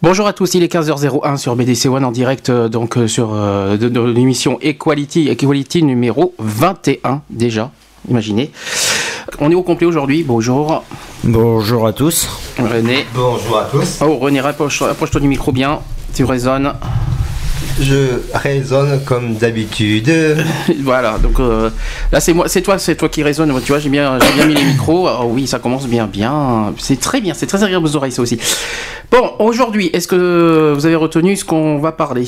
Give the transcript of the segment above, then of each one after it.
Bonjour à tous, il est 15h01 sur BDC One en direct euh, donc euh, sur euh, de, de l'émission Equality, Equality numéro 21 déjà, imaginez. On est au complet aujourd'hui, bonjour. Bonjour à tous. René. Bonjour à tous. Oh René, rapproche- rapproche-toi du micro bien, tu résonnes. Je raisonne comme d'habitude. voilà, donc euh, là c'est moi, c'est toi, c'est toi qui résonne. Tu vois, j'ai bien, j'ai bien mis les micros. Oh oui, ça commence bien, bien. C'est très bien, c'est très agréable aux oreilles ça aussi. Bon, aujourd'hui, est-ce que vous avez retenu ce qu'on va parler?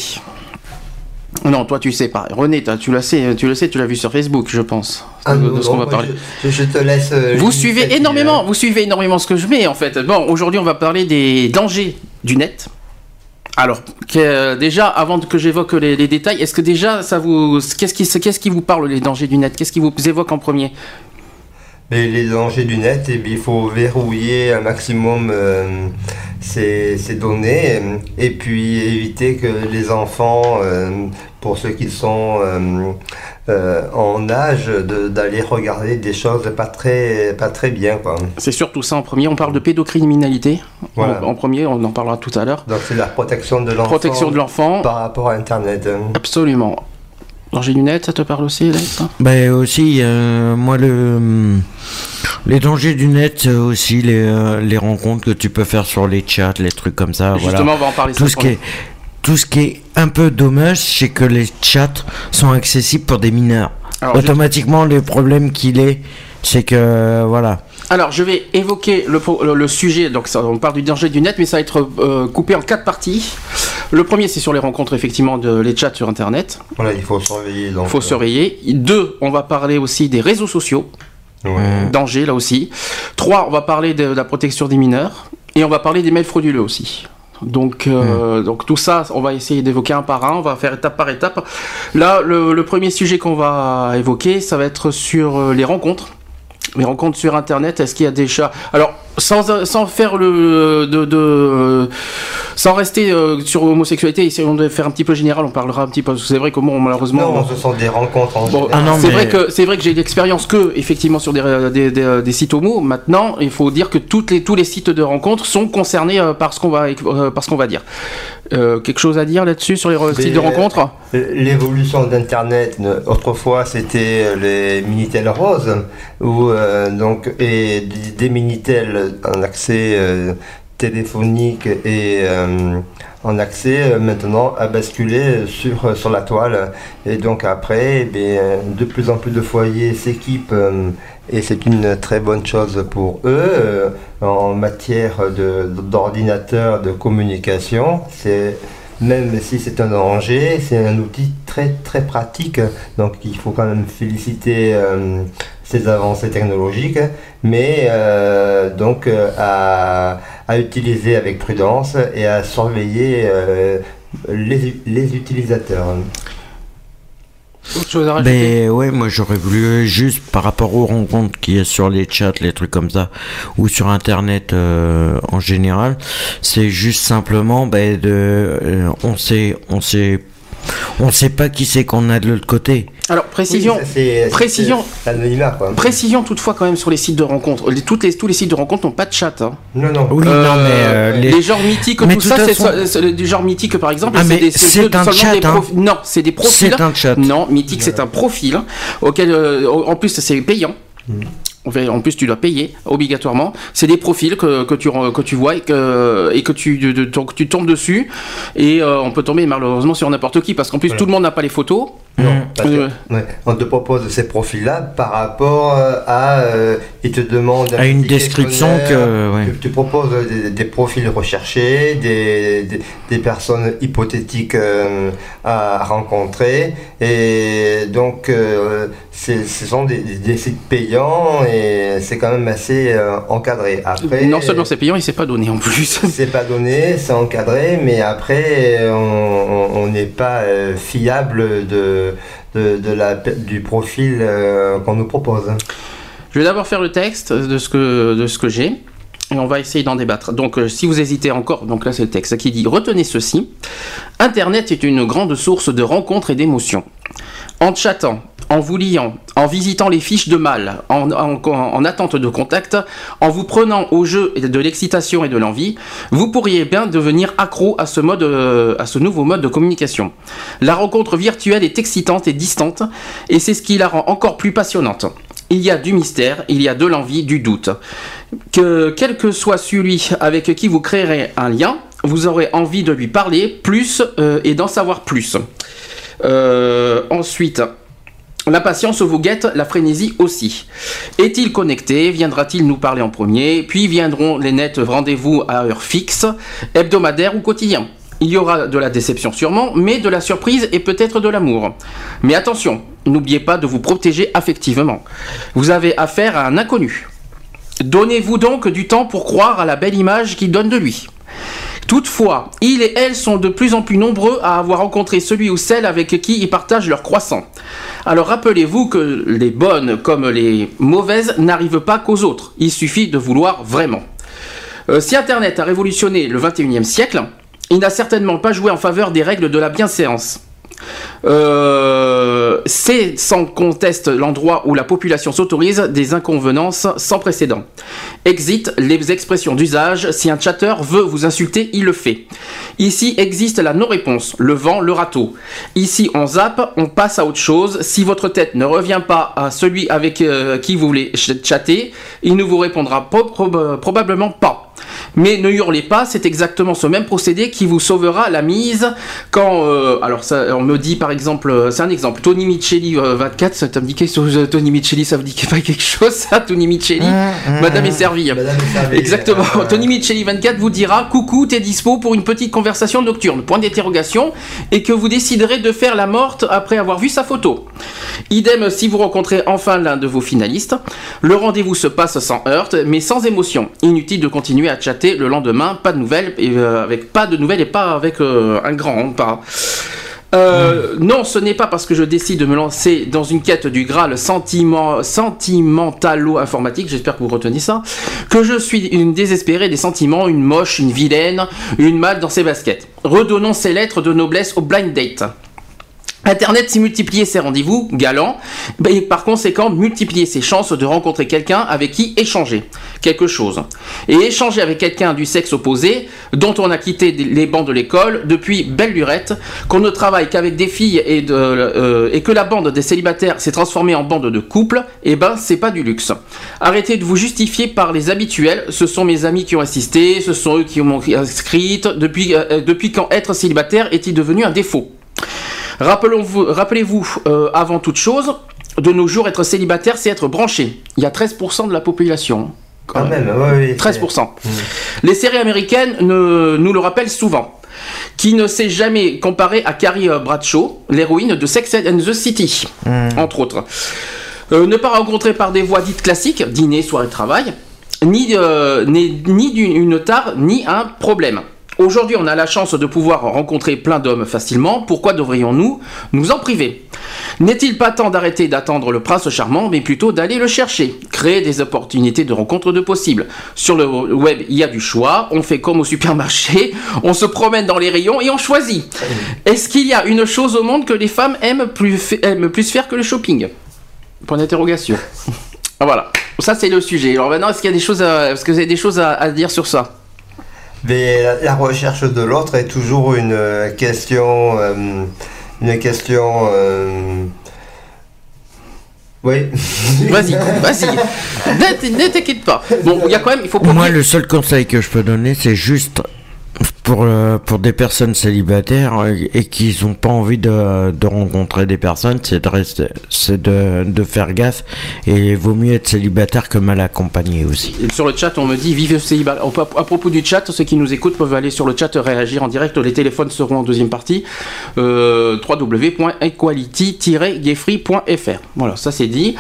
Non, toi tu sais pas. René, tu le sais, tu le sais, tu l'as vu sur Facebook, je pense. Ah, de, non, de ce qu'on va parler. Je, je te laisse. euh, Vous suivez énormément, vous suivez énormément ce que je mets en fait. Bon, aujourd'hui on va parler des dangers du net. Alors, que- déjà, avant que j'évoque les, détails, est-ce que déjà ça vous, qu'est-ce qui, vous parle les dangers du net? Qu'est-ce qui vous évoque en premier? Les dangers du net, eh bien, il faut verrouiller un maximum euh, ces, données euh, et puis éviter que les enfants, euh, pour ceux qui sont euh, euh, en âge, de- d'aller regarder des choses pas très, pas très bien. Quoi. C'est surtout ça en premier. On parle de pédocriminalité Voilà. en, en premier. On en parlera tout à l'heure. Donc c'est la protection de l'enfant Protection de l'enfant. par rapport à Internet. Absolument. Danger du net, ça te parle aussi, Alex Ben aussi, euh, moi le les dangers du net, c'est aussi les, euh, les rencontres que tu peux faire sur les chats, les trucs comme ça. Justement, voilà. on va en parler. Tout ce qui est tout ce qui est un peu dommage, c'est que les chats sont accessibles pour des mineurs. Alors, je- Automatiquement, le problème qu'il est, c'est que voilà. Alors, je vais évoquer le, pro- le- le sujet. Donc, ça, on parle du danger du net, mais ça va être euh, coupé en quatre parties. Le premier, c'est sur les rencontres, effectivement, de les chats sur Internet. Voilà, il faut surveiller. Il faut euh, surveiller. Deux, on va parler aussi des réseaux sociaux. ouais. Danger, là aussi. Trois, on va parler de, la protection des mineurs. Et on va parler des mails frauduleux aussi. Donc, euh, donc tout ça, on va essayer d'évoquer un par un, on va faire étape par étape. Là, le, le premier sujet qu'on va évoquer, ça va être sur euh, les rencontres. Les rencontres sur Internet, est-ce qu'il y a des chats Alors, sans, sans faire le... De, de, sans rester euh, sur l'homosexualité, essayons de faire un petit peu général, on parlera un petit peu, parce que c'est vrai que bon, malheureusement... Non, ce sont des rencontres en Bon. Ah c'est mais- vrai que c'est vrai que j'ai l'expérience que effectivement sur des, des, des- des sites homo. Maintenant, il faut dire que toutes les tous les sites de rencontres sont concernés euh, par ce qu'on va euh, par ce qu'on va dire. Euh, quelque chose à dire là-dessus sur les Mais- sites de rencontres? L'évolution d'Internet, ne- autrefois c'était les Minitel roses, où, euh, donc, et des- des Minitel en accès euh, téléphonique et euh, en accès euh, maintenant a basculé sur, sur la toile. Et donc après, eh de plus en plus de foyers s'équipent euh, et c'est une très bonne chose pour eux euh, en matière d'ordinateur, de communication. C'est même si c'est un danger, c'est un outil très très pratique. Donc il faut quand même féliciter euh, ces avancées technologiques, mais euh, donc euh, à, à utiliser avec prudence et à surveiller euh, les, les utilisateurs. Autre chose à rajouter? Ben ouais, moi j'aurais voulu juste par rapport aux rencontres qu'il y a sur les chats, les trucs comme ça, ou sur internet euh, en général, c'est juste simplement ben de, euh, on sait, on sait, on sait pas qui c'est qu'on a de l'autre côté. Alors précision, Oui, ça, c'est- précision. c'est l'anonymat, quoi. précision toutefois quand même sur les sites de rencontres. Les, toutes les, tous les sites de rencontres n'ont pas de chat. hein. Non, non. Oui, Euh, non mais euh, les... les, genres mythiques, Mais tout ça, c'est c'est du genre mythique par exemple. Ah, mais des- c'est un seulement chat, des hein. Non, c'est des profils. c'est un chat. Non, mythique, c'est un profil auquel, euh, en plus, c'est payant. En plus, tu dois payer obligatoirement. C'est des profils que, que, tu, que tu vois et que, et que tu, de- de- que tu tombes dessus. Et euh, on peut tomber malheureusement sur n'importe qui parce qu'en plus, Voilà. tout le monde n'a pas les photos. Non, Mm. parce que- Euh, ouais, on te propose ces profils-là par rapport euh, à. euh, ils te demandent. un À une description que. ouais. Tu, tu proposes des, des profils recherchés, des, des, des personnes hypothétiques euh, à rencontrer. Et donc, euh, ce sont des, des sites payants et c'est quand même assez euh, encadré. Après, non seulement c'est payant, il s'est pas donné en plus. c'est pas donné, c'est encadré, mais après, on n'est pas euh, fiable de, de, de la, du profil euh, qu'on nous propose. Je vais d'abord faire le texte de ce que, de ce que j'ai. Et on va essayer d'en débattre. Donc, euh, si vous hésitez encore, donc là c'est le texte qui dit Retenez ceci. Internet est une grande source de rencontres et d'émotions. En chattant, en vous liant, en visitant les fiches de mal, en, en- en attente de contact, en vous prenant au jeu de l'excitation et de l'envie, vous pourriez bien devenir accro à ce, mode, euh, à ce nouveau mode de communication. La rencontre virtuelle est excitante et distante, et c'est ce qui la rend encore plus passionnante. Il y a du mystère, il y a de l'envie, du doute. Que quel que soit celui avec qui vous créerez un lien, vous aurez envie de lui parler plus euh, et d'en savoir plus. Euh, ensuite, la patience vous guette, la frénésie aussi. Est-il connecté? Viendra-t-il nous parler en premier? Puis viendront les nets rendez-vous à heure fixe, hebdomadaire ou quotidien il y aura de la déception sûrement, mais de la surprise et peut-être de l'amour. Mais attention, n'oubliez pas de vous protéger affectivement. Vous avez affaire à un inconnu. Donnez-vous donc du temps pour croire à la belle image qu'il donne de lui. Toutefois, il et elle sont de plus en plus nombreux à avoir rencontré celui ou celle avec qui ils partagent leur croissant. Alors rappelez-vous que les bonnes comme les mauvaises n'arrivent pas qu'aux autres. Il suffit de vouloir vraiment. Euh, si Internet a révolutionné le 21e siècle, il n'a certainement pas joué en faveur des règles de la bienséance. Euh, c'est sans conteste l'endroit où la population s'autorise des inconvenances sans précédent. Exit les expressions d'usage. Si un chatter veut vous insulter, il le fait. Ici existe la non-réponse, le vent, le râteau. Ici on zappe, on passe à autre chose. Si votre tête ne revient pas à celui avec euh, qui vous voulez ch- chatter, il ne vous répondra pro- prob- probablement pas. Mais ne hurlez pas, c'est exactement ce même procédé qui vous sauvera la mise quand. euh, alors, ça, on me dit par exemple, euh, c'est un exemple, Tony Micheli euh, 24, ça t'a me dit quelque euh, Tony Micheli, ça vous dit pas quelque chose, ça, Tony Micheli Madame est servie. Madame est servie. Exactement. Euh, Tony Micheli 24 vous dira coucou, t'es dispo pour une petite conversation nocturne. Point d'interrogation et que vous déciderez de faire la morte après avoir vu sa photo. Idem si vous rencontrez enfin l'un de vos finalistes. Le rendez-vous se passe sans heurte, mais sans émotion. Inutile de continuer à chatter le lendemain. Pas de nouvelles, et, euh, avec pas de nouvelles et pas avec euh, un grand hein, pas. Euh, Non, ce n'est pas parce que je décide de me lancer dans une quête du Graal sentiment, sentimentalo-informatique, j'espère que vous retenez ça, que je suis une désespérée des sentiments, une moche, une vilaine, une mâle dans ses baskets. Redonnons ces lettres de noblesse au blind date. Internet s'est multiplié ses rendez-vous, galants, et par conséquent multiplier ses chances de rencontrer quelqu'un avec qui échanger quelque chose. Et échanger avec quelqu'un du sexe opposé, dont on a quitté les bancs de l'école depuis belle lurette, qu'on ne travaille qu'avec des filles et, euh, et que la bande des célibataires s'est transformée en bande de couple, eh ben c'est pas du luxe. Arrêtez de vous justifier par les habituels, ce sont mes amis qui ont assisté, ce sont eux qui m'ont inscrite, depuis, euh, depuis quand être célibataire est-il devenu un défaut? Rappelons-vous- Rappelez-vous, euh, avant toute chose, de nos jours, être célibataire, c'est être branché. Il y a 13% de la population. Quand même, oui, oui. 13%. Les séries américaines ne- nous le rappellent souvent. Qui ne s'est jamais comparé à Carrie euh, Bradshaw, l'héroïne de Sex and the City, entre autres. Euh, ne pas rencontrer par des voies dites classiques, dîner, soirée, travail, euh, ni d'une une tare, ni un problème. Aujourd'hui, on a la chance de pouvoir rencontrer plein d'hommes facilement. Pourquoi devrions-nous nous en priver? N'est-il pas temps d'arrêter d'attendre le prince charmant, mais plutôt d'aller le chercher? Créer des opportunités de rencontre de possibles. Sur le web, il y a du choix. On fait comme au supermarché. On se promène dans les rayons et on choisit. Est-ce qu'il y a une chose au monde que les femmes aiment plus, aiment plus faire que le shopping? Point d'interrogation. Voilà. Ça, c'est le sujet. Alors maintenant, est-ce qu'il y a des choses à, est-ce que vous avez des choses à dire sur ça? Mais la, la recherche de l'autre est toujours une euh, question. euh, une question. euh, Oui. Vas-y, vas-y. Ne- Ne t'inquiète pas. Bon, il y a quand même, il faut pas Moi, le seul conseil que je peux donner, c'est juste pour, euh, pour des personnes célibataires euh, et qui n'ont pas envie de, de rencontrer des personnes, c'est de, rester- c'est de, de faire gaffe. Et il vaut mieux être célibataire que mal accompagné aussi. Et Sur le chat, on me dit vive le célibat. Au- À propos du chat, ceux qui nous écoutent peuvent aller sur le chat réagir en direct. Les téléphones seront en deuxième partie. Euh, www.equality-gayfree.fr. Voilà, ça c'est dit.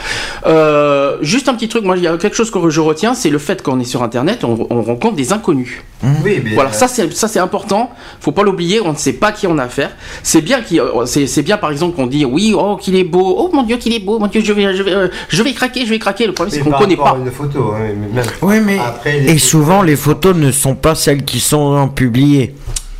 Euh, juste un petit truc, moi il y a quelque chose que je retiens, c'est le fait qu'on est sur Internet, on, on rencontre des inconnus. Oui, mais Voilà, euh, ça c'est ça c'est important. Faut pas l'oublier. On ne sait pas qui on a affaire. C'est bien qui c'est c'est bien par exemple qu'on dit oui oh qu'il est beau oh mon dieu qu'il est beau mon dieu je vais je vais euh, je vais craquer je vais craquer. Le problème c'est qu'on connaît pas. une photo. hein, même- Oui, mais. Après, les et photos- souvent, les photos ne sont pas celles qui sont publiées.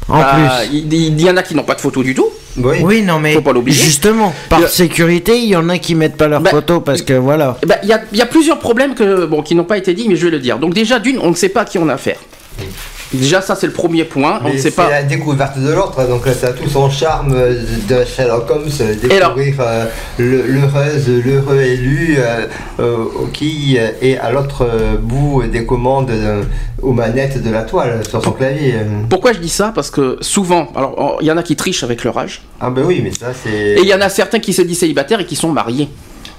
En Bah, plus. il, il y en a qui n'ont pas de photos du tout. Oui. Oui, non, mais Faut pas l'oublier. justement, par sécurité, il y en a qui mettent pas leurs Bah, photos parce que voilà. Eh ben, Il y, a, il y a plusieurs problèmes que, bon, qui n'ont pas été dits, mais je vais le dire. Donc déjà, d'une, on ne sait pas à qui on a affaire. Déjà, ça c'est le premier point. On ne c'est sait pas. la découverte de l'autre, donc là, ça a tout son charme euh, de Sherlock Holmes, euh, découvrir euh, l'heureuse, l'heureux élu euh, euh, qui est à l'autre euh, bout des commandes euh, aux manettes de la toile sur son clavier. euh. Pourquoi je dis ça? Parce que souvent, alors il y en a qui trichent avec leur âge, Ah ben oui, mais ça c'est... et il y en a certains qui se disent célibataires et qui sont mariés.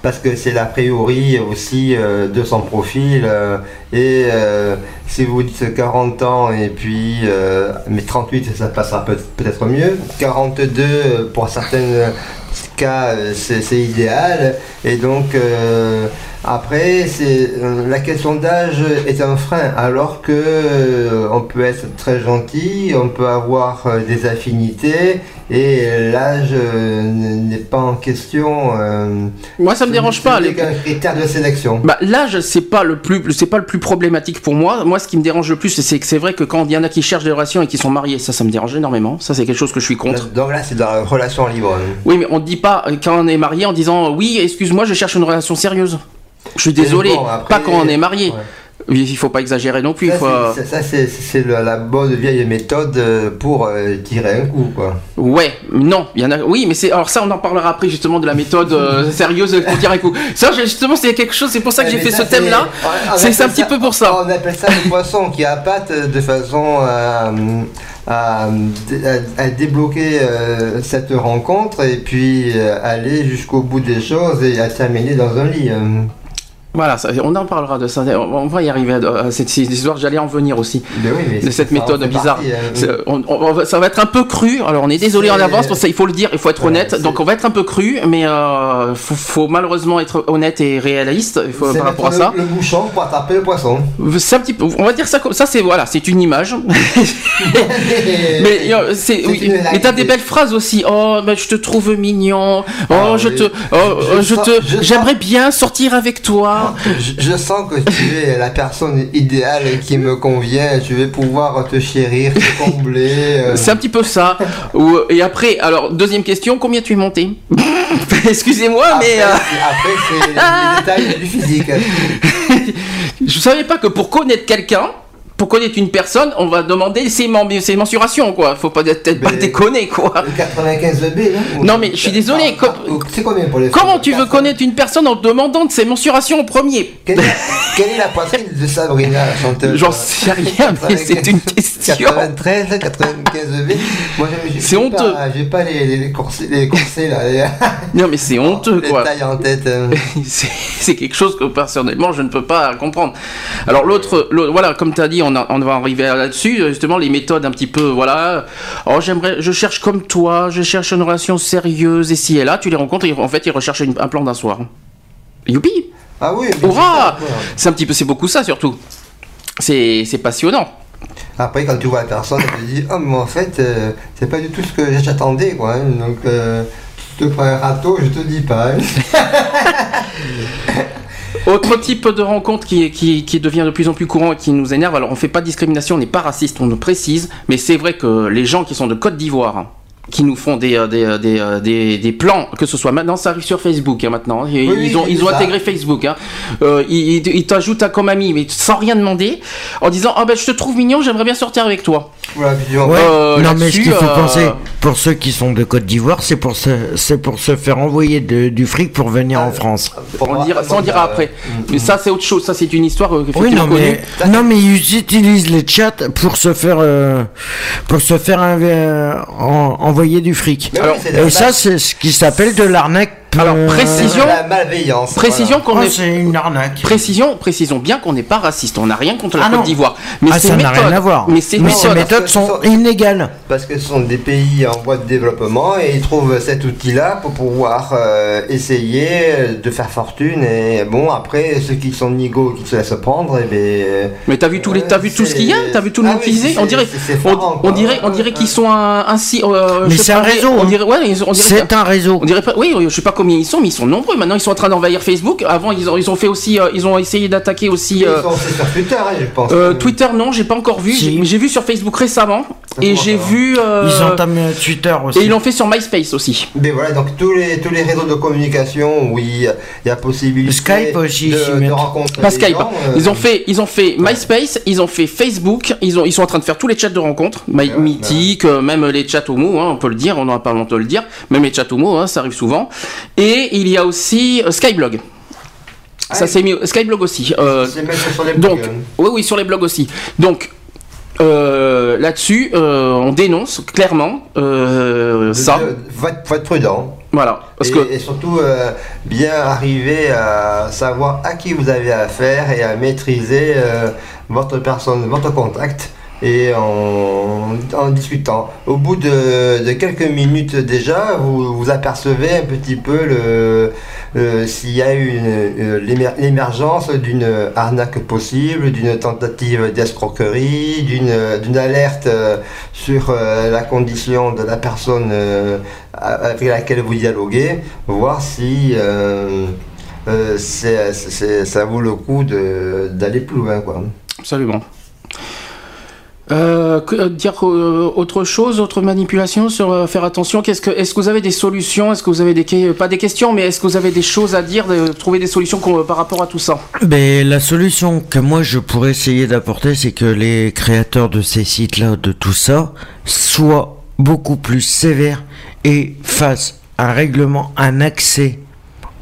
Parce que c'est l'a priori aussi euh, de son profil. euh, et euh, si vous dites 40 ans et puis euh, mais 38 ça passera peut- peut-être mieux. 42 euh, pour certains cas c'est idéal. Et donc après c'est euh, la question d'âge est un frein alors que euh, on peut être très gentil, on peut avoir euh, des affinités et l'âge euh, n'est pas en question. Moi, ça me dérange pas. c'est les- qu'un critère de sélection. Bah, l'âge, c'est pas le plus, c'est pas le plus problématique pour moi. Moi, ce qui me dérange le plus, c'est que c'est vrai que quand il y en a qui cherchent des relations et qui sont mariés, ça, ça me dérange énormément. Ça, c'est quelque chose que je suis contre. Donc là, c'est dans la relation libre. Oui, mais on ne dit pas quand on est marié en disant oui, excuse-moi, je cherche une relation sérieuse. Je suis désolé, bon, après- pas quand on est marié. Ouais. Il faut pas exagérer non plus. Ça, faut- c'est- la bonne vieille méthode euh, pour euh, tirer un coup, quoi. Ouais, non, il y en a. Oui, mais c'est alors ça, on en parlera après justement de la méthode euh, sérieuse pour dire un coup. Ça, justement, c'est quelque chose. C'est pour ça que Ouais, j'ai fait ça, ce thème-là. C'est un petit peu pour ça. On appelle ça le poisson qui a patte de façon à, à- à- à débloquer euh, cette rencontre et puis euh, aller jusqu'au bout des choses et à terminer dans un lit. Euh. Voilà, ça- on en parlera de ça. On va y arriver à, à cette, histoire. J'allais en venir aussi Mais oui, mais de cette méthode bizarre. partie, hein. On- on ça va être un peu cru. Alors, on est désolé en avance pour ça. Il faut le dire. Il faut être honnête. Donc, on va être un peu cru, mais euh, faut, faut malheureusement être honnête et réaliste. Il faut par rapport à ça. le, bouchon pour attraper le poisson. C'est un petit peu. On va dire ça comme ça. C'est voilà, c'est une image. Mais euh, c'est oui, mais t'as des belles phrases aussi. Oh, je te trouve mignon. Oh, Ah, je oui. te, oh, Je euh, je sens- te, je sens- j'aimerais bien sortir avec toi. Je, je sens que tu es la personne idéale qui me convient. Je vais pouvoir te chérir, te combler. euh. C'est un petit peu ça. Et après, alors deuxième question, combien tu es monté? Excusez-moi, mais euh, après, c'est les détails du physique. je savais pas que pour connaître quelqu'un. Pour connaître une personne, on va demander ses, men- ses mensurations, quoi. Faut pas peut-être pas déconner, quoi. Le 95B, non? Non, mais je suis désolé, com- C'est combien pour les Comment tu veux connaître une personne en demandant de ses mensurations au premier? Quelle est, quelle est la poitrine de Sabrina, la chanteuse? J'en sais rien, mais c'est une question. 93, 95B. Moi, j'ai- j'ai C'est honteux. J'ai pas les, les, les corsets, les corsets là. Les, Non, mais c'est honteux, les quoi. tailles en tête. euh. C'est quelque chose que personnellement je ne peux pas comprendre. Alors l'autre, l'autre- voilà, comme tu as dit, on, a- on va arriver là-dessus, justement les méthodes un petit peu, voilà. Oh j'aimerais, je cherche comme toi, je cherche une relation sérieuse et si et là, tu les rencontres, et en fait ils recherchent une- un plan d'un soir. Youpi Ah oui, Hurrah c'est un petit peu, c'est beaucoup ça surtout. C'est c'est passionnant. Après, quand tu vois la personne, tu te dis, oh, mais en fait, euh, c'est pas du tout ce que j'attendais, quoi. hein. Donc, euh, tu te prends un râteau, je te dis pas. hein. Autre type de rencontre qui, devient de plus en plus courant et qui nous énerve, alors on fait pas de discrimination, on n'est pas raciste, on le précise, mais c'est vrai que les gens qui sont de Côte d'Ivoire, qui nous font des, euh, des, euh, des, euh, des, des plans, que ce soit maintenant, ça arrive sur Facebook hein, maintenant. Oui, ils ont, ils ont intégré Facebook. Hein. Euh, ils ils- ils t'ajoutent à comme ami, mais sans rien demander, en disant Ah ben je te trouve mignon, j'aimerais bien sortir avec toi. Ouais. Euh, non, mais ce qu'il faut euh, penser, pour ceux qui sont de Côte d'Ivoire, c'est pour se, c'est pour se faire envoyer de- du fric pour venir Ah, en France. On dira, ça on dira après. Mais ça c'est autre chose, ça c'est une histoire Oui, non, mais, non, mais ils utilisent les chats pour se faire, euh, pour se faire euh, en- envoyer du fric. Oui, Et ça, c'est ce qui s'appelle de l'arnaque. Alors, euh, précision- la malveillance. Précision qu'on oh, est c'est une arnaque. Précision, précisons bien qu'on n'est pas raciste. On n'a rien contre la Ah. Côte d'Ivoire. Mais ah, ces ça n'a méthodes- rien à voir. Mais ces méthodes- méthodes sont parce que- inégales. Parce que ce sont des pays en voie de développement et ils trouvent cet outil-là pour pouvoir euh, essayer de faire fortune. Et bon, après, ceux qui sont nigauds, qui se laissent prendre, et ben. Mais t'as vu tous les, t'as vu tout ce qu'il y a, t'as vu tout le Ah monde oui, utiliser. c'est- On dirait, on, dirait, on dirait qu'ils sont un, euh, Mais c'est un réseau, On dirait, ouais, ils- on dirait. C'est un réseau. On dirait pas, oui, je sais pas combien ils sont, mais ils sont nombreux. Maintenant, ils sont en train d'envahir Facebook. Avant, ils ont, ils ont fait aussi, euh, ils ont essayé d'attaquer aussi. Ils euh, sont aussi sur Twitter, hein, je pense. euh, Twitter, non, j'ai pas encore vu. Si. J'ai- Mais j'ai vu sur Facebook récemment. Et j'ai va vu. euh, Ils ont entamé Twitter aussi. et ils l'ont fait sur MySpace aussi. Mais voilà, donc tous les, tous les réseaux de communication où il y a, possibilité Skype aussi, de, de rencontrer Pas Skype. gens, euh, Ils ont fait, ils ont fait MySpace, ils ont fait Facebook, ils ont, ils sont en train de faire tous les chats de rencontres, My- Ouais, Mythique, euh, même les chats homo, hein, on peut le dire, on n'en a pas longtemps de le dire, même les chats homo, hein, ça arrive souvent. Et il y a aussi Skyblog. Ah, ça s'est mis Skyblog aussi. sur les donc, blogs, hein. oui, oui, sur les blogs aussi. Donc. euh, Là-dessus, euh, on dénonce clairement euh, ça. Faut, être, faut être prudent. Voilà, parce et, que et surtout bien arriver à savoir à qui vous avez affaire et à maîtriser votre personne, votre contact et en, discutant. Au bout de, quelques minutes déjà, vous, vous apercevez un petit peu s'il y a une, l'émer- l'émergence d'une arnaque possible, d'une tentative d'escroquerie, d'une, d'une alerte euh, sur euh, la condition de la personne euh, avec laquelle vous dialoguez, voir si c'est- ça vaut le coup de- d'aller plus loin. Quoi. Absolument. Euh, euh, dire euh, autre chose, autre manipulation sur euh, faire attention. Est-ce que vous avez des solutions Est-ce que vous avez des pas des questions, mais est-ce que vous avez des choses à dire, trouver des solutions par rapport à tout ça? Ben, la solution que moi je pourrais essayer d'apporter, c'est que les créateurs de ces sites-là, de tout ça, soient beaucoup plus sévères et fassent un règlement, un accès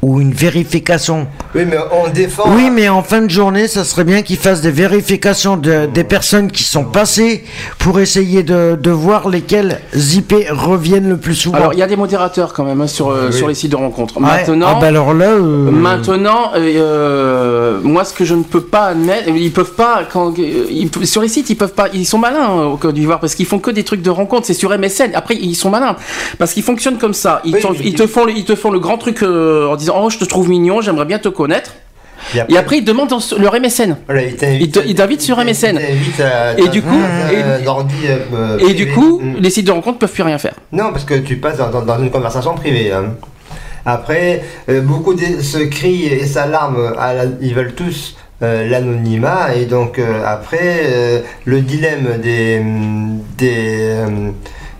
ou une vérification. Oui, mais on défend. Oui, mais en fin de journée, ça serait bien qu'ils fassent des vérifications de, des personnes qui sont passées pour essayer de, de voir lesquelles IP reviennent le plus souvent. Alors, il y a des modérateurs quand même hein, sur euh, Oui. sur les sites de rencontres. Ouais. Maintenant. Ah, bah alors là. euh, Maintenant, euh, moi, ce que je ne peux pas admettre, ils peuvent pas quand ils- sur les sites, ils peuvent pas, ils sont malins hein, au Côte d'Ivoire parce qu'ils font que des trucs de rencontres. C'est sur MSN. Après, ils sont malins parce qu'ils fonctionnent comme ça. Ils, Oui, te font, le- ils te font le grand truc euh, en disant, oh, je te trouve mignon, j'aimerais bien te connaître. Et après, ils demandent dans leur MSN. Voilà, il t'invite- il te- il t'invite sur MSN. à- Et du coup, et- un ordi, euh, Et du coup, les sites de rencontres peuvent plus rien faire. Non, parce que tu passes dans, une conversation privée. hein. Après, euh, beaucoup de- se crient et s'alarment, ils veulent tous euh, l'anonymat, et donc euh, après, euh, le dilemme des, des euh,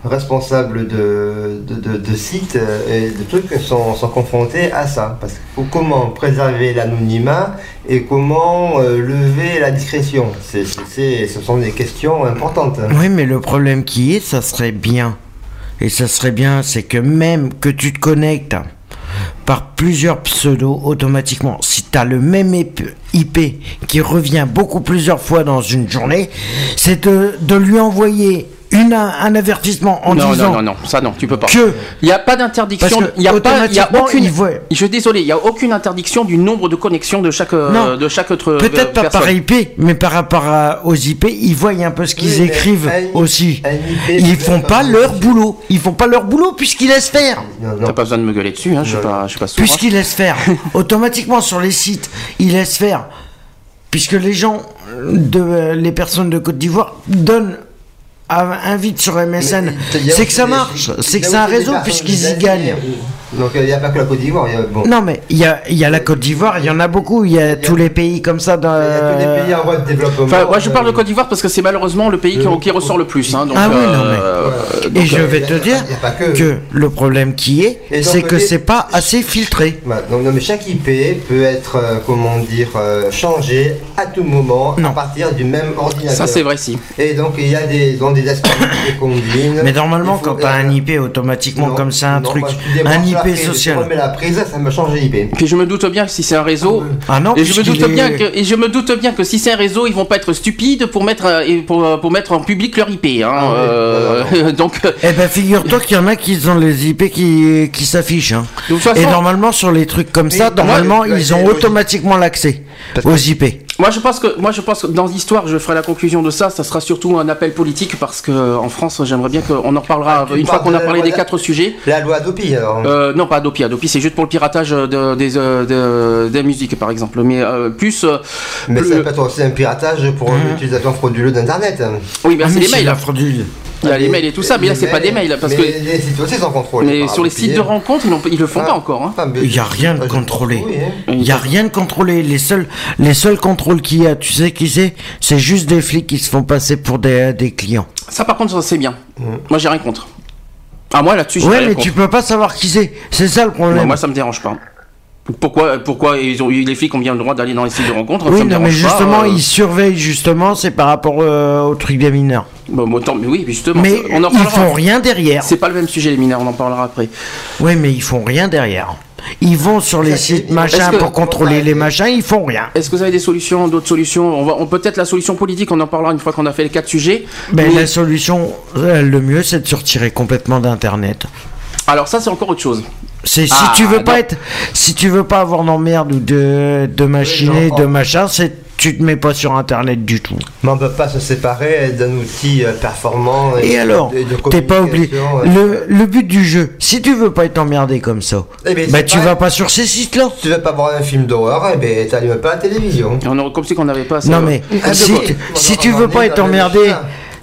responsables de, de, sites euh, et de trucs sont, sont confrontés à ça. Parce faut comment préserver l'anonymat et comment euh, lever la discrétion. C'est, c'est- ce sont des questions importantes. Oui, mais le problème qui est, ça serait bien. Et ça serait bien, c'est que même que tu te connectes par plusieurs pseudos automatiquement, si tu as le même IP qui revient beaucoup plusieurs fois dans une journée, c'est de, de lui envoyer une, un avertissement en non, disant non, non, non, ça non, tu peux pas. que Il n'y a pas d'interdiction. Il y a pas, il y a aucune. il voit- Je suis désolé, il y a aucune interdiction du nombre de connexions de chaque, euh, Non. de chaque autre peut-être pas personne. par IP, mais par rapport à- aux IP, ils voient un peu ce qu'ils Oui, écrivent un- aussi. un IP, Ils font pas leur boulot. Ils font pas leur boulot puisqu'ils laissent faire. T'as pas besoin de me gueuler dessus, hein, je suis pas, je suis pas sourd. hein. Puisqu'ils laissent faire. Automatiquement sur les sites, ils laissent faire. Puisque les gens, de, les personnes de Côte d'Ivoire donnent, av- invitent sur MSN. Y a C'est que ça des- marche. y C'est que c'est un réseau puisqu'ils y des gagnent. Donc il n'y a pas que la Côte d'Ivoire. il y a- Bon. Non, mais il y a, il y a la Côte d'Ivoire, il y en a beaucoup, il y a tous les pays comme ça. Dans, Il y a tous les pays en voie de développement. Enfin, moi je parle de Euh, Côte d'Ivoire parce que c'est malheureusement le pays qui, qui ressort le plus. hein, donc, Ah oui, non, mais- euh, Voilà. Et je euh, vais te dire pas- que- que le problème qui est, c'est que les- c'est pas assez filtré. Donc, non, mais chaque IP peut être, euh, comment dire, euh, changé à tout moment Non. à partir du même ordinateur. ça c'est vrai si. Et donc il y a des, dans des aspects des combines. Mais normalement, quand t'as un euh, IP, automatiquement, non, comme c'est un non, truc, un IP prise, Je social. remets la prise, ça me change l'IP. Puis je me doute bien que si c'est un réseau. Ah non, Et je, me doute est- bien que, et je me doute bien que si c'est un réseau, ils vont pas être stupides pour mettre, euh, pour, euh, pour mettre en public leur IP. Hein, Ah oui, euh, donc, euh, Eh ben, figure-toi qu'il y en a qui ont les IP qui, qui s'affichent. hein. Et normalement, sur les trucs comme ça, normalement, moi, ils ont automatiquement l'accès aux IP. Moi je pense que, moi je pense que dans l'histoire, je ferai la conclusion de ça. Ça sera surtout un appel politique parce que en France, j'aimerais bien qu'on en reparlera Ah, une fois qu'on a parlé des de- quatre sujets. La loi Adopi alors. Euh, non, pas Adopi. Adopi, c'est juste pour le piratage de, des, euh, de, des musiques, par exemple. Mais euh, plus. euh, mais plus- ça peut être aussi un piratage pour l'utilisation frauduleuse d'Internet. Oui, ben, Ah, c'est mais les mails. la fraudule. Il y a les mails et tout ça, mais là, c'est pas des mails. Parce mais que, les sites aussi sont contrôlés. mais sur les sites de hein. rencontres, ils, n'ont- ils le font Ah. pas encore. Hein. Il y a rien de contrôlé. hein. Il y a rien de contrôlé. Les seuls, les seuls contrôles qu'il y a, tu sais qui c'est? C'est juste des flics qui se font passer pour des, des clients. Ça, par contre, ça, c'est bien. Moi, j'ai rien contre. Ah, moi, là-dessus, j'ai Ouais, rien mais contre. tu peux pas savoir qui c'est. C'est ça le Non, problème. moi, ça me dérange pas. Pourquoi, pourquoi ils ont, les flics ont bien le droit d'aller dans les sites de rencontres? Oui, ça me non, mais pas, justement, euh. ils surveillent justement, c'est par rapport euh, au truc des mineurs. Bon, bon, tant- mais oui, justement. Mais on en ils font rien derrière. C'est pas le même sujet, les mineurs, on en parlera après. Oui, mais ils font rien derrière. Ils vont sur les sites machins que- pour contrôler les machins, ils font rien. Est-ce que vous avez des solutions, d'autres solutions? On va, on peut-être la solution politique, on en parlera une fois qu'on a fait les quatre sujets. Ben, Mais- la solution, euh, le mieux, c'est de se retirer complètement d'Internet. Alors ça, c'est encore autre chose. C'est si Ah, tu veux pas non. être, si tu veux pas avoir d'emmerde ou de de machinerie, genre, de oh. machin, c'est tu te mets pas sur Internet du tout. Mais on peut pas se séparer d'un outil euh, performant. Et alors, de- de t'es pas obligé. Le, le but du jeu, si tu veux pas être emmerdé comme ça, Eh ben, bah tu pas- vas pas sur ces sites-là. Si tu veux pas voir un film d'horreur, eh ben t'allumes pas la télévision. Et on aurait- comme si qu'on n'avait pas. assez- Non mais Ah, si, si tu veux pas être emmerdé,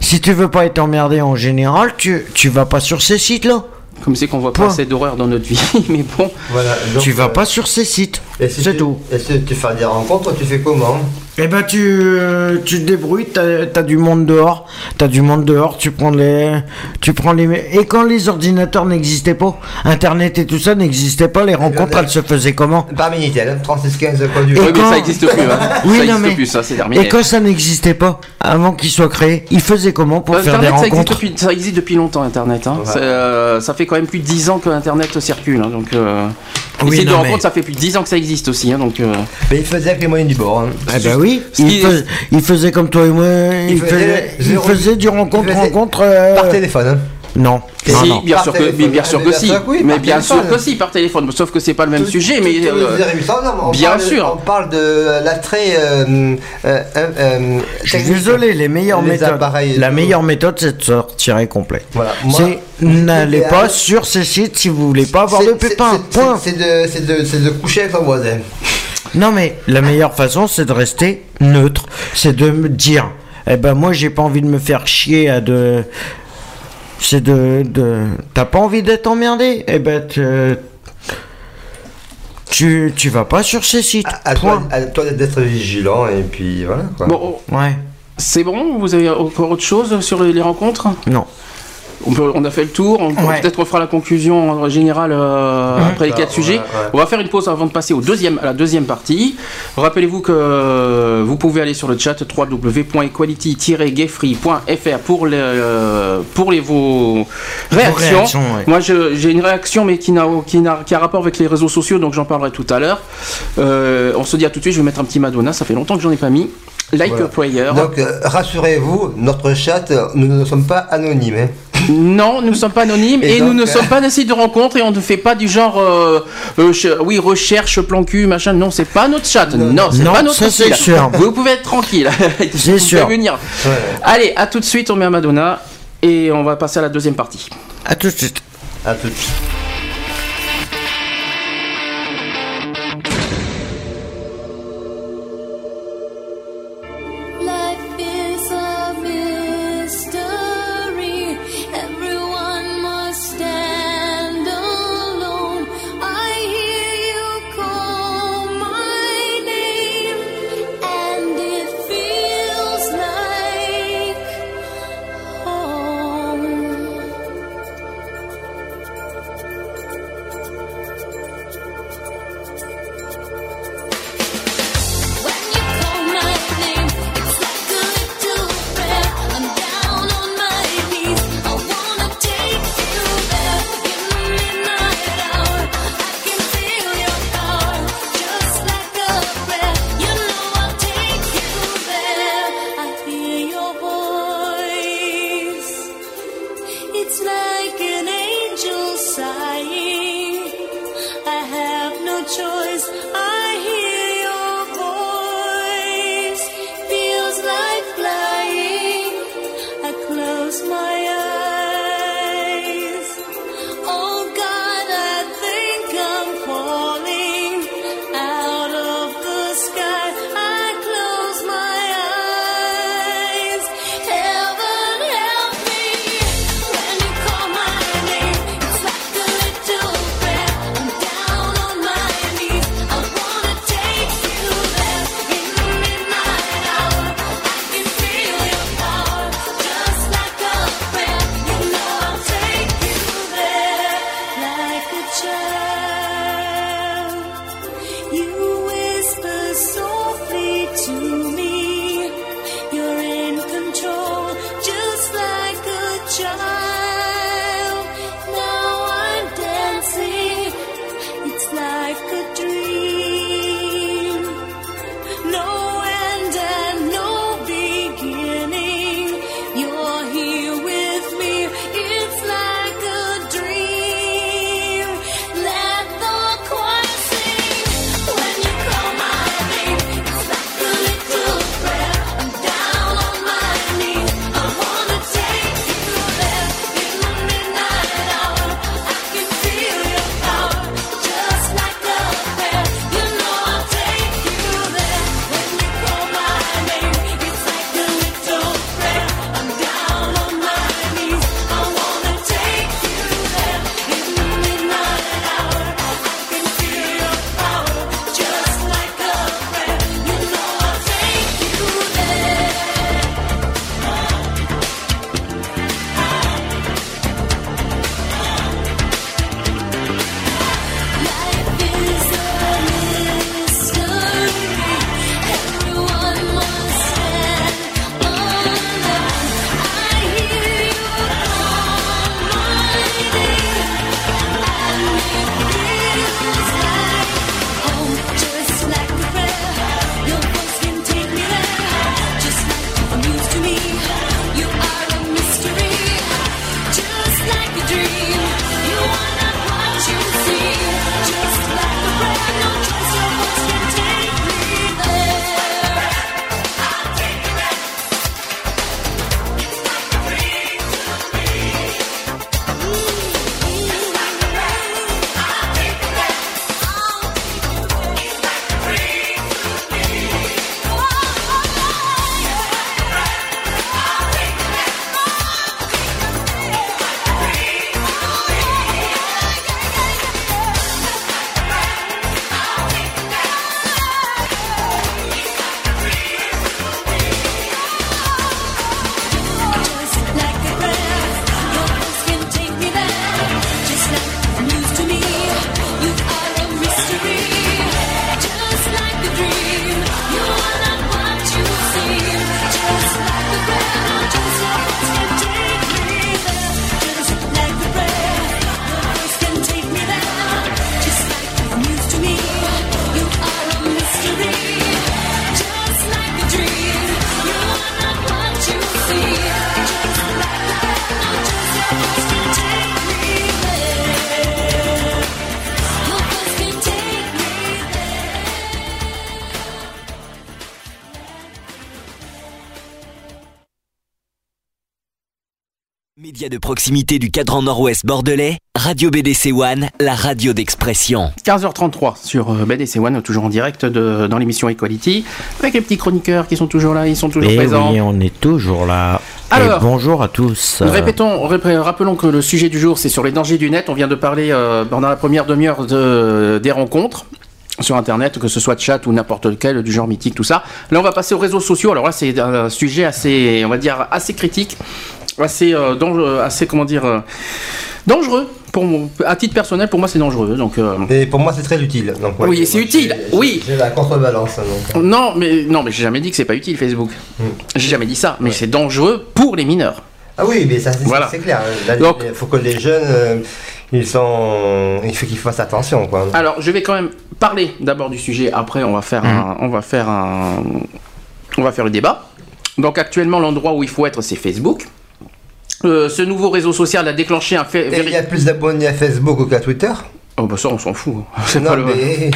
si tu veux pas être emmerdé en général, tu tu vas pas sur ces sites-là. Comme si qu'on voit pas Point. assez d'horreur dans notre vie. Mais bon. Voilà. donc, tu vas euh, pas sur ces sites. et si C'est tu- tout. Et si tu fais des rencontres, tu fais comment? Eh ben tu, euh, tu te débrouilles, t'as as du monde dehors, t'as du monde dehors, tu prends les, tu prends les, et quand les ordinateurs n'existaient pas, Internet et tout ça n'existait pas, les rencontres bien, elles se faisaient comment? Par Minitel, 3615 code du Et Oui, mais quand- ça existe plus. Hein. Oui, ça non, mais- plus, ça c'est terminé. Et quand ça n'existait pas, avant qu'il soit créé, ils faisaient comment pour faire des Internet, ça existe, rencontres? depuis, ça existe depuis longtemps, Internet. hein. Ouais. Euh, ça fait quand même plus de 10 ans que Internet circule. hein, donc, euh, Oui, les sites de non, rencontres, mais- ça fait plus de 10 ans que ça existe aussi. hein, donc, euh, Mais il faisait avec les moyens du bord. hein. Eh ben oui, Ce ils qui- fais- ils faisaient comme toi et moi, ils faisait du rencontre il faisait rencontre. euh, Par téléphone. hein. Non, si, non, non. bien sûr que, téléphone. bien sûr que si. oui, mais bien sûr que si, par téléphone. Sauf que c'est pas le même sujet, mais. Tout- euh, non, bien parle- sûr. On parle de l'attrait. Euh, euh, euh, euh, Je suis technique. désolé, les meilleures Les méthodes. la meilleure méthode, c'est de se retirer complet. Voilà. Moi, C'est n'allez à- pas sur ces sites si vous voulez pas avoir de pépins. c'est- Point. C'est de, c'est de, c'est de coucher avec son voisin. Non mais la meilleure façon, c'est de rester neutre. C'est de me dire, eh ben moi j'ai pas envie de me faire chier à de. C'est de, de... T'as pas envie d'être emmerdé Eh ben tu tu vas pas sur ces sites. À toi, à toi d'être vigilant et puis voilà quoi. Bon, Ouais. c'est bon? Vous avez encore autre chose sur les rencontres? Non. On, peut- on a fait le tour, on peut- Ouais. peut-être refera la conclusion en général euh, après les quatre ouais, sujets. ouais. On va faire une pause avant de passer au deuxième, à la deuxième partie. Rappelez-vous que euh, vous pouvez aller sur le chat www.equality-gayfree.fr pour, les, euh, pour les, vos réactions. réactions, ouais. Moi je- j'ai une réaction mais qui, n'a, qui, n'a, qui a rapport avec les réseaux sociaux donc j'en parlerai tout à l'heure. Euh, on se dit à tout de suite, je vais mettre un petit Madonna, ça fait longtemps que j'en ai pas mis. Like Voilà. a prayer. Donc rassurez-vous, notre chat, nous ne sommes pas anonymes. hein. Non, nous ne sommes pas anonymes et, Et nous ne euh, sommes pas des sites de rencontres et on ne fait pas du genre, euh, euh, oui, recherche, plan cul, machin. Non, c'est pas notre chat. Non, Non. c'est pas notre sûr. Vous pouvez être tranquille. C'est sûr. venir. Ouais. Allez, à tout de suite, on met à Madonna et on va passer à la deuxième partie. À tout de suite. À tout de suite. Proximité du cadran nord-ouest bordelais, Radio BDC One, la radio d'expression. 15h33 sur euh, BDC One, toujours en direct de, dans l'émission Equality, avec les petits chroniqueurs qui sont toujours là, ils sont toujours Et présents. oui, on est toujours là. Alors, Et bonjour à tous. Répétons, rép- rappelons que le sujet du jour, c'est sur les dangers du net. On vient de parler euh, pendant la première demi-heure de, des rencontres sur Internet, que ce soit chat ou n'importe lequel, du genre mythique, tout ça. Là, on va passer aux réseaux sociaux. Alors là, c'est un sujet assez, on va dire, assez critique, assez, euh, dangereux, assez comment dire, euh, dangereux. Pour mon- à titre personnel, pour moi, c'est dangereux. Donc, euh, Et pour moi, c'est très utile. Donc, ouais, Oui, c'est utile, j'ai- oui. J'ai la contrebalance. Donc. euh. non, mais non, mais j'ai jamais dit que c'est pas utile Facebook. J'ai jamais dit ça. Mais c'est dangereux pour les mineurs. Ah oui, mais ça, c'est Voilà. c'est clair. Là, Donc- il faut que les jeunes, euh, ils sont, il faut qu'ils fassent attention, quoi. Alors, je vais quand même parler d'abord du sujet. Après, on va faire un, on va faire un, on va faire le débat. Donc, actuellement, l'endroit où il faut être, c'est Facebook. Euh, ce nouveau réseau social a déclenché un fait. Il y a plus d'abonnés à Facebook qu'à Twitter Oh bah ça, on s'en fout. C'est Non, pas le.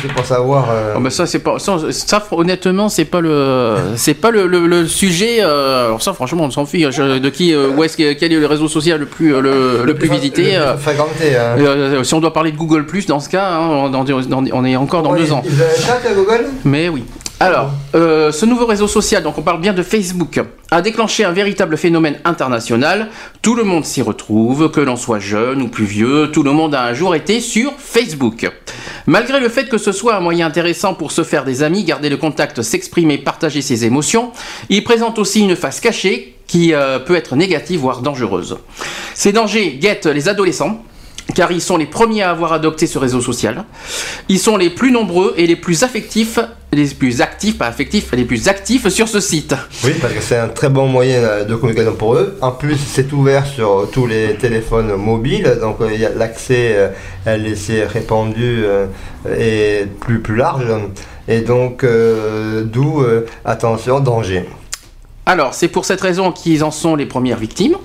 c'est pour savoir. euh, Oh bah ça c'est pas ça, ça, honnêtement c'est pas le c'est pas le, le- le sujet euh, alors ça franchement on s'en fiche euh, de qui euh, où est-ce que quel est le réseau social le plus le, le plus visité euh, plus fréquenté, hein. si on doit parler de Google Plus dans ce cas hein, dans- on est encore dans Ouais, deux ans Ils Google mais oui. Alors, euh, ce nouveau réseau social, donc on parle bien de Facebook, a déclenché un véritable phénomène international. Tout le monde s'y retrouve, que l'on soit jeune ou plus vieux, tout le monde a un jour été sur Facebook. Malgré le fait que ce soit un moyen intéressant pour se faire des amis, garder le contact, s'exprimer, partager ses émotions, il présente aussi une face cachée qui euh, peut être négative voire dangereuse. Ces dangers guettent les adolescents car ils sont les premiers à avoir adopté ce réseau social. Ils sont les plus nombreux et les plus affectifs, les plus actifs, pas affectifs, les plus actifs sur ce site. Oui, parce que c'est un très bon moyen euh, de communication pour eux. En plus, c'est ouvert sur tous les téléphones mobiles, donc euh, l'accès, euh, elle est répandu euh, et plus, large. Et donc, euh, d'où, euh, attention, danger. Alors, c'est pour cette raison qu'ils en sont les premières victimes.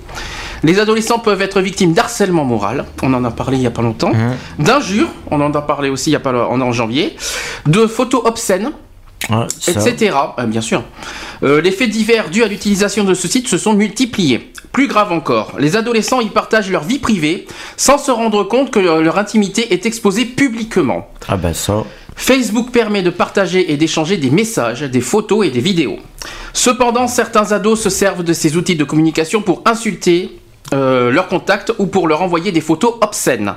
Les adolescents peuvent être victimes d'harcèlement moral, on en a parlé il n'y a pas longtemps, d'injures, on en a parlé aussi il y a pas en, en janvier, de photos obscènes, Ouais, etc. Euh, bien sûr. Euh, les faits divers dus à l'utilisation de ce site se sont multipliés. Plus grave encore, les adolescents y partagent leur vie privée sans se rendre compte que leur intimité est exposée publiquement. Ah bah ça. Facebook permet de partager et d'échanger des messages, des photos et des vidéos. Cependant, certains ados se servent de ces outils de communication pour insulter euh, leurs contacts ou pour leur envoyer des photos obscènes.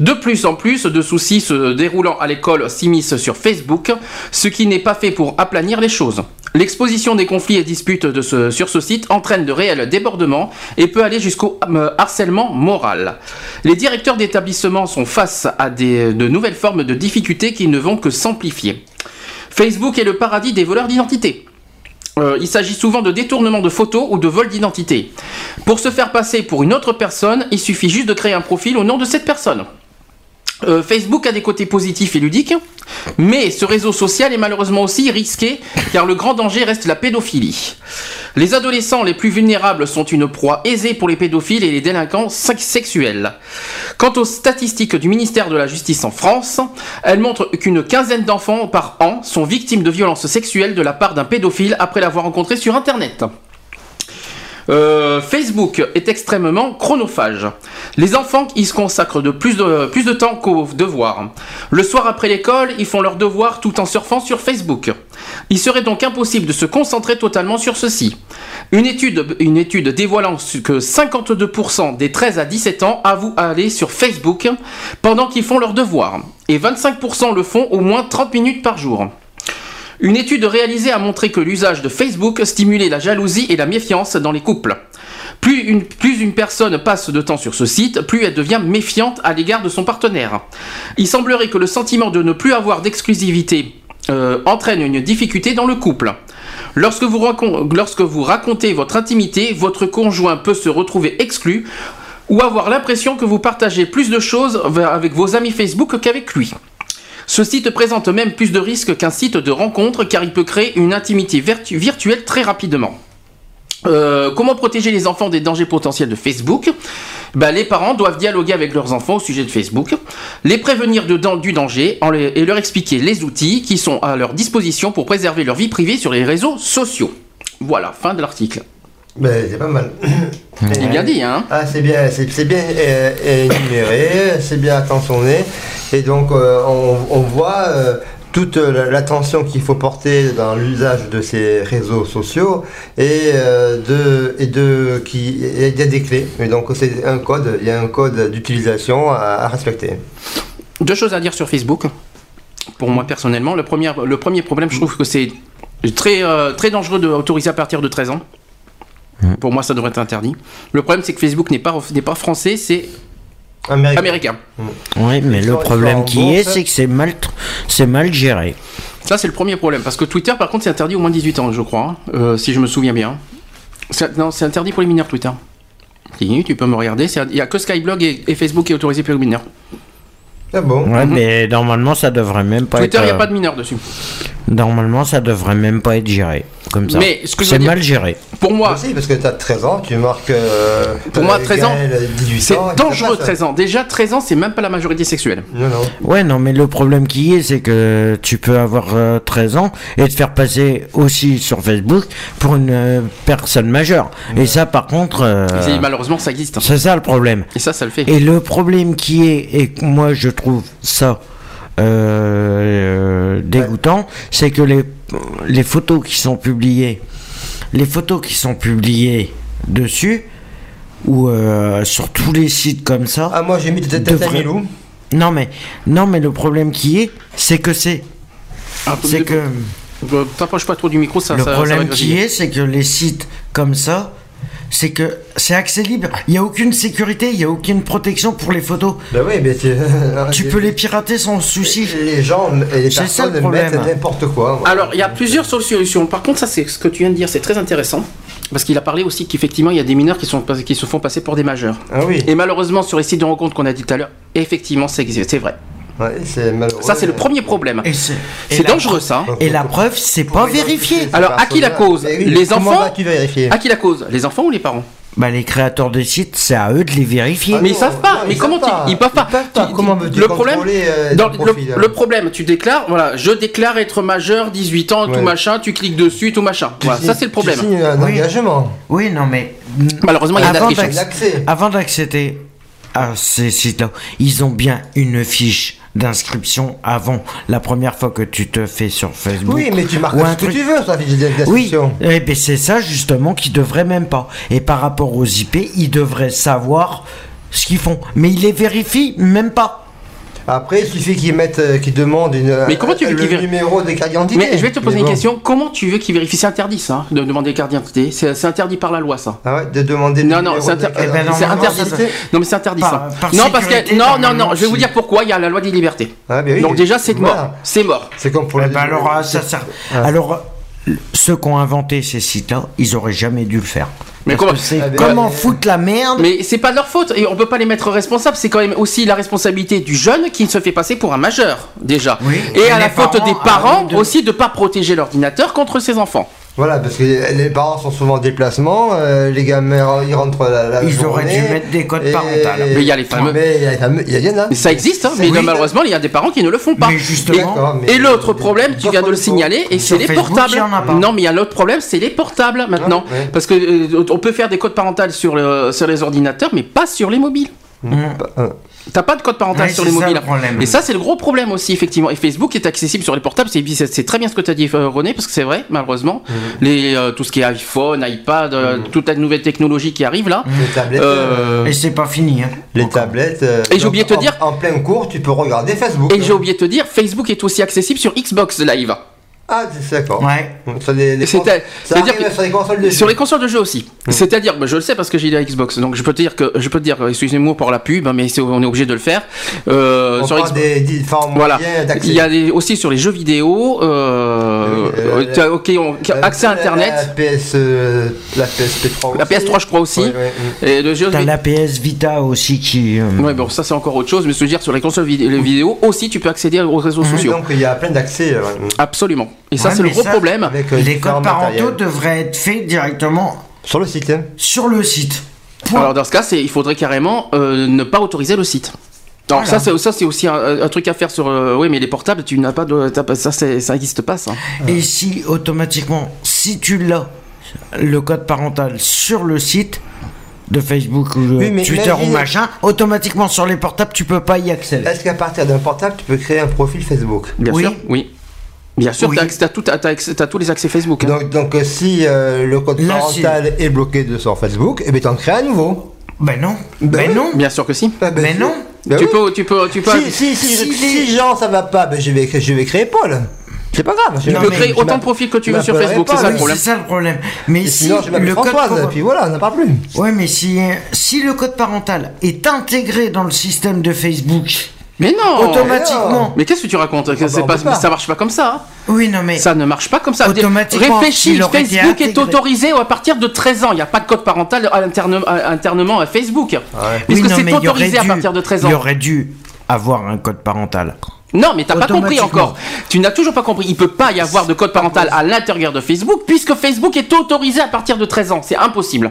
De plus en plus de soucis se déroulant à l'école s'immiscent sur Facebook, ce qui n'est pas fait pour aplanir les choses. L'exposition des conflits et disputes sur ce site entraîne de réels débordements et peut aller jusqu'au euh, harcèlement moral. Les directeurs d'établissements sont face à de nouvelles formes de difficultés qui ne vont que s'amplifier. Facebook est le paradis des voleurs d'identité. Euh, il s'agit souvent de détournement de photos ou de vol d'identité. Pour se faire passer pour une autre personne, il suffit juste de créer un profil au nom de cette personne. Euh, Facebook a des côtés positifs et ludiques, mais ce réseau social est malheureusement aussi risqué car le grand danger reste la pédophilie. Les adolescents les plus vulnérables sont une proie aisée pour les pédophiles et les délinquants sex- sexuels. Quant aux statistiques du ministère de la Justice en France, elles montrent qu'une quinzaine d'enfants par an sont victimes de violences sexuelles de la part d'un pédophile après l'avoir rencontré sur Internet. Euh, Facebook est extrêmement chronophage. Les enfants y se consacrent de plus, de plus de temps qu'aux devoirs. Le soir après l'école, ils font leurs devoirs tout en surfant sur Facebook. Il serait donc impossible de se concentrer totalement sur ceci. Une étude, une étude dévoilant que 52% des 13 à 17 ans avouent aller sur Facebook pendant qu'ils font leurs devoirs. Et 25% le font au moins 30 minutes par jour. Une étude réalisée a montré que l'usage de Facebook stimulait la jalousie et la méfiance dans les couples. Plus une, personne passe de temps sur ce site, plus elle devient méfiante à l'égard de son partenaire. Il semblerait que le sentiment de ne plus avoir d'exclusivité euh, entraîne une difficulté dans le couple. Lorsque vous racontez votre intimité, votre conjoint peut se retrouver exclu ou avoir l'impression que vous partagez plus de choses avec vos amis Facebook qu'avec lui. Ce site présente même plus de risques qu'un site de rencontre car il peut créer une intimité virtuelle très rapidement. Euh, comment protéger les enfants des dangers potentiels de Facebook? Ben, Les parents doivent dialoguer avec leurs enfants au sujet de Facebook, les prévenir du danger et leur expliquer les outils qui sont à leur disposition pour préserver leur vie privée sur les réseaux sociaux. Voilà, fin de l'article. Ben, c'est pas mal. Il est bien dit, hein Ah, c'est bien, c'est c'est bien euh, énuméré, c'est bien attentionné. Et donc, euh, on, on voit euh, toute la- l'attention qu'il faut porter dans l'usage de ces réseaux sociaux et, euh, de, et de qui il y a des clés. Et donc, c'est un code, il y a un code d'utilisation à, à respecter. Deux choses à dire sur Facebook. Pour moi personnellement, le premier, le premier problème, je trouve que c'est très, euh, très dangereux d'autoriser à partir de 13 ans. Pour moi, ça devrait être interdit. Le problème, c'est que Facebook n'est pas, n'est pas français, c'est Américain. américain. Oui, mais le problème qui est, c'est que c'est mal, c'est mal géré. Ça, c'est le premier problème. Parce que Twitter, par contre, c'est interdit au moins de 18 ans, je crois, hein, euh, si je me souviens bien. C'est- Non, c'est interdit pour les mineurs, Twitter. Tu peux me regarder. Il n'y a que Skyblog et, et Facebook qui est autorisé pour les mineurs. Ah bon Ouais, mais normalement, ça devrait même pas Twitter, il être. n'y a euh, pas de mineurs dessus. Normalement, ça devrait même pas être géré comme ça. Mais ce que je c'est veux dire- mal géré. Pour moi, Aussi, parce que tu as 13 ans, tu marques. euh, Pour moi, euh, 13 ans, 18 c'est dangereux, passe. 13 ans. Déjà, 13 ans, c'est même pas la majorité sexuelle. Non, non. Ouais, non, mais le problème qui est, c'est que tu peux avoir euh, 13 ans et te faire passer aussi sur Facebook pour une euh, personne majeure. Et ça, par contre, euh, malheureusement, ça existe. c'est ça le problème. Et ça, ça le fait. Et le problème qui est, et que moi je trouve ça euh, dégoûtant, c'est que les, les photos qui sont publiées, les photos qui sont publiées dessus, ou euh, sur tous les sites comme ça, Ah, moi j'ai mis des têtes non mais, non mais le problème qui est, c'est que c'est, Ah, c'est que Euh, T'approches pas trop du micro, ça le ça- ça va problème qui est, c'est que les sites comme ça, c'est que c'est accès libre. Il n'y a aucune sécurité, il n'y a aucune protection pour les photos. Bah oui, mais tu, Tu peux les pirater sans souci. Les gens et les le personnes problème. mettent n'importe quoi. voilà. Alors, il y a plusieurs solutions. Par contre, ça, c'est ce que tu viens de dire, c'est très intéressant. Parce qu'il a parlé aussi qu'effectivement, il y a des mineurs qui, sont, qui se font passer pour des majeurs. Ah oui, Et malheureusement, sur les sites de rencontres qu'on a dit tout à l'heure, effectivement, c'est c'est vrai. Ouais, c'est malheureux. Ça, c'est le premier problème. Et c'est et C'est la dangereux, ça. hein. Et la preuve, c'est pas vérifié. Alors, à qui la cause Les enfants À qui la cause Les enfants ou les parents Bah, les créateurs des sites, c'est à eux de les vérifier. Ah Mais non, ils savent pas. non, mais ils comment savent tu- pas. ils peuvent pas. Ils peuvent pas. Tu- Comment veux-tu le problème euh, dans- le, hein le problème, tu déclares, voilà, je déclare être majeur, 18 ans, tout machin, tu cliques dessus, tout machin. Tu Voilà, signes- ça c'est le problème. Tu signes un Oui. engagement. Oui, non, mais. Malheureusement, il y a de L'accès. Avant d'accéder à ces sites-là, ils ont bien une fiche d'inscription avant la première fois que tu te fais sur Facebook. Oui, mais tu marques ce que tu veux sur la fiche Oui, eh ben c'est ça justement qu'ils devraient même pas. Et par rapport aux IP, ils devraient savoir ce qu'ils font. Mais ils les vérifient même pas. Après, il suffit qu'ils mettent, euh, qu'ils demandent une, Mais comment tu veux le numéro des cartes d'identité. Mais je vais te poser Mais une bon. question. Comment tu veux qu'ils vérifient? C'est interdit ça, hein, de demander carte d'identité. C'est c'est interdit par la loi ça. Ah ouais, de demander Non, non, c'est inter- cartes Eh ben, normalement, interdit. ça- Non, mais c'est interdit Par- ça. par non, parce que non, non, non. Je vais vous dire pourquoi. Il y a la loi des libertés. Ah, oui. Donc déjà, c'est Voilà. mort. C'est mort. C'est comme pour Eh les. ben alors, ah, ça sert. Alors, euh, ceux qui ont inventé ces sites-là, ils auraient jamais dû le faire. Mais Parce comment- Ah, comment foutre la merde Mais c'est pas de leur faute et on peut pas les mettre responsables. C'est quand même aussi la responsabilité du jeune qui se fait passer pour un majeur déjà. Oui. Et Et à la faute parents, des parents de- aussi de pas protéger l'ordinateur contre ses enfants. Voilà, parce que les parents sont souvent en déplacement, euh, les gamins ils rentrent la, la Ils auraient dû mettre des codes et- parentaux. Mais il y a les fameux- Mais il y a les fameux- il y, en a. Mais ça existe, hein, mais Oui. malheureusement il y a des parents qui ne le font pas. Mais justement- Et l'autre problème, tu viens de le signaler, et c'est les Facebook, portables. il y en a pas. Non, mais il y a l'autre problème, c'est les portables maintenant. Ah, ouais. Parce que euh, on peut faire des codes parentaux sur, le- sur les ordinateurs, mais pas sur les mobiles. Euh, T'as pas de code parental Ouais, sur les mobiles. le. Et ça, c'est le gros problème aussi, effectivement. Et Facebook est accessible sur les portables. C'est très bien ce que tu as dit, euh, René, parce que c'est vrai, malheureusement. Les, euh, tout ce qui est iPhone, iPad, euh, toute la nouvelle technologie qui arrive là. Les tablettes, Euh, Et c'est pas fini. Hein. les tablettes. euh, Et j'ai oublié de te en- dire- En plein cours, tu peux regarder Facebook. Et j'ai oublié de te dire, Facebook est aussi accessible sur Xbox Live. Ah, c'est d'accord. Ouais. Sur les, c'est-à-dire sur les consoles de Sur jeux. les consoles de jeux aussi. C'est-à-dire, bah, je le sais parce que j'ai la Xbox, donc je peux te dire que, je peux te dire, excusez-moi pour la pub, hein, mais on est obligé de le faire. Euh, On sur parle Xbox- des différents Voilà. Il y a des- aussi sur les jeux vidéo, euh, Euh, euh, ok, on- Euh, accès à Internet, La, PS, euh, la PSP3 la PS3 je crois aussi, Ouais, ouais, et de jeux T'as la PS Vita aussi qui. euh, Ouais, bon, ça c'est encore autre chose, mais je veux dire, sur les consoles vidéo, les vidéos aussi, tu peux accéder aux réseaux Oui, sociaux. Donc il y a plein d'accès. Absolument. Et ça, Ouais, c'est le gros ça, problème. Avec euh, Les codes parentaux devraient être faits directement Sur le site. hein. sur le site. Point. Alors dans ce cas, il faudrait carrément euh, ne pas autoriser le site. Alors Voilà. ça, c'est ça, c'est aussi un, un truc à faire sur. euh, oui, mais les portables, tu n'as pas de, ça, c'est- ça n'existe pas, ça. Et si automatiquement, si tu l'as, le code parental sur le site, de Facebook ou de Oui, mais Twitter ou machin, automatiquement sur les portables, tu peux pas y accéder. Est-ce qu'à partir d'un portable, tu peux créer un profil Facebook? Bien Oui. sûr, oui. Bien sûr, Oui. accès- t'as tous les accès Facebook. hein. Donc, donc euh, si euh, le code Là, parental est bloqué de sur Facebook, eh bien, t'en crées un nouveau. Ben non. Ben Ben non. Bien sûr que si. Ah, ben, Mais si. non. Ben tu, oui. peux, tu peux, tu peux, Si, si, si, Si si, les- Jean ça va pas, ben, je, vais, créer- je vais créer Paul. C'est pas grave. tu peux créer autant de profils que tu veux sur Facebook, c'est ça le problème. C'est ça le problème. Mais si sinon, je m'appelle le code Françoise, par- puis voilà, on n'en parle plus. Ouais, mais si, si le code parental est intégré dans le système de Facebook, Mais non automatiquement. Mais qu'est-ce que tu racontes Que bah, c'est pas, peut pas. Ça marche pas comme ça. hein. Oui, non, mais. Ça ne marche pas comme ça. Automatiquement, Réfléchis, il Facebook est autorisé à partir de 13 ans. Il n'y a pas de code parental à internement à Facebook. Oui, Puisque non, c'est mais il y aurait autorisé à dû- partir de 13 Il ans. aurait dû avoir un code parental. Non, mais t'as pas compris encore. Tu n'as toujours pas compris. Il peut pas y avoir de code parental à l'intérieur de Facebook puisque Facebook est autorisé à partir de 13 ans. C'est impossible.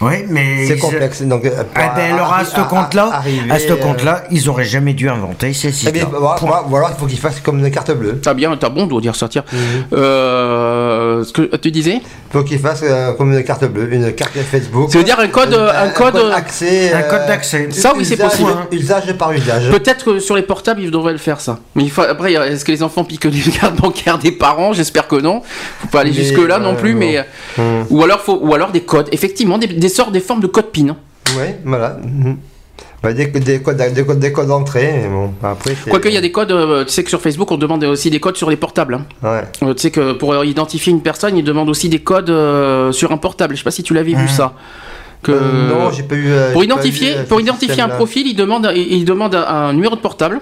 Oui, mais. C'est complexe. Donc, euh, Ah ben alors à ce compte-là, à ce euh, compte-là, ils auraient jamais dû inventer ces eh bien, systèmes. voilà, voilà, voilà, il faut qu'il fasse comme une carte bleue. T'as bien, t'as bon de dire tiens. Mhm. Euh, ce que tu disais faut qu'il fasse euh, comme une carte bleue, une carte Facebook. Ça veut dire un code, euh, un code, euh, accès. un code d'accès. Ça, oui, c'est possible. Usage par usage. Peut-être que sur les portables, ils devraient le faire ça. Mais il faut, après, est-ce que les enfants piquent les cartes bancaires des parents? J'espère que non. Faut pas aller Mais, jusque là non plus, mais euh, ou alors faut, ou alors des codes. Effectivement, des, des sortes, des formes de codes PIN. Oui, voilà. Mhm. Bah, des, des codes, des codes, des codes d'entrée, mais bon, après. c'est- Quoique il y a des codes, euh, tu sais que sur Facebook, on demande aussi des codes sur les portables. hein. Ouais. Euh, tu sais que pour identifier une personne, ils demandent aussi des codes euh, sur un portable. Je sais pas si tu l'avais vu Mhm. ça. Que non, j'ai pas eu. pour identifier, pour identifier un profil, il demande, il, il demande un, un numéro de portable.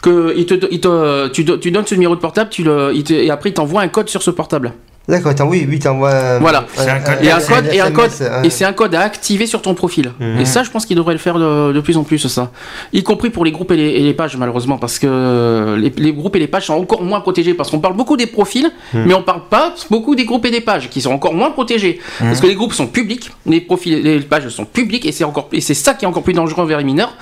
Que il te, il te- tu, do- tu donnes ce numéro de portable, tu le, il te- et après il t'envoie un code sur ce portable. D'accord, attends, oui, oui, t'envoies. Voilà. C'est un code Et un c'est code, et un code, SMS, ouais. et c'est un code à activer sur ton profil. Mhm. Et ça, je pense qu'il devrait le faire de, de plus en plus, ça. Y compris pour les groupes et les, et les pages, malheureusement, parce que les, les groupes et les pages sont encore moins protégés. Parce qu'on parle beaucoup des profils, Mhm. mais on parle pas beaucoup des groupes et des pages, qui sont encore moins protégés. Mhm. Parce que les groupes sont publics, les profils, les pages sont publiques, et c'est encore, et c'est ça qui est encore plus dangereux envers les mineurs,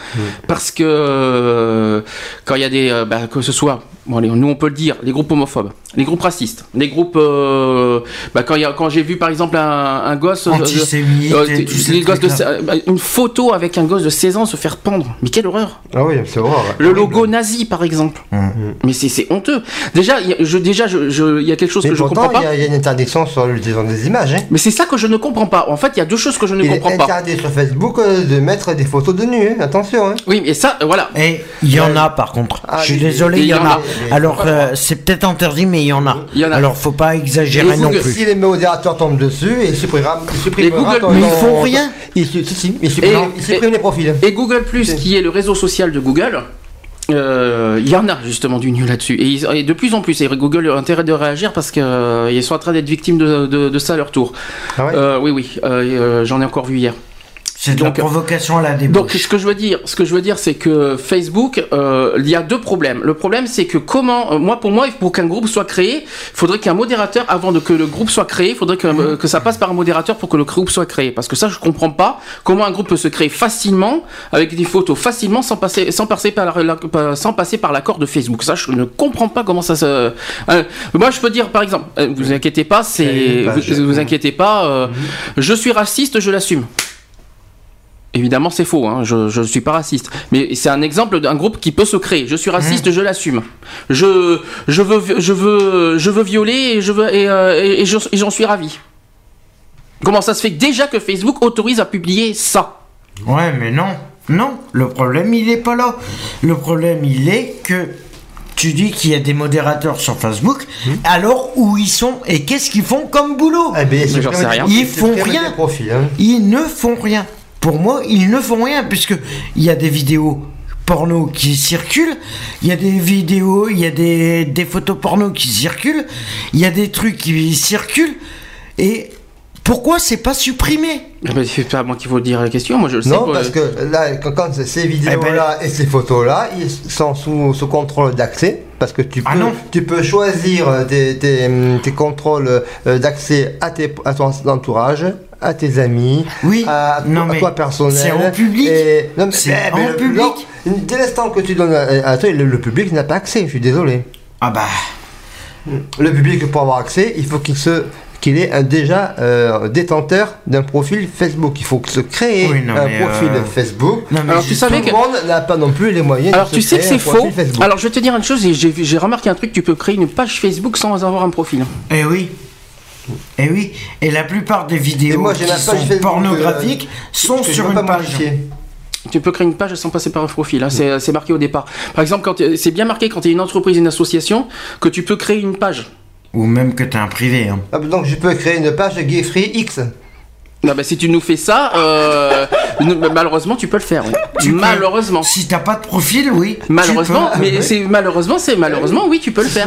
parce que euh, quand il y a des, euh, bah, que ce soit, bon, allez, nous on peut le dire, les groupes homophobes, les groupes racistes, les groupes, euh, bah, quand il y a, quand j'ai vu par exemple un, un gosse, euh, euh, de, bah, une photo avec un gosse de 16 ans se faire pendre, mais quelle horreur Ah oui, c'est horreur. Le logo nazi par exemple, mais c'est honteux. Déjà, il y a- je, déjà, je, y a quelque chose Mais que je comprends il y, pas. a- il y a une interdiction sur l'utilisation des images. Hein. Mais c'est ça que je ne comprends pas. En fait, il y a deux choses que je ne Il est comprends pas. interdit sur Facebook euh, de mettre des photos de nu, hein. attention. Hein. Oui, mais ça, euh, voilà. Et il y en a par contre. Ah, je suis désolé, il y, en a. Alors euh, c'est peut-être interdit, mais il y en a. Il y en a. Alors faut pas exagérer Et non Google, plus. Si les modérateurs tombent dessus, il supprimera. Il supprimera Google- ton- Mais ils font rien. Il, su- si, si, il supprime, Et- il supprime les profils. Et Google Plus, qui est le réseau social de Google, euh, il y en a justement du nu là-dessus. Et, ils- et de plus en plus, et Google a intérêt de réagir parce qu'ils sont en train d'être victimes de, de- de ça à leur tour. Ah ouais Euh, oui, oui, euh, euh, j'en ai encore vu hier. C'est de la Donc- provocation à la Donc, débauche. ce que je veux dire, ce que je veux dire, c'est que Facebook, euh, il y a deux problèmes. Le problème, c'est que comment, euh, moi, pour moi, pour qu'un groupe soit créé, il faudrait qu'un modérateur, avant de que le groupe soit créé, il faudrait que, euh, que ça passe par un modérateur pour que le groupe soit créé. Parce que ça, je comprends pas comment un groupe peut se créer facilement avec des photos facilement sans passer, sans passer par la- sans passer par l'accord de Facebook. Ça, je ne comprends pas comment ça se. Euh, moi, je peux dire, par exemple, euh, vous inquiétez pas, c'est, vous, vous inquiétez pas, euh, je suis raciste, je l'assume. Évidemment, c'est faux, hein, je ne suis pas raciste. Mais c'est un exemple d'un groupe qui peut se créer. Je suis raciste, je l'assume. Je, je, veux, je, veux, je veux violer et je veux, et, euh, et- et je- et j'en suis ravi. Comment ça se fait déjà que Facebook autorise à publier ça? Ouais, mais non. Non, le problème, il est pas là. Le problème, il est que tu dis qu'il y a des modérateurs sur Facebook, alors où ils sont et qu'est-ce qu'ils font comme boulot? Eh ben, j'en. Ils font rien. profils, hein. Ils ne font rien. Pour moi, ils ne font rien, puisque il y a des vidéos porno qui circulent, il y a des vidéos, il y a des, des photos porno qui circulent, il y a des trucs qui circulent, et pourquoi c'est pas supprimé? Eh ben, C'est pas moi qu'il faut dire la question, moi je le sais. Non, quoi. parce que là, quand, quand ces vidéos-là ben- et ces photos-là, ils sont sous, sous contrôle d'accès. Parce que tu peux, Ah non. tu peux choisir tes, tes, tes contrôles euh, d'accès à, tes, à ton entourage, à tes amis, Oui, à, non, à mais toi personnel. c'est en public. Et- non, mais- C'est mais- en mais public. non, dès l'instant que tu donnes à, à toi, le, le public n'a pas accès, je suis désolé. Ah bah, Le public, pour avoir accès, il faut qu'il se qu'il est un- déjà euh, détenteur d'un profil Facebook. Il faut se créer Oui, non, un profil euh, Facebook. Non, mais Alors, tu savais Tout que- le monde n'a pas non plus les moyens Alors de tu sais que c'est faux. Alors je vais te dire une chose, j'ai remarqué un truc, tu peux créer une page Facebook sans avoir un profil. Eh oui. Eh oui. Et la plupart des Et vidéos moi, j'ai qui sont Facebook, pornographiques euh, sont sur peux une pas page. Tu peux créer une page sans passer par un profil, hein. c'est c'est marqué au départ. Par exemple, quand tu- c'est bien marqué quand tu es une entreprise, une association, que tu peux créer une page. Ou même que t'es un privé. Hein. Ah, donc je peux créer une page Gay Free X. Non, bah, si tu nous fais ça, euh, malheureusement, tu peux le faire. oui. Tu peux. malheureusement. Si t'as pas de profil, oui. Malheureusement, peux. mais c'est malheureusement, c'est malheureusement, oui, tu peux le faire.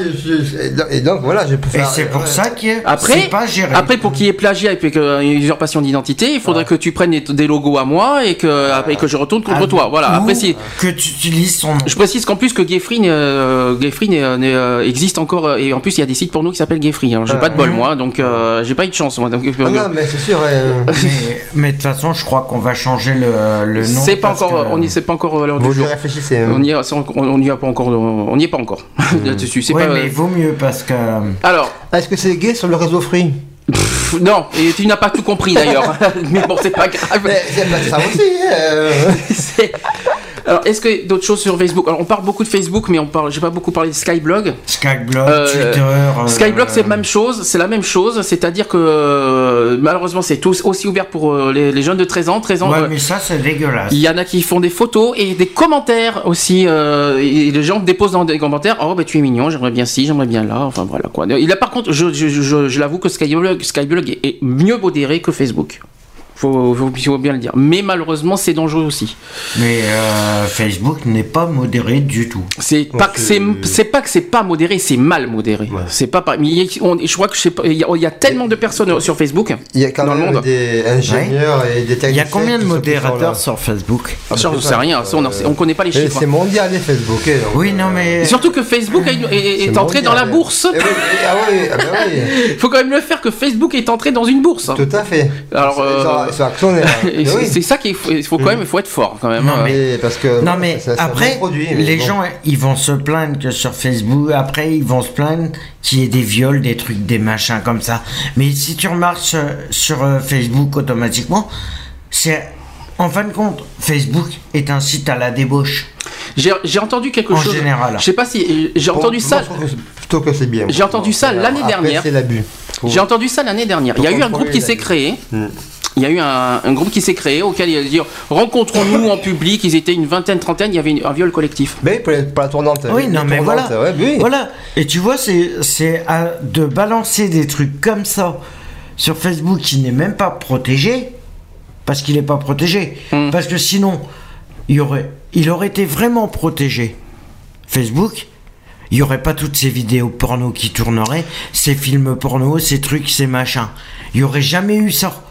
Et donc- Et voilà, je peux Et faire. c'est pour ça que Après, pas géré. après pour qu'il y ait plagiat et puis que, euh, usurpation d'identité, il faudrait que tu prennes des, logos à moi et que, après, que je retourne contre Ah, toi. Voilà. ou Après, si, que tu utilises son nom. je précise qu'en plus que Gayfree, euh, n'est, euh, existe encore euh, et en plus il y a des sites pour nous qui s'appellent Gayfree. hein. J'ai Ah, pas de bol moi, donc euh, j'ai pas eu de chance moi. Donc, Ah non, mais c'est sûr. euh, mais mais de toute façon, je crois qu'on va changer le, le nom. c'est pas encore, que- on y, c'est pas encore euh, l'heure vous du jour. réfléchissez. hein. On y, est- c'est encore- on y a pas encore, on y est pas encore là-dessus. C'est Ouais, pas. mais vaut mieux parce que. Alors, Est-ce que c'est gay sur le réseau free? Pff, non, et tu n'as pas tout compris d'ailleurs. mais bon, c'est pas grave. C'est pas ça aussi. euh. Alors, est-ce que d'autres choses sur Facebook Alors, on parle beaucoup de Facebook, mais on parle, j'ai pas beaucoup parlé de Skyblog. Skyblog, Euh, Twitter. euh, Skyblog, c'est la même chose, c'est la même chose, c'est-à-dire que euh, malheureusement, c'est tous aussi ouvert pour les, les jeunes de 13 ans. 13 ans, Ouais, mais ça, c'est dégueulasse. il y en a qui font des photos et des commentaires aussi. et les gens déposent dans des commentaires Oh, bah tu es mignon, j'aimerais bien ci, j'aimerais bien là. Enfin voilà quoi. Il a par contre, je, je, je, je l'avoue que Skyblog, Skyblog est mieux modéré que Facebook. Faut, faut, faut bien le dire. Mais malheureusement, c'est dangereux aussi. Mais euh, Facebook n'est pas modéré du tout. C'est pas que c'est pas que c'est pas modéré, c'est mal modéré. C'est pas pas- mais on- je crois que je sais pas, il y, a- il y a tellement de personnes sur Facebook. Il y a quand Dans le même monde. des ingénieurs et des Il y techniciens. a combien de modérateurs sur Facebook? Ah, Ça, je sais rien. Ça, on, en- on connaît pas les Et chiffres. C'est mondial les Facebook. eh, donc, Oui, non, euh, mais. Et surtout que Facebook est, entré dans la bourse. Eh oui, eh, ah oui, ah oui, Il faut quand même le faire que Facebook est entré dans une bourse. tout à fait. Alors, Eh c'est oui. c'est ça qu'il faut, il faut quand même, il faut être fort quand même. Non, hein. mais- parce que Non mais ça- après bon produit, mais les bon. gens ils vont se plaindre que sur Facebook après ils vont se plaindre qu'il y ait des viols des trucs des machins comme ça mais si tu remarques sur, sur, euh, Facebook automatiquement c'est en fin de compte Facebook est un site à la débauche J'ai entendu quelque En chose. général. Je sais pas si j'ai Bon, entendu ça. je trouve que c'est- Plutôt que c'est bien. J'ai entendu ça l'année dernière. C'est l'abus. J'ai entendu ça l'année dernière. Il y a eu un groupe qui s'est créé. Hmm. Il y a eu un, un groupe qui s'est créé auquel il a dit rencontrons-nous en public. Ils étaient une vingtaine, trentaine. Il y avait une- un viol collectif. Mais pour, la- pour la tournante. oui non mais voilà tournantes, ouais, oui. voilà et tu vois c'est de balancer des trucs comme ça sur Facebook qui n'est même pas protégé parce qu'il n'est pas protégé Mm. parce que sinon il aurait il aurait été vraiment protégé Facebook il y aurait pas toutes ces vidéos porno qui tourneraient ces films porno ces trucs ces machins il y aurait jamais eu ça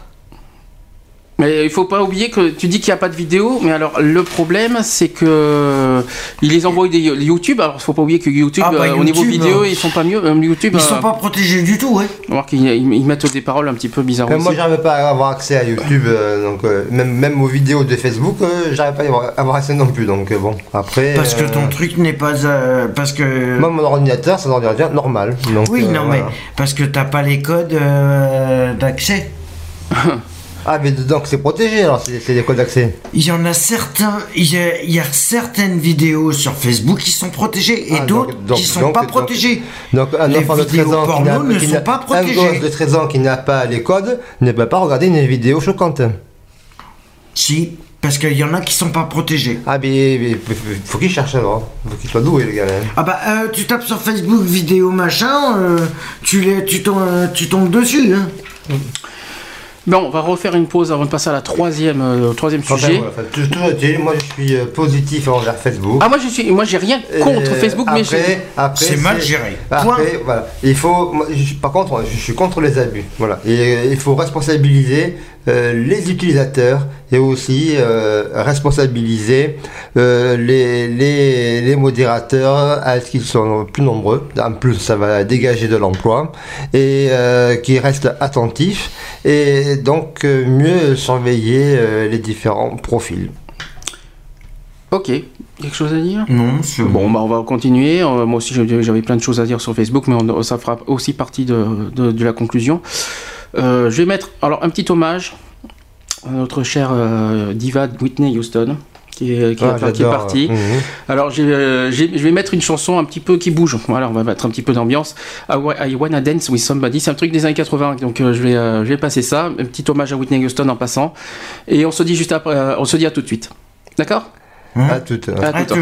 Mais il faut pas oublier que tu dis qu'il n'y a pas de vidéo, mais alors le problème c'est que ils les envoient des YouTube. Alors il faut pas oublier que YouTube, Ah bah, euh, au niveau vidéo, euh, ils sont pas mieux. Même YouTube, ils euh, sont pas protégés du tout ouais voir qu'ils ils- mettent des paroles un petit peu bizarres. Mais moi, aussi. j'arrive pas à avoir accès à YouTube, euh, donc euh, même, même aux vidéos de Facebook, euh, j'arrive pas à y avoir, accès non plus. Donc euh, bon, après. parce que euh, ton truc n'est pas euh, parce que Moi, mon ordinateur, c'est un ordinateur normal. Donc, oui euh, non voilà. mais parce que t'as pas les codes euh, d'accès Ah, mais donc c'est protégé alors, c'est des codes d'accès. Il y en a certains, il y a, il y a certaines vidéos sur Facebook qui sont protégées et Ah, d'autres qui sont donc- pas donc- protégées. Donc un Les enfant de 13 vidéos ans qui n'a ne qui sont pas de 13 ans qui n'a pas les codes ne peut pas regarder une vidéo choquante. Si, parce qu'il y en a qui sont pas protégés. Ah mais, mais faut qu'il cherche alors. Faut qu'il soit doué le gars. hein. Ah bah euh, tu tapes sur Facebook vidéo machin, euh, tu les, tu tombes, euh, tu tombes dessus. Hein. Bon, on va refaire une pause avant de passer à la troisième, euh, au troisième Enfin, sujet. voilà, enfin, tout- tout a été, moi je suis euh, positif envers Facebook. Ah moi je suis, moi j'ai rien contre Euh, Facebook, mais après, après, C'est mal géré. Après, voilà. Il faut, moi, je suis- par contre, je suis contre les abus. Voilà. Et euh, il faut responsabiliser euh, euh, les utilisateurs et aussi euh, responsabiliser euh, les, les, modérateurs à ce qu'ils sont plus nombreux. En plus, ça va dégager de l'emploi et qu'ils restent attentifs et donc mieux surveiller les différents profils. Ok, Quelque chose à dire? Non, sur... Bon, bah, on va continuer. Moi aussi, j'avais plein de choses à dire sur Facebook, mais ça fera aussi partie de, de la conclusion. Euh, je vais mettre alors un petit hommage à notre chère euh, diva Whitney Houston. Qui est, qui, parti. Alors, euh, je vais mettre une chanson un petit peu qui bouge. Voilà, on va mettre un petit peu d'ambiance. I Wanna Dance with Somebody. C'est un truc des années 80. Donc, je, vais, je vais passer ça. Un petit hommage à Whitney Houston en passant. Et on se dit juste après, on se dit à tout de suite. D'accord? À tout. À, à, à tout.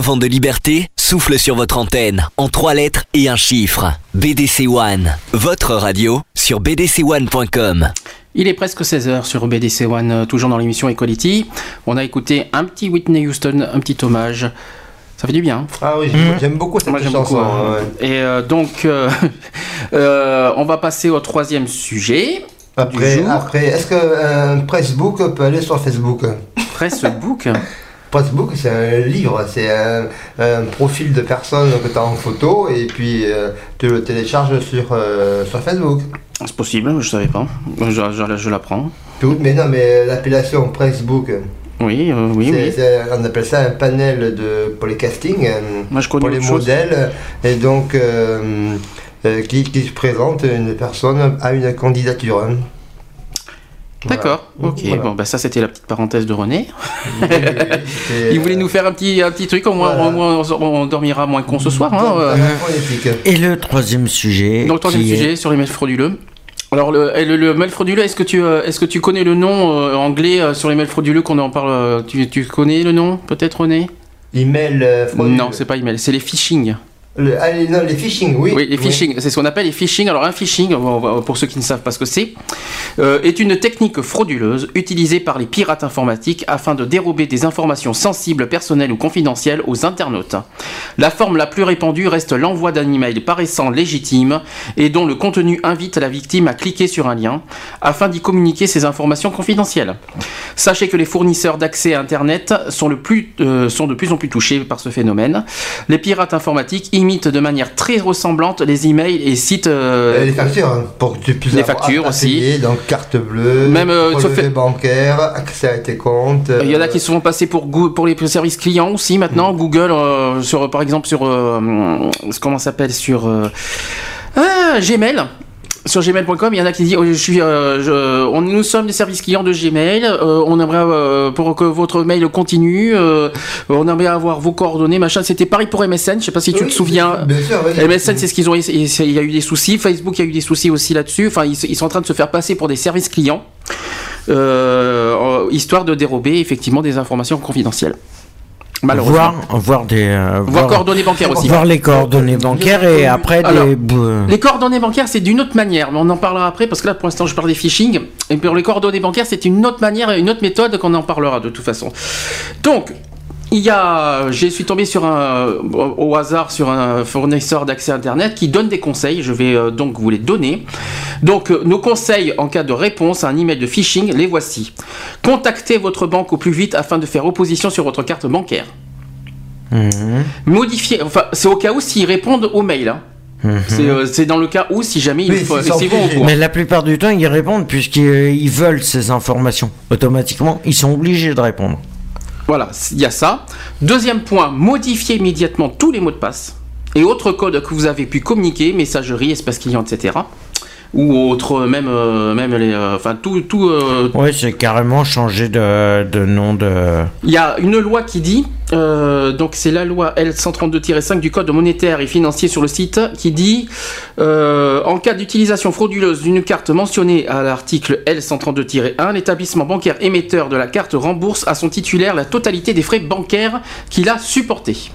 Un vent de liberté souffle sur votre antenne en trois lettres et un chiffre. BDC One, votre radio sur bdc1.com. Il est presque 16h sur BDC One, euh, toujours dans l'émission Equality. On a écouté un petit Whitney Houston, un petit hommage. Ça fait du bien. Ah oui, j'aime- j'aime beaucoup cette Moi chanson. beaucoup. hein. ouais. Et euh, donc, euh, euh, on va passer au troisième sujet. Après, après est-ce qu'un Pressbook peut aller sur Facebook? Facebook. Pressbook, c'est un livre, c'est un, un profil de personne que tu as en photo et puis euh, tu le télécharges sur, euh, sur Facebook. C'est possible, je savais pas. Je, je- je l'apprends. Tout- Mais non, mais l'appellation Pressbook, Oui, euh, oui, oui. on appelle ça un panel de, Moi je connais pour les chose. modèles, et donc qui, qui se présente une personne à une candidature. D'accord, Voilà. ok. Voilà. Bon, bah ça c'était la petite parenthèse de René. Il voulait nous faire un petit, un petit truc, au moins, Voilà. au moins, on, on dormira moins con ce soir. Hein, euh. Et le troisième sujet. Donc, troisième est- sujet sur les mails frauduleux. Alors, le, le, le mail frauduleux, est-ce que, tu, euh, est-ce que tu connais le nom euh, anglais euh, sur les mails frauduleux qu'on en parle euh, tu, tu connais le nom, peut-être, René? Email frauduleux. Non, c'est pas email, c'est les phishing. Le- ah, les, non, les phishing, oui. Oui, les phishing, c'est ce qu'on appelle les phishing. Alors un phishing, pour ceux qui ne savent pas ce que c'est, euh, est une technique frauduleuse utilisée par les pirates informatiques afin de dérober des informations sensibles, personnelles ou confidentielles aux internautes. La forme la plus répandue reste l'envoi d'un email paraissant légitime et dont le contenu invite la victime à cliquer sur un lien afin d'y communiquer ses informations confidentielles. Sachez que les fournisseurs d'accès à Internet sont, le plus, euh, sont de plus en plus touchés par ce phénomène. Les pirates informatiques imitent de manière très ressemblante les emails et sites. euh, les factures, hein, pour que tu puisses Les factures aussi. payer, donc carte bleue, Même, euh, relevé bancaire, accès à tes comptes. Il y en a euh, qui se font passer pour, pour les services clients aussi maintenant. Google, euh, sur, par exemple, sur. comment s'appelle Sur. ah, Gmail. Sur gmail.com, il y en a qui disent oh, je suis, euh, je- on, Nous sommes des services clients de Gmail. euh, on aimerait, euh, pour que votre mail continue, on aimerait avoir vos coordonnées, machin. C'était pareil pour MSN. Je sais pas si tu oui, te souviens. Bien sûr, oui. MSN, c'est ce qu'ils ont. Il y a eu des soucis. Facebook, il y a eu des soucis aussi là-dessus. Enfin, ils, ils sont en train de se faire passer pour des services clients, histoire de dérober effectivement des informations confidentielles. Malheureusement. Voir, voir des. euh, Voir coordonnées bancaires aussi. voir les coordonnées bancaires et après Alors, des. bou- Les coordonnées bancaires, c'est d'une autre manière, mais on en parlera après parce que là, pour l'instant, je parle des phishing. Et pour les coordonnées bancaires, c'est une autre manière, une autre méthode qu'on en parlera de toute façon. Donc, il y a, je suis tombé sur un, au hasard sur un fournisseur d'accès Internet qui donne des conseils. Je vais euh, donc vous les donner. Donc, euh, nos conseils en cas de réponse à un email de phishing, les voici. Contactez votre banque au plus vite afin de faire opposition sur votre carte bancaire. Mhm. Modifier, enfin, c'est au cas où s'ils répondent au mail. hein. Mhm. C'est, euh, c'est dans le cas où si jamais Oui, ils, vont au obligés. courant. Mais la plupart du temps, ils répondent puisqu'ils ils veulent ces informations. Automatiquement, ils sont obligés de répondre. Voilà, il y a ça. Deuxième point, modifiez immédiatement tous les mots de passe et autres codes que vous avez pu communiquer, messagerie, espace client, etc. Ou autres, même, euh, même les, euh, enfin tout, tout. euh, Ouais, c'est carrément changer de, de nom de. Il y a une loi qui dit, euh, donc c'est la loi L132-5 du Code monétaire et financier sur le site, qui dit, euh, en cas d'utilisation frauduleuse d'une carte mentionnée à l'article L132-1, l'établissement bancaire émetteur de la carte rembourse à son titulaire la totalité des frais bancaires qu'il a supportés.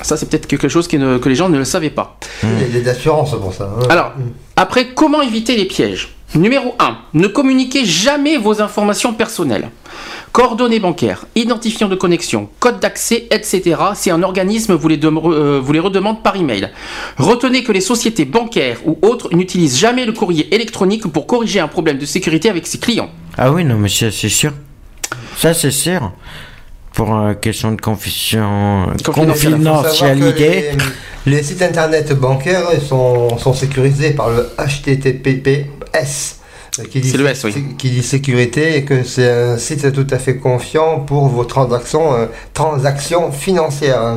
Ça, c'est peut-être quelque chose qui ne- que les gens ne le savaient pas. Il y a des assurances pour ça. hein. Alors, après, comment éviter les pièges? Numéro 1. Ne communiquez jamais vos informations personnelles. Coordonnées bancaires, identifiant de connexion, code d'accès, etc. Si un organisme vous les, dem- euh, vous les redemande par email. Retenez que les sociétés bancaires ou autres n'utilisent jamais le courrier électronique pour corriger un problème de sécurité avec ses clients. Ah oui, non, mais ça, c'est sûr. Ça, c'est sûr. Pour euh, question de. Confidentialité. Les, sites internet bancaires sont, sont sécurisés par le HTTPS. euh, Qui dit, S, oui. qui dit sécurité et que c'est un site tout à fait confiant pour vos transactions, euh, transactions financières.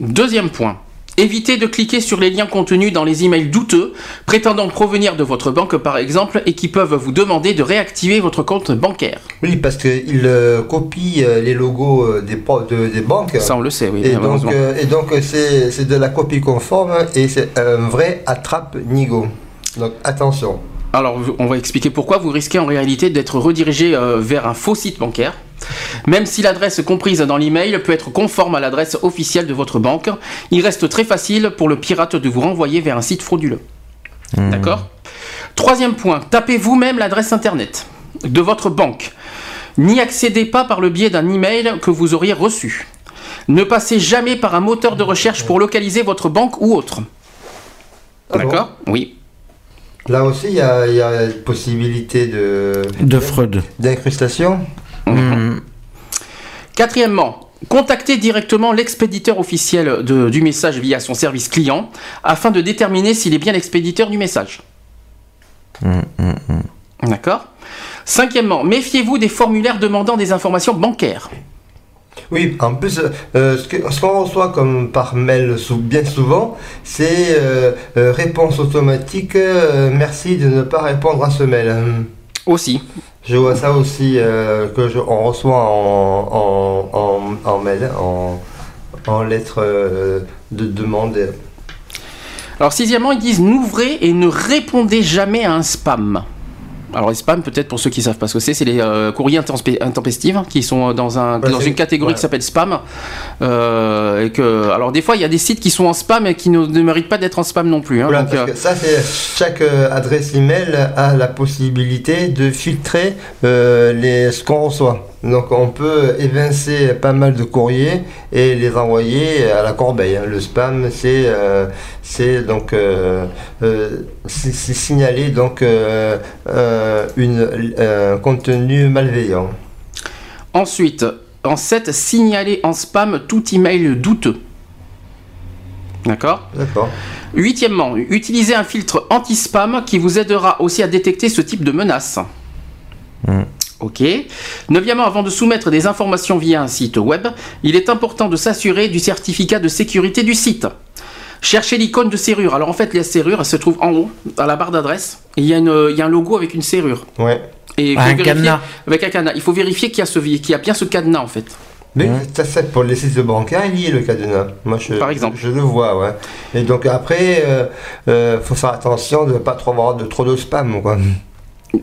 Deuxième point. Évitez de cliquer sur les liens contenus dans les emails douteux, prétendant provenir de votre banque par exemple, et qui peuvent vous demander de réactiver votre compte bancaire. Oui, parce qu'ils euh, copient euh, les logos euh, des, po- de- des banques. Ça, on le sait, oui, Et donc, malheureusement. euh, et donc c'est c'est de la copie conforme et c'est un vrai attrape-nigo. Donc attention. Alors, on va expliquer pourquoi vous risquez en réalité d'être redirigé euh, vers un faux site bancaire. Même si l'adresse comprise dans l'email peut être conforme à l'adresse officielle de votre banque, il reste très facile pour le pirate de vous renvoyer vers un site frauduleux. D'accord? Troisième point, tapez vous-même l'adresse internet de votre banque. N'y accédez pas par le biais d'un email que vous auriez reçu. Ne passez jamais par un moteur de recherche pour localiser votre banque ou autre. Ah bon? D'accord? Oui. Là aussi, il y y a possibilité de De Freud. d'incrustation? Quatrièmement, contactez directement l'expéditeur officiel de- du message via son service client afin de déterminer s'il est bien l'expéditeur du message. D'accord Cinquièmement, méfiez-vous des formulaires demandant des informations bancaires. Oui, en plus, euh, ce qu'on reçoit comme par mail bien souvent, c'est euh, euh, réponse automatique, euh, merci de ne pas répondre à ce mail. Aussi. Je vois ça aussi euh, que je, on reçoit en, en, en, en mail, en, en lettre euh, de demande. Alors sixièmement, ils disent n'ouvrez et ne répondez jamais à un spam. Alors les spams, peut-être pour ceux qui savent pas ce que c'est, c'est les euh, courriers intempestifs qui sont dans, un, Ouais, dans une catégorie ouais. qui s'appelle spam. Euh, et que, alors des fois, il y a des sites qui sont en spam et qui ne, ne méritent pas d'être en spam non plus. hein. Voilà, Donc, parce euh, que ça, c'est chaque euh, adresse email a la possibilité de filtrer euh, les, ce qu'on reçoit. Donc on peut évincer pas mal de courriers et les envoyer à la corbeille. hein. Le spam, c'est euh, c'est donc euh, euh, signaler donc euh, euh, une euh, un contenu malveillant. Ensuite, en 7, signalez en spam tout email douteux. D'accord? D'accord. Huitièmement, utilisez un filtre anti-spam qui vous aidera aussi à détecter ce type de menaces. Ok. Neuvièmement, avant de soumettre des informations via un site web, il est important de s'assurer du certificat de sécurité du site. Cherchez l'icône de serrure. Alors en fait, la serrure, elle se trouve en haut, à la barre d'adresse. Et il y, a une- il y a un logo avec une serrure. Ouais. Et il faut Un vérifier- cadenas. Avec un cadenas. Il faut vérifier qu'il y, a ce- qu'il y a bien ce cadenas en fait. Mais ça, c'est pour les sites bancaires, il y est le cadenas. Moi, je, Par exemple. Je, le vois, ouais. Et donc après, euh, euh, faut faire attention de ne pas trop avoir de trop de spam, quoi.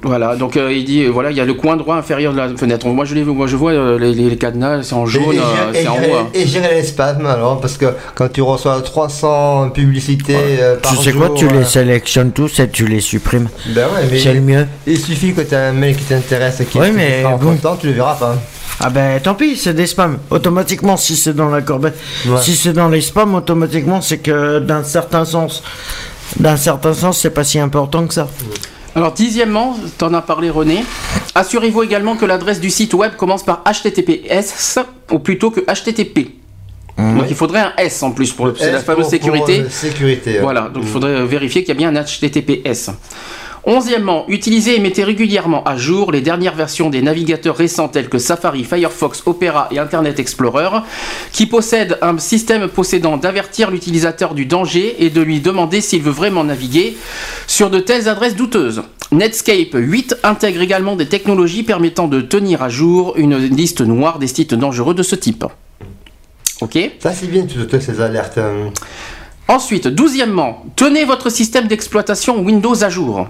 Voilà, donc euh, il dit, euh, voilà, il y a le coin droit inférieur de la fenêtre. Moi je, les, moi, je vois euh, les, les cadenas, c'est en jaune, euh, c'est en et haut. et gérer les spams, alors, parce que quand tu reçois 300 publicités euh, par Tu sais jour... quoi, tu euh, les sélectionnes tous et tu les supprimes. Ben ouais, mais C'est le mieux. il suffit que tu as un mail qui t'intéresse et qui qui mais bon. temps, tu le verras pas. Ah ben tant pis, c'est des spams. Automatiquement, si c'est dans la corbeille, Ouais. si c'est dans les spams, automatiquement, c'est que d'un certain sens, d'un certain sens, c'est pas si important que ça. Alors dixièmement, t'en as parlé René, assurez-vous également que l'adresse du site web commence par HTTPS ou plutôt que HTTP. Donc il faudrait un S en plus pour, c'est la fameuse pour- sécurité. pour, euh, sécurité. Voilà, donc il faudrait euh, vérifier qu'il y a bien un HTTPS. Onzièmement, utilisez et mettez régulièrement à jour les dernières versions des navigateurs récents tels que Safari, Firefox, Opera et Internet Explorer, qui possèdent un système possédant d'avertir l'utilisateur du danger et de lui demander s'il veut vraiment naviguer sur de telles adresses douteuses. Netscape 8 intègre également des technologies permettant de tenir à jour une liste noire des sites dangereux de ce type. Ok? Ça, c'est bien, toutes ces alertes. hein. Ensuite, douzièmement, tenez votre système d'exploitation Windows à jour,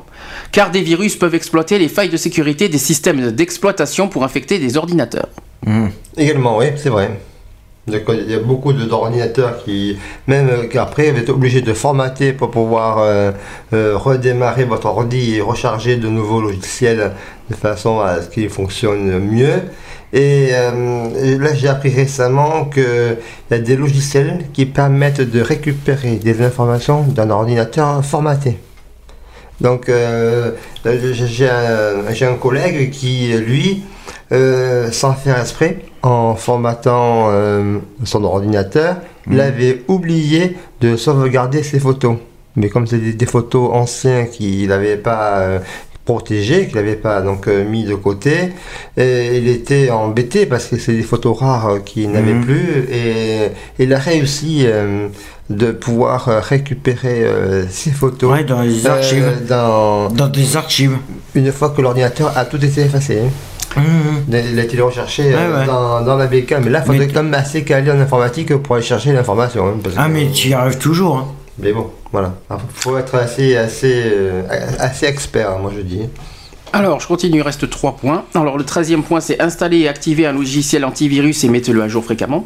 car des virus peuvent exploiter les failles de sécurité des systèmes d'exploitation pour infecter des ordinateurs. Également, oui, c'est vrai. Il y a beaucoup de- d'ordinateurs qui, même euh, qu'après, vous êtes obligé de formater pour pouvoir euh, euh, redémarrer votre ordi et recharger de nouveaux logiciels de façon à ce qu'il fonctionne mieux. Et, euh, et là, j'ai appris récemment qu'il y a des logiciels qui permettent de récupérer des informations d'un ordinateur formaté. Donc, euh, j'ai un, collègue qui, lui, euh, sans faire exprès, en formatant euh, son ordinateur, il avait oublié de sauvegarder ses photos. Mais comme c'est des, des photos anciennes qu'il n'avait pas euh, protégées, qu'il n'avait pas donc euh, mis de côté, et il était embêté parce que c'est des photos rares euh, qu'il n'avait Mhm. plus, et il a réussi euh, de pouvoir récupérer euh, ses photos Ouais, dans les euh, archives. dans, Dans des archives. une fois que l'ordinateur a tout été effacé. hein. Mhm. Il a été recherché Ouais, ouais. Dans, dans la BK, mais là, il faudrait quand même assez calé en informatique pour aller chercher l'information. hein, Ah que- mais tu y arrives toujours. Hein. Mais bon, voilà. Il faut être assez, assez, euh, assez expert, moi je dis. Alors, je continue, il reste 3 points. Alors, le 13e point, c'est installer et activer un logiciel antivirus et mettez-le à jour fréquemment.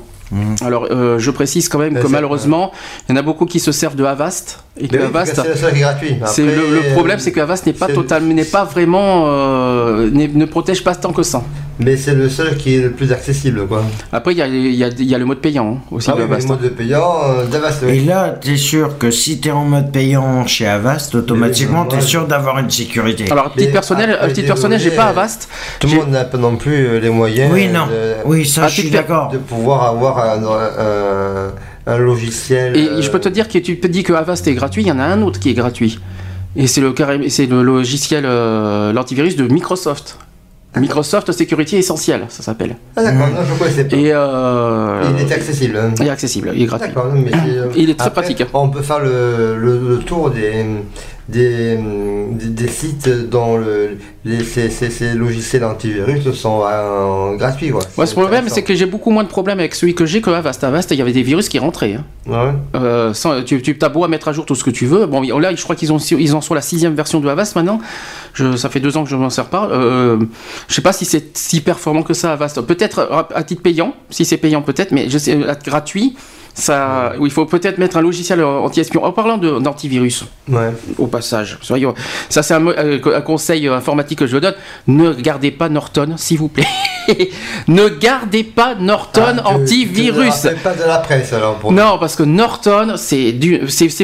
Alors, euh, je précise quand même Ben, que malheureusement, il y en a beaucoup qui se servent de Avast. Et que Avast, c'est le seul qui est gratuit. c'est Après, le, problème, c'est que Avast n'est pas c'est- total, n'est pas vraiment, euh, ne protège pas tant que ça. Mais c'est le seul qui est le plus accessible, quoi. Après, il y a, il y a- il y a le mode payant hein, aussi Ah de oui, Avast. le mode de payant, euh, d'Avast, Et là, t'es sûr que si t'es en mode payant chez Avast, automatiquement, t'es moi, sûr d'avoir une sécurité. Alors, à titre Mais personnel, après, à titre personnel, j'ai pas Avast. Tout le monde n'a pas non plus euh, les moyens oui, non. de, Oui, ça, Ah, je suis tu- d'accord. de pouvoir avoir un, un- un logiciel. Et euh, je peux te dire que tu te dis que Avast est gratuit, il y en a un autre qui est gratuit. Et c'est le, carré- c'est le logiciel, euh, l'antivirus de Microsoft. Microsoft Security Essentiel, ça s'appelle. Ah d'accord, je ne connaissais pas. Et euh, Il est accessible. hein. il est accessible, il est gratuit. Mais euh, Il est très après, pratique. On peut faire le, le- le tour des, des, des, des sites dont le, les, ces, ces- ces logiciels antivirus sont euh, gratuits. Quoi. Ouais, ce problème, c'est que j'ai beaucoup moins de problèmes avec celui que j'ai que Avast. Avast, il y avait des virus qui rentraient. hein. Ouais? Euh, sans- tu tu as beau à mettre à jour tout ce que tu veux. Bon, là, je crois qu'ils ont, ils en sont la sixième version de Avast maintenant. Je, ça fait deux ans que je m'en sers pas. Euh, je sais pas si c'est si performant que ça Avast. Peut-être à, titre payant, si c'est payant peut-être, mais je sais, gratuit. Ça, il faut peut-être mettre un logiciel anti-espion. En parlant d'antivirus, Ouais. au passage, soyons, ça c'est un, euh, un conseil informatique que je donne. Ne gardez pas Norton, s'il vous plaît. ne gardez pas Norton Ah, antivirus. ne pas de la presse alors pour Non, parce que Norton, c'est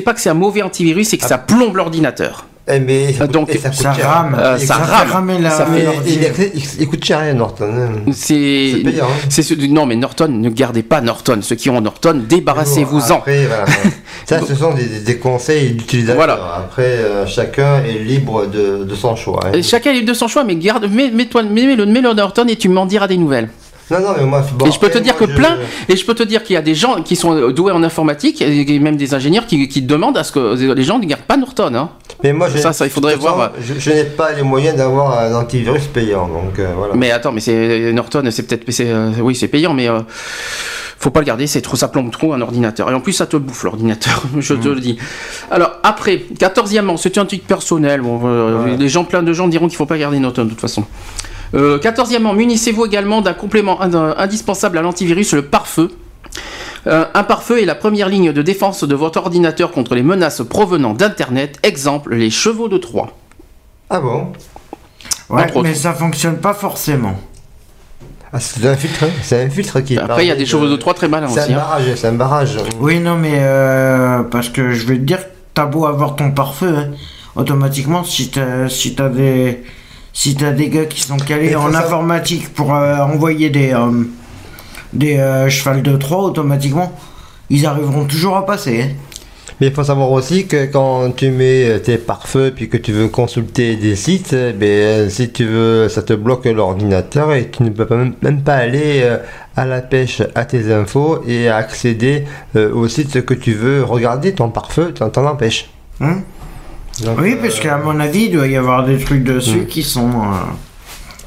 pas que c'est un mauvais antivirus, c'est que ça plombe l'ordinateur. Eh, mais ça donc, et ça coûte Ça cher. rame. Euh, Et ça ça rame. rame la- Ça fait- il, il- il coûte cher, hein, Norton. hein. C'est, hein. ce- non, mais Norton, ne gardez pas Norton. Ceux qui ont Norton, débarrassez-vous-en. Après, voilà. Ça, ce sont des, des conseils d'utilisateurs. Voilà. Après, euh, chacun est libre de, de son choix. hein. Et Chacun est libre de son choix, mais garde, mets, mets-toi, mets-le, mets-le Norton et tu m'en diras des nouvelles. Non, non, mais moi, bon, et je peux te dire que je- plein, et je peux te dire qu'il y a des gens qui sont doués en informatique, et même des ingénieurs qui, qui demandent à ce que les gens ne gardent pas Norton. Hein. Mais moi, je- Ça, ça, il faudrait voir. Je, je n'ai pas les moyens d'avoir un antivirus payant, donc euh, voilà. Mais attends, mais c'est Norton, c'est peut-être, euh, oui, c'est payant, mais euh, faut pas le garder, c'est trop, ça plombe trop un ordinateur. Et en plus, ça te bouffe l'ordinateur, je te le dis. Alors après, quatorzièmement, c'est un truc personnel. Bon, euh, Ouais. les gens, plein de gens diront qu'il faut pas garder Norton de toute façon. Euh, quatorzièmement, munissez-vous également d'un complément ind- indispensable à l'antivirus, le pare-feu. Euh, un pare-feu est la première ligne de défense de votre ordinateur contre les menaces provenant d'Internet. Exemple, les chevaux de Troie. Ah bon? Ouais, Entre autres. mais ça fonctionne pas forcément. ah, C'est un filtre, c'est un filtre qui. Après, il y a des chevaux de Troie très malins C'est un aussi. hein. barrage, c'est un barrage. Oui, non, mais euh, parce que je vais te dire, t'as beau avoir ton pare-feu, hein, automatiquement, si t'as si t'as des si t'as des gars qui sont calés en informatique pour euh, envoyer des euh, des euh, chevals de 3 automatiquement, ils arriveront toujours à passer. hein. Mais il faut savoir aussi que quand tu mets tes pare-feux puis que tu veux consulter des sites, eh ben, si tu veux, ça te bloque l'ordinateur et tu ne peux pas- même, même pas aller euh, à la pêche à tes infos et accéder au site que tu veux regarder. Ton pare-feu t'en t'en empêche. Hein? Donc, oui, parce qu'à mon avis, il doit y avoir des trucs dessus Hmm. qui sont. euh,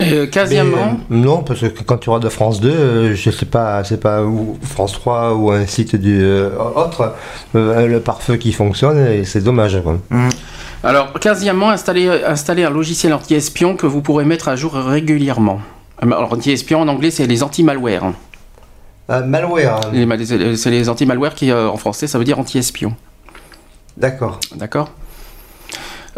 Euh, euh, non, parce que quand tu regardes France 2, euh, je sais pas, c'est pas ou France 3 ou un site du euh, autre, euh, le pare-feu qui fonctionne et c'est dommage. quoi. Alors, quinzièmement, installer, installer un logiciel anti-espion que vous pourrez mettre à jour régulièrement. Alors, anti-espion en anglais, c'est les anti-malware. malware, C'est les anti-malware qui, euh, en français, ça veut dire anti-espion. d'accord. D'accord?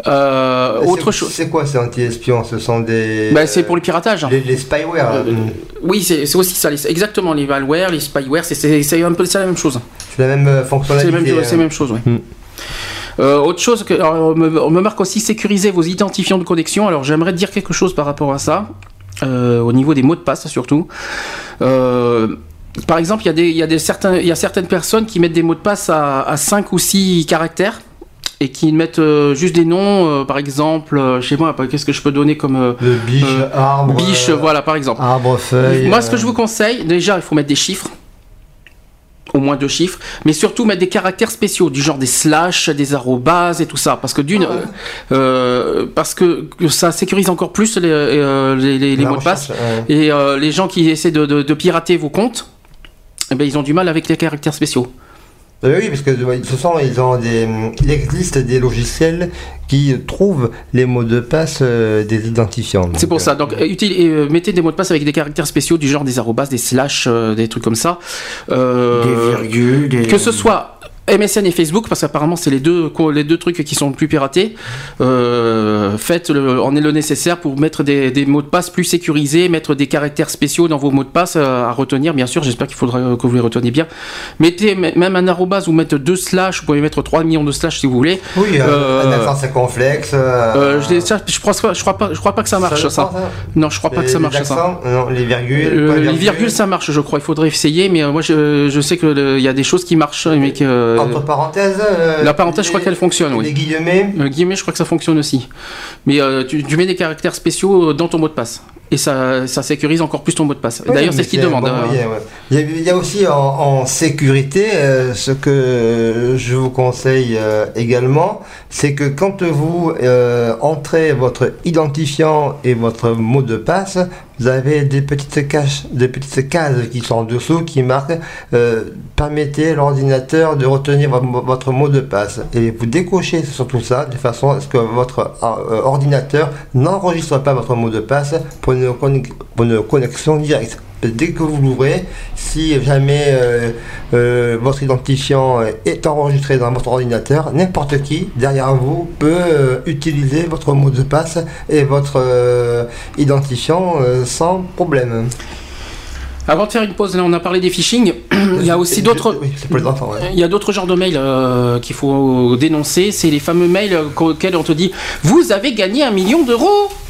Euh, Autre c'est- chose. C'est quoi ces anti-espions Ce sont des. Bah, c'est pour le piratage. les, les spyware. Euh, Oui, c'est c'est aussi ça. les- exactement, les malware, les spyware, c'est- c'est c'est un peu c'est la même chose. C'est la même euh, C'est fonctionnalité. la même, hein. c'est la même chose, oui. Mm. Euh, autre chose, que, alors, on, me, on me marque aussi sécuriser vos identifiants de connexion. Alors j'aimerais dire quelque chose par rapport à ça, euh, au niveau des mots de passe surtout. Euh, par exemple, il y, a des- il y, a des certains- il y a certaines personnes qui mettent des mots de passe à, à 5 ou 6 caractères et qui mettent euh, juste des noms, euh, par exemple, euh, je sais pas, qu'est-ce que je peux donner comme euh, Le biche, Euh, arbre. biche, euh, voilà, par exemple. Arbre, feuille. Moi, ce que je vous conseille, déjà, il faut mettre des chiffres. Au moins deux chiffres, mais surtout mettre des caractères spéciaux, du genre des slash, des arrobases et tout ça, parce que d'une, Ah parce que, ça sécurise encore plus les, les, les- les la mots de passe. Et euh, les gens qui essaient de, de- de pirater vos comptes, eh ben, ils ont du mal avec les caractères spéciaux. Oui, parce que toute façon, ils ont des, il existe des logiciels qui trouvent les mots de passe euh, des identifiants. C'est Donc, pour ça. Donc, euh, util- et, euh, mettez des mots de passe avec des caractères spéciaux du genre des arrobas, des slash, euh, des trucs comme ça. Euh, Des virgules, des... que ce soit MSN et Facebook, parce qu'apparemment c'est les deux, les deux trucs qui sont le plus piratés. Euh, faites le, en est le nécessaire pour mettre des, des mots de passe plus sécurisés, mettre des caractères spéciaux dans vos mots de passe euh, à retenir. Bien sûr, j'espère qu'il faudra euh, que vous les reteniez bien. Mettez même un arrobas ou mettre deux slash. Vous pouvez mettre 3 millions de slash si vous voulez. Oui, Euh, un accent circonflexe. euh, je, ça, je, crois, pas- je crois pas, je crois pas que ça marche ça. Non, je crois pas que ça marche ça. Non, les virgules. Pas les virgules, ça marche, je crois. Il faudrait essayer, mais moi, je, je sais qu'il y a des choses qui marchent, mais que Entre parenthèses. euh, la parenthèse, je crois qu'elle fonctionne, oui. Les guillemets. euh, guillemets, je crois que ça fonctionne aussi. Mais euh, tu, tu mets des caractères spéciaux dans ton mot de passe, et ça, ça sécurise encore plus ton mot de passe. Oui, D'ailleurs, c'est ce qu'ils demandent. bon hein. moyen, ouais. il, y a, il y a aussi en, en sécurité, euh, ce que je vous conseille euh, également, c'est que quand vous euh, entrez votre identifiant et votre mot de passe, vous avez des petites, caches, des petites cases qui sont en dessous qui marquent euh, permettez l'ordinateur de retenir vo- votre mot de passe. Et vous décochez sur tout ça de façon à ce que votre euh, ordinateur n'enregistre pas votre mot de passe pour une connexion directe. Dès que vous l'ouvrez, si jamais euh, euh, votre identifiant est enregistré dans votre ordinateur, n'importe qui derrière vous peut euh, utiliser votre mot de passe et votre identifiant sans problème. Avant de faire une pause, là, on a parlé des phishing. Il y a aussi d'autres. Oui, c'est pour les enfants. ouais. Il y a d'autres genres de mails euh, qu'il faut dénoncer. C'est les fameux mails euh, auxquels on te dit Vous avez gagné un million d'euros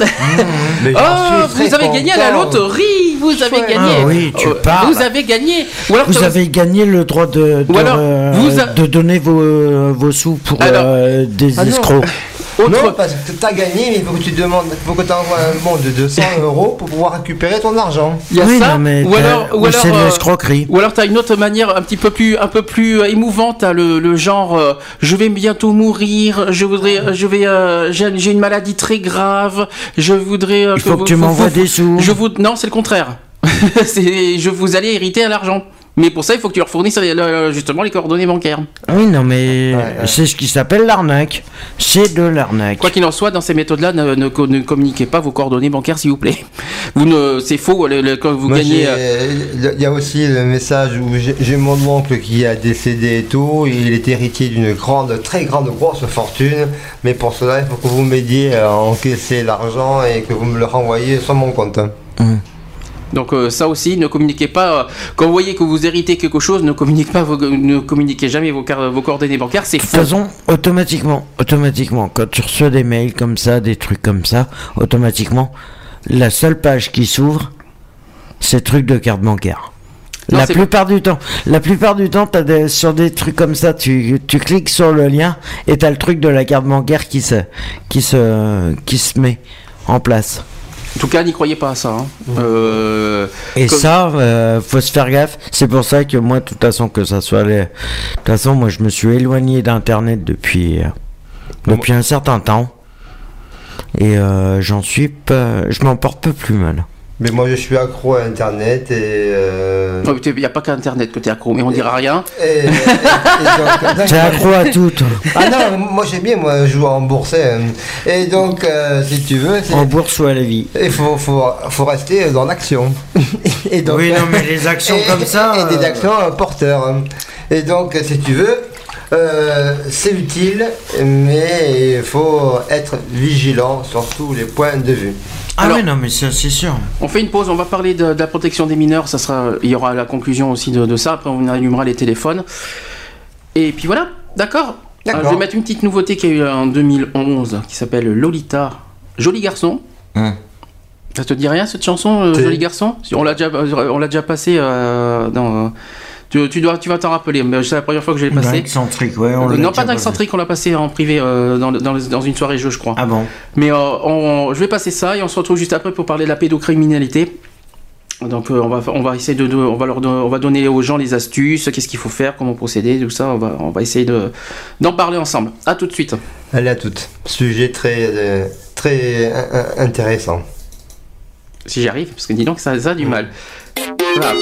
Mais Oh, suis vous avez gagné à la loterie Vous avez gagné Ah oui, tu Euh, parles. Vous avez gagné Ou alors, Vous avez gagné le droit de, de, Ou alors, euh, vous a- de donner vos, euh, vos sous pour Alors- euh, des Ah non. escrocs. Autre- Non, parce que tu as gagné, mais il faut que tu demandes, faut que tu envoies un bon de 200 euros pour pouvoir récupérer ton argent. Il y a oui, ça, non, mais ou t'as- alors, ou ou alors, c'est de l'escroquerie. Ou alors t'as une autre manière un petit peu plus, un peu plus euh, émouvante, t'as le, le genre, euh, je vais bientôt mourir, je voudrais, euh, je vais, euh, j'ai une maladie très grave, je voudrais. euh, Il faut que vous- tu m'envoies des sous. Je vous, non, c'est le contraire. c'est, je vous allez hériter à l'argent. Mais pour ça, il faut que tu leur fournisses euh, justement les coordonnées bancaires. Oui, non, mais Ouais, ouais. c'est ce qui s'appelle l'arnaque. C'est de l'arnaque. Quoi qu'il en soit, dans ces méthodes-là, ne, ne co- ne communiquez pas vos coordonnées bancaires, s'il vous plaît. Vous ne, c'est faux. le- le- quand vous Moi, gagnez. euh, Il y a aussi le message où j'ai- mon oncle qui a décédé et tout. Il est héritier d'une grande, très grande, grosse fortune. Mais pour cela, il faut que vous m'aidiez à encaisser l'argent et que vous me le renvoyez sur mon compte. Donc euh, ça aussi, ne communiquez pas. euh, quand vous voyez que vous héritez quelque chose, ne communiquez pas, vos- ne communiquez jamais vos, coordonnées bancaires. C'est De toute faux. façon, automatiquement, automatiquement, quand tu reçois des mails comme ça, des trucs comme ça, automatiquement, la seule page qui s'ouvre, c'est truc de carte bancaire. Non, la plupart du temps, la plupart du temps, des, sur des trucs comme ça, tu, tu cliques sur le lien et t'as le truc de la carte bancaire qui se, qui se, qui se met en place. En tout cas, n'y croyez pas à ça. hein. Euh, Et Comme- ça, euh, faut se faire gaffe. C'est pour ça que moi, de toute façon, que ça soit les... De toute façon, moi, je me suis éloigné d'Internet depuis, euh, depuis un certain temps. Et j'en suis pas... Je m'en porte peu plus mal. Mais moi, je suis accro à Internet et. euh, Il n'y a pas qu'Internet que t'es accro, mais on dira rien. et- accro à tout. Ah non, moi j'aime bien, moi je joue en bourse. hein. Et donc, euh, si tu veux, c'est- En bourse ou à la vie. il faut, faut, faut rester dans l'action. Et donc, Oui, non, mais les actions et- comme ça, Et, des euh, actions porteurs. hein. Et donc, si tu veux, euh, c'est utile, mais il faut être vigilant sur tous les points de vue. Ah Alors- oui, non, mais c'est sûr. On fait une pause, on va parler de, de la protection des mineurs. Ça sera, il y aura la conclusion aussi de, de ça. Après, on allumera les téléphones. Et puis voilà, d'accord. D'accord. Alors, je vais mettre une petite nouveauté qui a eu en 2011 qui s'appelle Lolita, joli garçon. Hum. Ça te dit rien cette chanson, euh, joli garçon? On l'a déjà, on l'a déjà passé euh, dans. Tu, tu dois, tu vas t'en rappeler. Mais c'est la première fois que je l'ai passé. Excentrique, ouais. on Euh, non, pas d'excentrique, on l'a passé en privé euh, dans, dans, dans une soirée jeu, je crois. Ah bon Mais euh, on- je vais passer ça et on se retrouve juste après pour parler de la pédocriminalité. Donc euh, on va on va essayer de, de- on va leur on va donner aux gens les astuces, qu'est-ce qu'il faut faire, comment procéder, tout ça. On va on va essayer de d'en parler ensemble. À tout de suite. Allez à toutes. Sujet très, très intéressant. Si j'y arrive, parce que dis donc ça, ça a du mal. Voilà.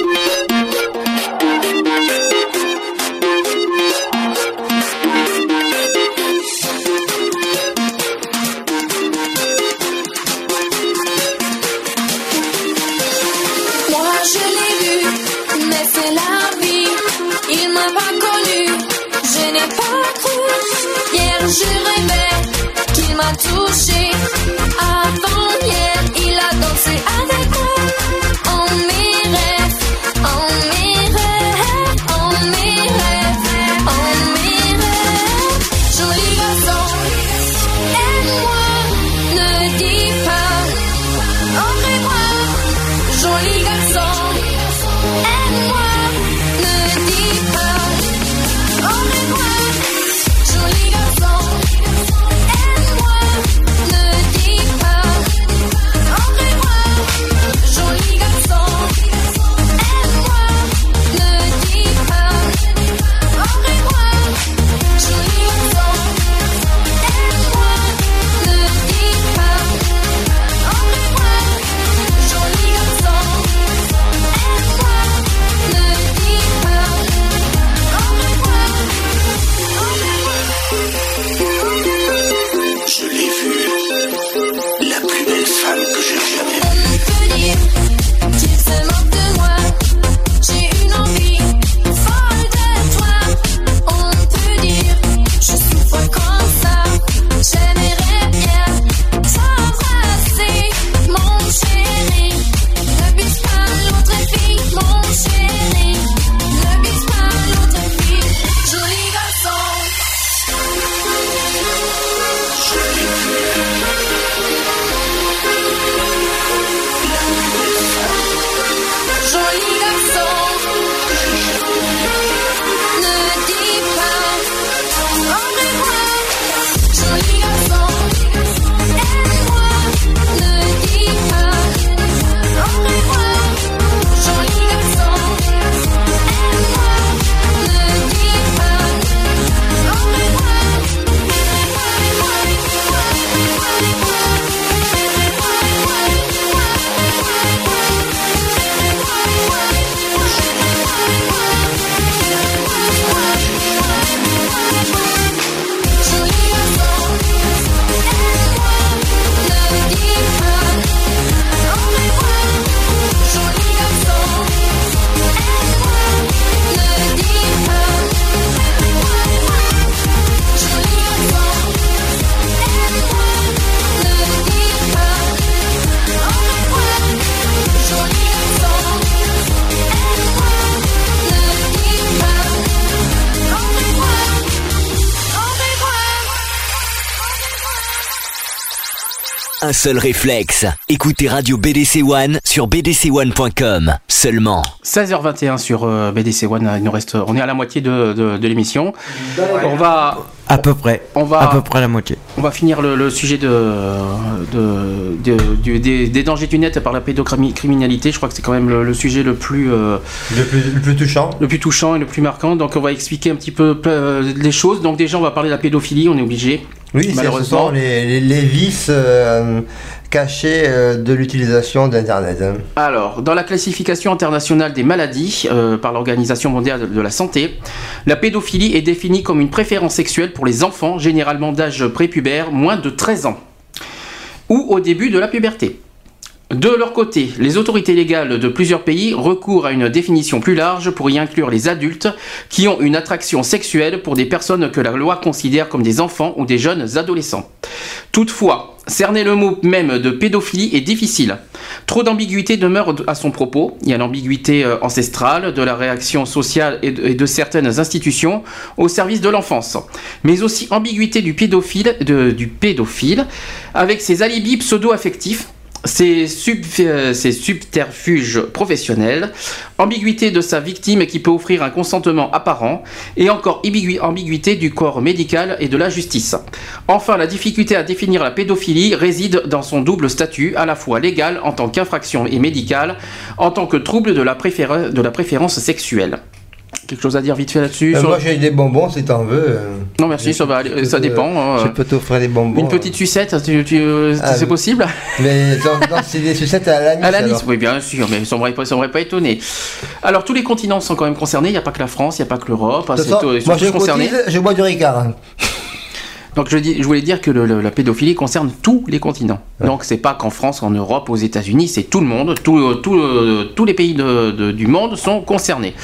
Un seul réflexe. Écoutez Radio BDC One sur bdc1.com. Seulement. 16h21 sur euh, BDC One, il nous reste, on est à la moitié de, de- de l'émission. On va, À peu près. On va- À peu près la moitié. on va finir le, le sujet de, de- de- du- des, des dangers du net par la pédocriminalité. Je crois que c'est quand même le, le sujet le plus, euh, Le plus, le plus touchant. le plus touchant et le plus marquant. Donc on va expliquer un petit peu euh, les choses. Donc déjà on va parler de la pédophilie, on est obligé. Oui, ce Malheureusement. sont les, les, les vices euh, cachés euh, de l'utilisation d'Internet. hein. Alors, dans la classification internationale des maladies euh, par l'Organisation mondiale de la santé, la pédophilie est définie comme une préférence sexuelle pour les enfants, généralement d'âge prépubère, moins de 13 ans, ou au début de la puberté. De leur côté, les autorités légales de plusieurs pays recourent à une définition plus large pour y inclure les adultes qui ont une attraction sexuelle pour des personnes que la loi considère comme des enfants ou des jeunes adolescents. Toutefois, cerner le mot même de pédophilie est difficile. Trop d'ambiguïté demeure à son propos. Il y a l'ambiguïté euh, ancestrale de la réaction sociale et de, certaines institutions au service de l'enfance, mais aussi ambiguïté du pédophile, du pédophile avec ses alibis pseudo-affectifs. Ses, sub- euh, subterfuges professionnels, ambiguïté de sa victime qui peut offrir un consentement apparent, et encore ambigu- ambiguïté du corps médical et de la justice. Enfin, la difficulté à définir la pédophilie réside dans son double statut, à la fois légal en tant qu'infraction et médical en tant que trouble de la préférence sexuelle. Quelque chose à dire vite fait là-dessus Euh, sur- Moi j'ai des bonbons si t'en veux. euh. Non merci, ça va, ça dépend. hein. Je peux t'offrir des bonbons. Une petite sucette, tu- tu- euh, Ah, c'est possible Mais c'est des sucettes à l'anis. À la Nice, alors. oui, bien sûr, mais ça ça m'aurait pas étonné. Alors, tous les continents sont quand même concernés. Il n'y a pas que la France, il n'y a pas que l'Europe. Sont moi tous je concernés. cotise, je bois du Ricard. Donc, je, dis- je voulais dire que le- le- la pédophilie concerne tous les continents. Donc, c'est pas qu'en France, en Europe, aux États-Unis, c'est tout le monde. Tout, tout, euh, tous les pays de- de- du monde sont concernés.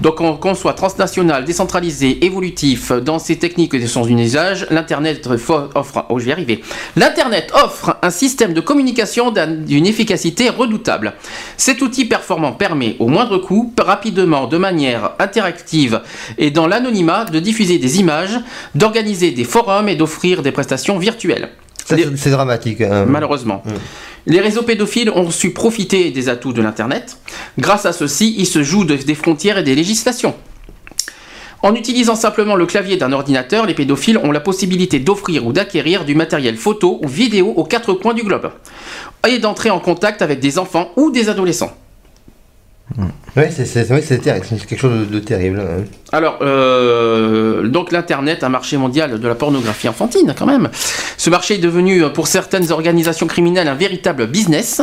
Donc, qu'on soit transnational, décentralisé, évolutif, dans ses techniques et son usage, l'Internet offre. Oh, je vais arriver. L'Internet offre un système de communication d'un- d'une efficacité redoutable. Cet outil performant permet, au moindre coût, rapidement, de manière interactive et dans l'anonymat, de diffuser des images, d'organiser des forums et d'offrir des prestations virtuelles. C'est- dramatique. hein. Malheureusement. Les réseaux pédophiles ont su profiter des atouts de l'Internet. Grâce à ceci, ils se jouent de- des frontières et des législations. En utilisant simplement le clavier d'un ordinateur, les pédophiles ont la possibilité d'offrir ou d'acquérir du matériel photo ou vidéo aux quatre coins du globe et d'entrer en contact avec des enfants ou des adolescents. Oui, c'est c'est- oui, c'est quelque chose de, de terrible. hein. Alors, euh, donc l'Internet, un marché mondial de la pornographie enfantine quand même. Ce marché est devenu euh, pour certaines organisations criminelles un véritable business,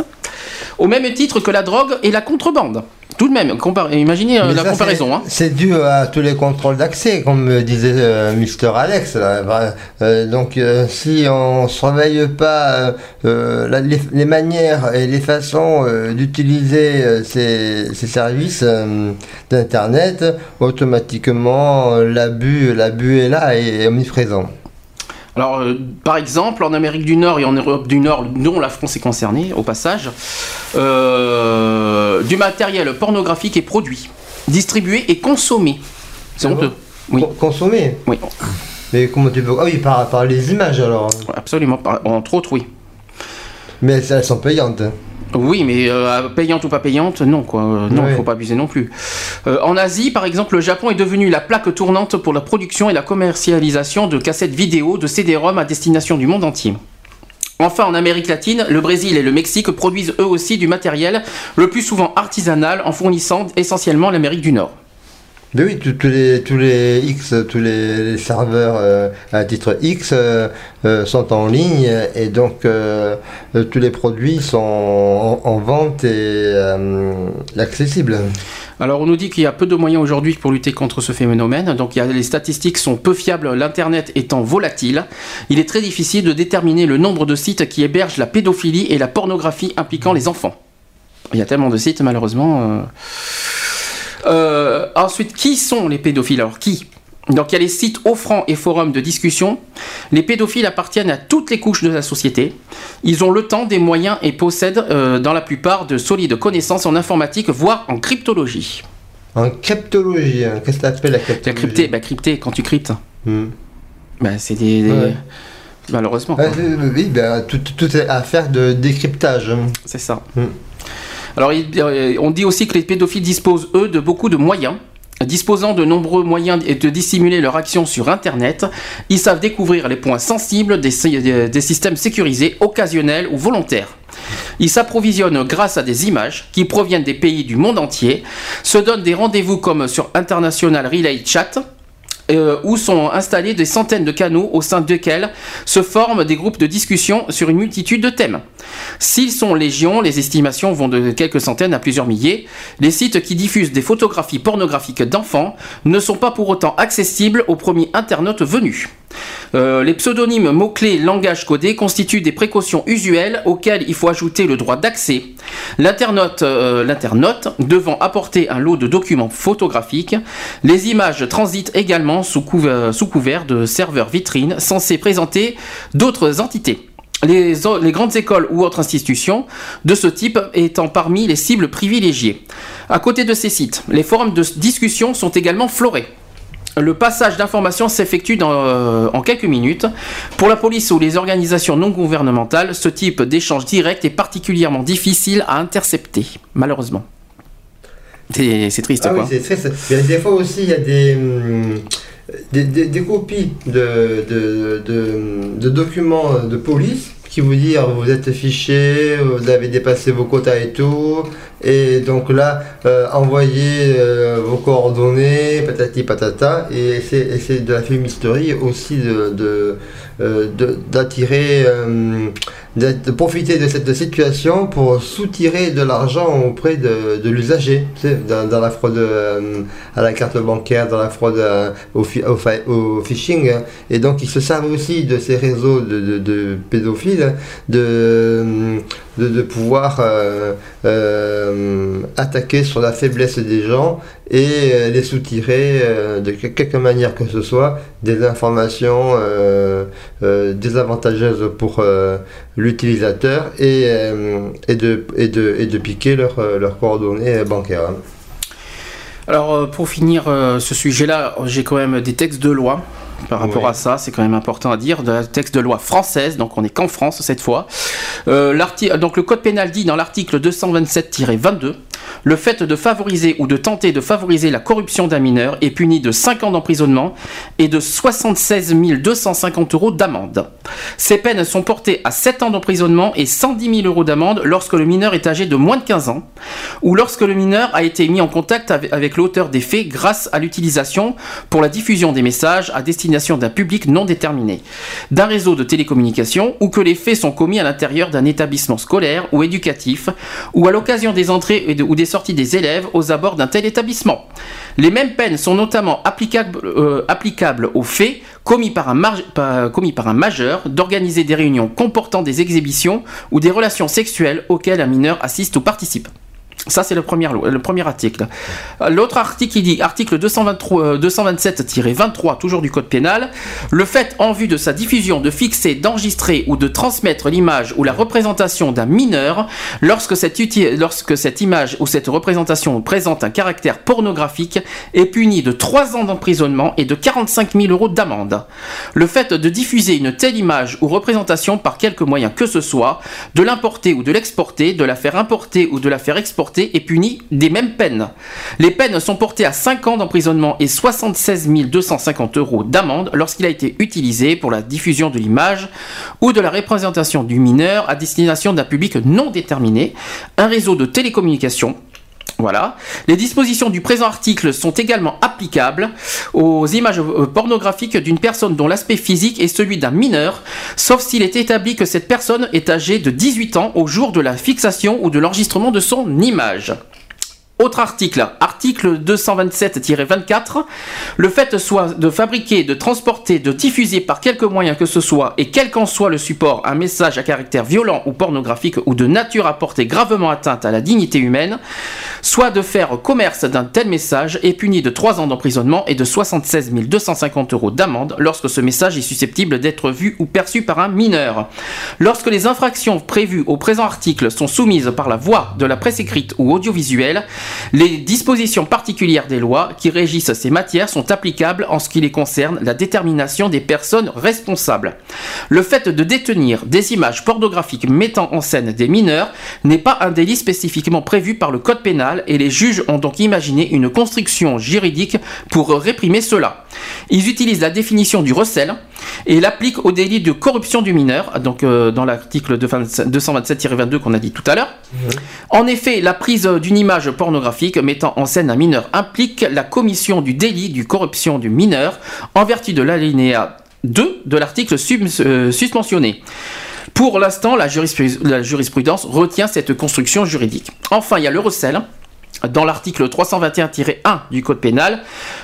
au même titre que la drogue et la contrebande. Tout de même, imaginez euh, Mais la ça, comparaison. hein. c'est- dû à tous les contrôles d'accès, comme me disait euh, Mister Alex. Bah, euh, donc, euh, si on surveille pas euh, euh, la- les, les manières et les façons euh, d'utiliser euh, ces, ces services euh, d'Internet, automatiquement euh, l'abus, l'abus est là et est omniprésent. Alors, euh, par exemple, en Amérique du Nord et en Europe du Nord, dont la France est concernée, au passage, euh, du matériel pornographique est produit, distribué et consommé. C'est Ah honteux. bon Oui. Con- Consommer. Oui, Mais comment tu peux. Ah oui, par, par les images alors. absolument. Par- Entre autres, oui. Mais elles, elles sont payantes. Oui, mais euh, payante ou pas payante, non, quoi. Euh, non, Ouais. faut pas abuser non plus. Euh, en Asie, par exemple, le Japon est devenu la plaque tournante pour la production et la commercialisation de cassettes vidéo de CD-ROM à destination du monde entier. Enfin, en Amérique latine, le Brésil et le Mexique produisent eux aussi du matériel, le plus souvent artisanal, en fournissant essentiellement l'Amérique du Nord. Mais oui, tous les, tous les X, tous les, serveurs euh, à titre X euh, euh, sont en ligne et donc tous les produits sont en, en vente et accessibles. Alors on nous dit qu'il y a peu de moyens aujourd'hui pour lutter contre ce phénomène. Donc les statistiques sont peu fiables, l'internet étant volatile. Il est très difficile de déterminer le nombre de sites qui hébergent la pédophilie et la pornographie impliquant les enfants. Il y a tellement de sites malheureusement. Euh. Ensuite, qui sont les pédophiles Alors qui donc il y a les sites offrant et forums de discussion. Les pédophiles appartiennent à toutes les couches de la société. Ils ont le temps, des moyens et possèdent euh, dans la plupart de solides connaissances en informatique, voire en cryptologie. En cryptologie, hein, qu'est-ce que tu appelles la La cryptologie crypté, bah crypté, quand tu cryptes, Hmm. bah, c'est des, des- Ouais. malheureusement. Ouais, euh, oui, ben, tout, tout est affaire de décryptage. C'est ça. Mm. Alors, euh, on dit aussi que les pédophiles disposent, eux, de beaucoup de moyens. Disposant de nombreux moyens de dissimuler leur action sur Internet, ils savent découvrir les points sensibles des- des systèmes sécurisés, occasionnels ou volontaires. Ils s'approvisionnent grâce à des images qui proviennent des pays du monde entier, se donnent des rendez-vous comme sur International Relay Chat, euh, où sont installés des centaines de canaux au sein desquels se forment des groupes de discussion sur une multitude de thèmes. S'ils sont légion, les estimations vont de quelques centaines à plusieurs milliers. Les sites qui diffusent des photographies pornographiques d'enfants ne sont pas pour autant accessibles aux premiers internautes venus. Euh, les pseudonymes mots-clés langage codé constituent des précautions usuelles auxquelles il faut ajouter le droit d'accès. L'internaute euh, devant apporter un lot de documents photographiques. Les images transitent également sous, sous couvert de serveurs vitrines censés présenter d'autres entités. Les, les grandes écoles ou autres institutions de ce type étant parmi les cibles privilégiées. À côté de ces sites, les forums de discussion sont également florés. Le passage d'informations s'effectue euh, en quelques minutes. Pour la police ou les organisations non gouvernementales, ce type d'échange direct est particulièrement difficile à intercepter, malheureusement. C'est triste, Ah oui, quoi. c'est c'est- Mais des fois aussi, il y a des, hum, des, des- des copies de, de, de- de documents de police qui vous disent vous êtes fiché, vous avez dépassé vos quotas et tout. Et donc là, euh, envoyez euh, vos coordonnées, patati patata. Et c'est de la fumisterie aussi de. euh, d'attirer, euh, de profiter de cette situation pour soutirer de l'argent auprès de, de l'usager, dans, la fraude à la carte bancaire, dans la fraude au, au, au phishing. Et donc ils se servent aussi de ces réseaux de- de pédophiles de, de, pouvoir euh, euh, attaquer sur la faiblesse des gens et euh, les soutirer de que- quelque manière que ce soit des informations désavantageuses pour l'utilisateur et, et, de, et, de, et de piquer leurs leurs coordonnées bancaires. Alors, pour finir ce sujet-là, j'ai quand même des textes de loi par rapport à ça, c'est quand même important à dire, de texte de loi française, donc on est qu'en France cette fois. Euh, donc le code pénal dit dans l'article 227-22, le fait de favoriser ou de tenter de favoriser la corruption d'un mineur est puni de 5 ans d'emprisonnement et de 76 250 euros d'amende. Ces peines sont portées à 7 ans d'emprisonnement et 110 000 euros d'amende lorsque le mineur est âgé de moins de 15 ans ou lorsque le mineur a été mis en contact avec, l'auteur des faits grâce à l'utilisation pour la diffusion des messages à destination d'un public non déterminé, d'un réseau de télécommunications ou que les faits sont commis à l'intérieur d'un établissement scolaire ou éducatif ou à l'occasion des entrées et de- ou des sorties des élèves aux abords d'un tel établissement. Les mêmes peines sont notamment applicables, euh, aux faits commis par un majeur d'organiser des réunions comportant des exhibitions ou des relations sexuelles auxquelles un mineur assiste ou participe. Ça, c'est le premier, le premier article. L'autre article, dit, article 223, euh, 227-23, toujours du Code pénal, le fait en vue de sa diffusion de fixer, d'enregistrer ou de transmettre l'image ou la représentation d'un mineur lorsque cette, lorsque cette image ou cette représentation présente un caractère pornographique est puni de 3 ans d'emprisonnement et de 45 000 euros d'amende. Le fait de diffuser une telle image ou représentation par quelque moyen que ce soit, de l'importer ou de l'exporter, de la faire importer ou de la faire exporter est puni des mêmes peines. Les peines sont portées à 5 ans d'emprisonnement et 76 250 euros d'amende lorsqu'il a été utilisé pour la diffusion de l'image ou de la représentation du mineur à destination d'un public non déterminé, un réseau de télécommunications, voilà. Les dispositions du présent article sont également applicables aux images euh, pornographiques d'une personne dont l'aspect physique est celui d'un mineur, sauf s'il est établi que cette personne est âgée de 18 ans au jour de la fixation ou de l'enregistrement de son image. Autre article, article 227-24, le fait soit de fabriquer, de transporter, de diffuser par quelque moyen que ce soit, et quel qu'en soit le support, un message à caractère violent ou pornographique ou de nature à porter gravement atteinte à la dignité humaine, soit de faire commerce d'un tel message est puni de 3 ans d'emprisonnement et de 76 250 euros d'amende lorsque ce message est susceptible d'être vu ou perçu par un mineur. Lorsque les infractions prévues au présent article sont soumises par la voie de la presse écrite ou audiovisuelle, Les dispositions particulières des lois qui régissent ces matières sont applicables en ce qui les concerne la détermination des personnes responsables. Le fait de détenir des images pornographiques mettant en scène des mineurs n'est pas un délit spécifiquement prévu par le code pénal et les juges ont donc imaginé une construction juridique pour réprimer cela. Ils utilisent la définition du recel et l'appliquent au délit de corruption du mineur, donc euh, dans l'article 227-22 qu'on a dit tout à l'heure. En effet, la prise d'une image pornographique mettant en scène un mineur implique la commission du délit du corruption du mineur en vertu de l'alinéa 2 de l'article euh, susmentionné. Pour l'instant, la jurisprudence retient cette construction juridique. Enfin, il y a le recel. Dans l'article 321-1 du Code pénal,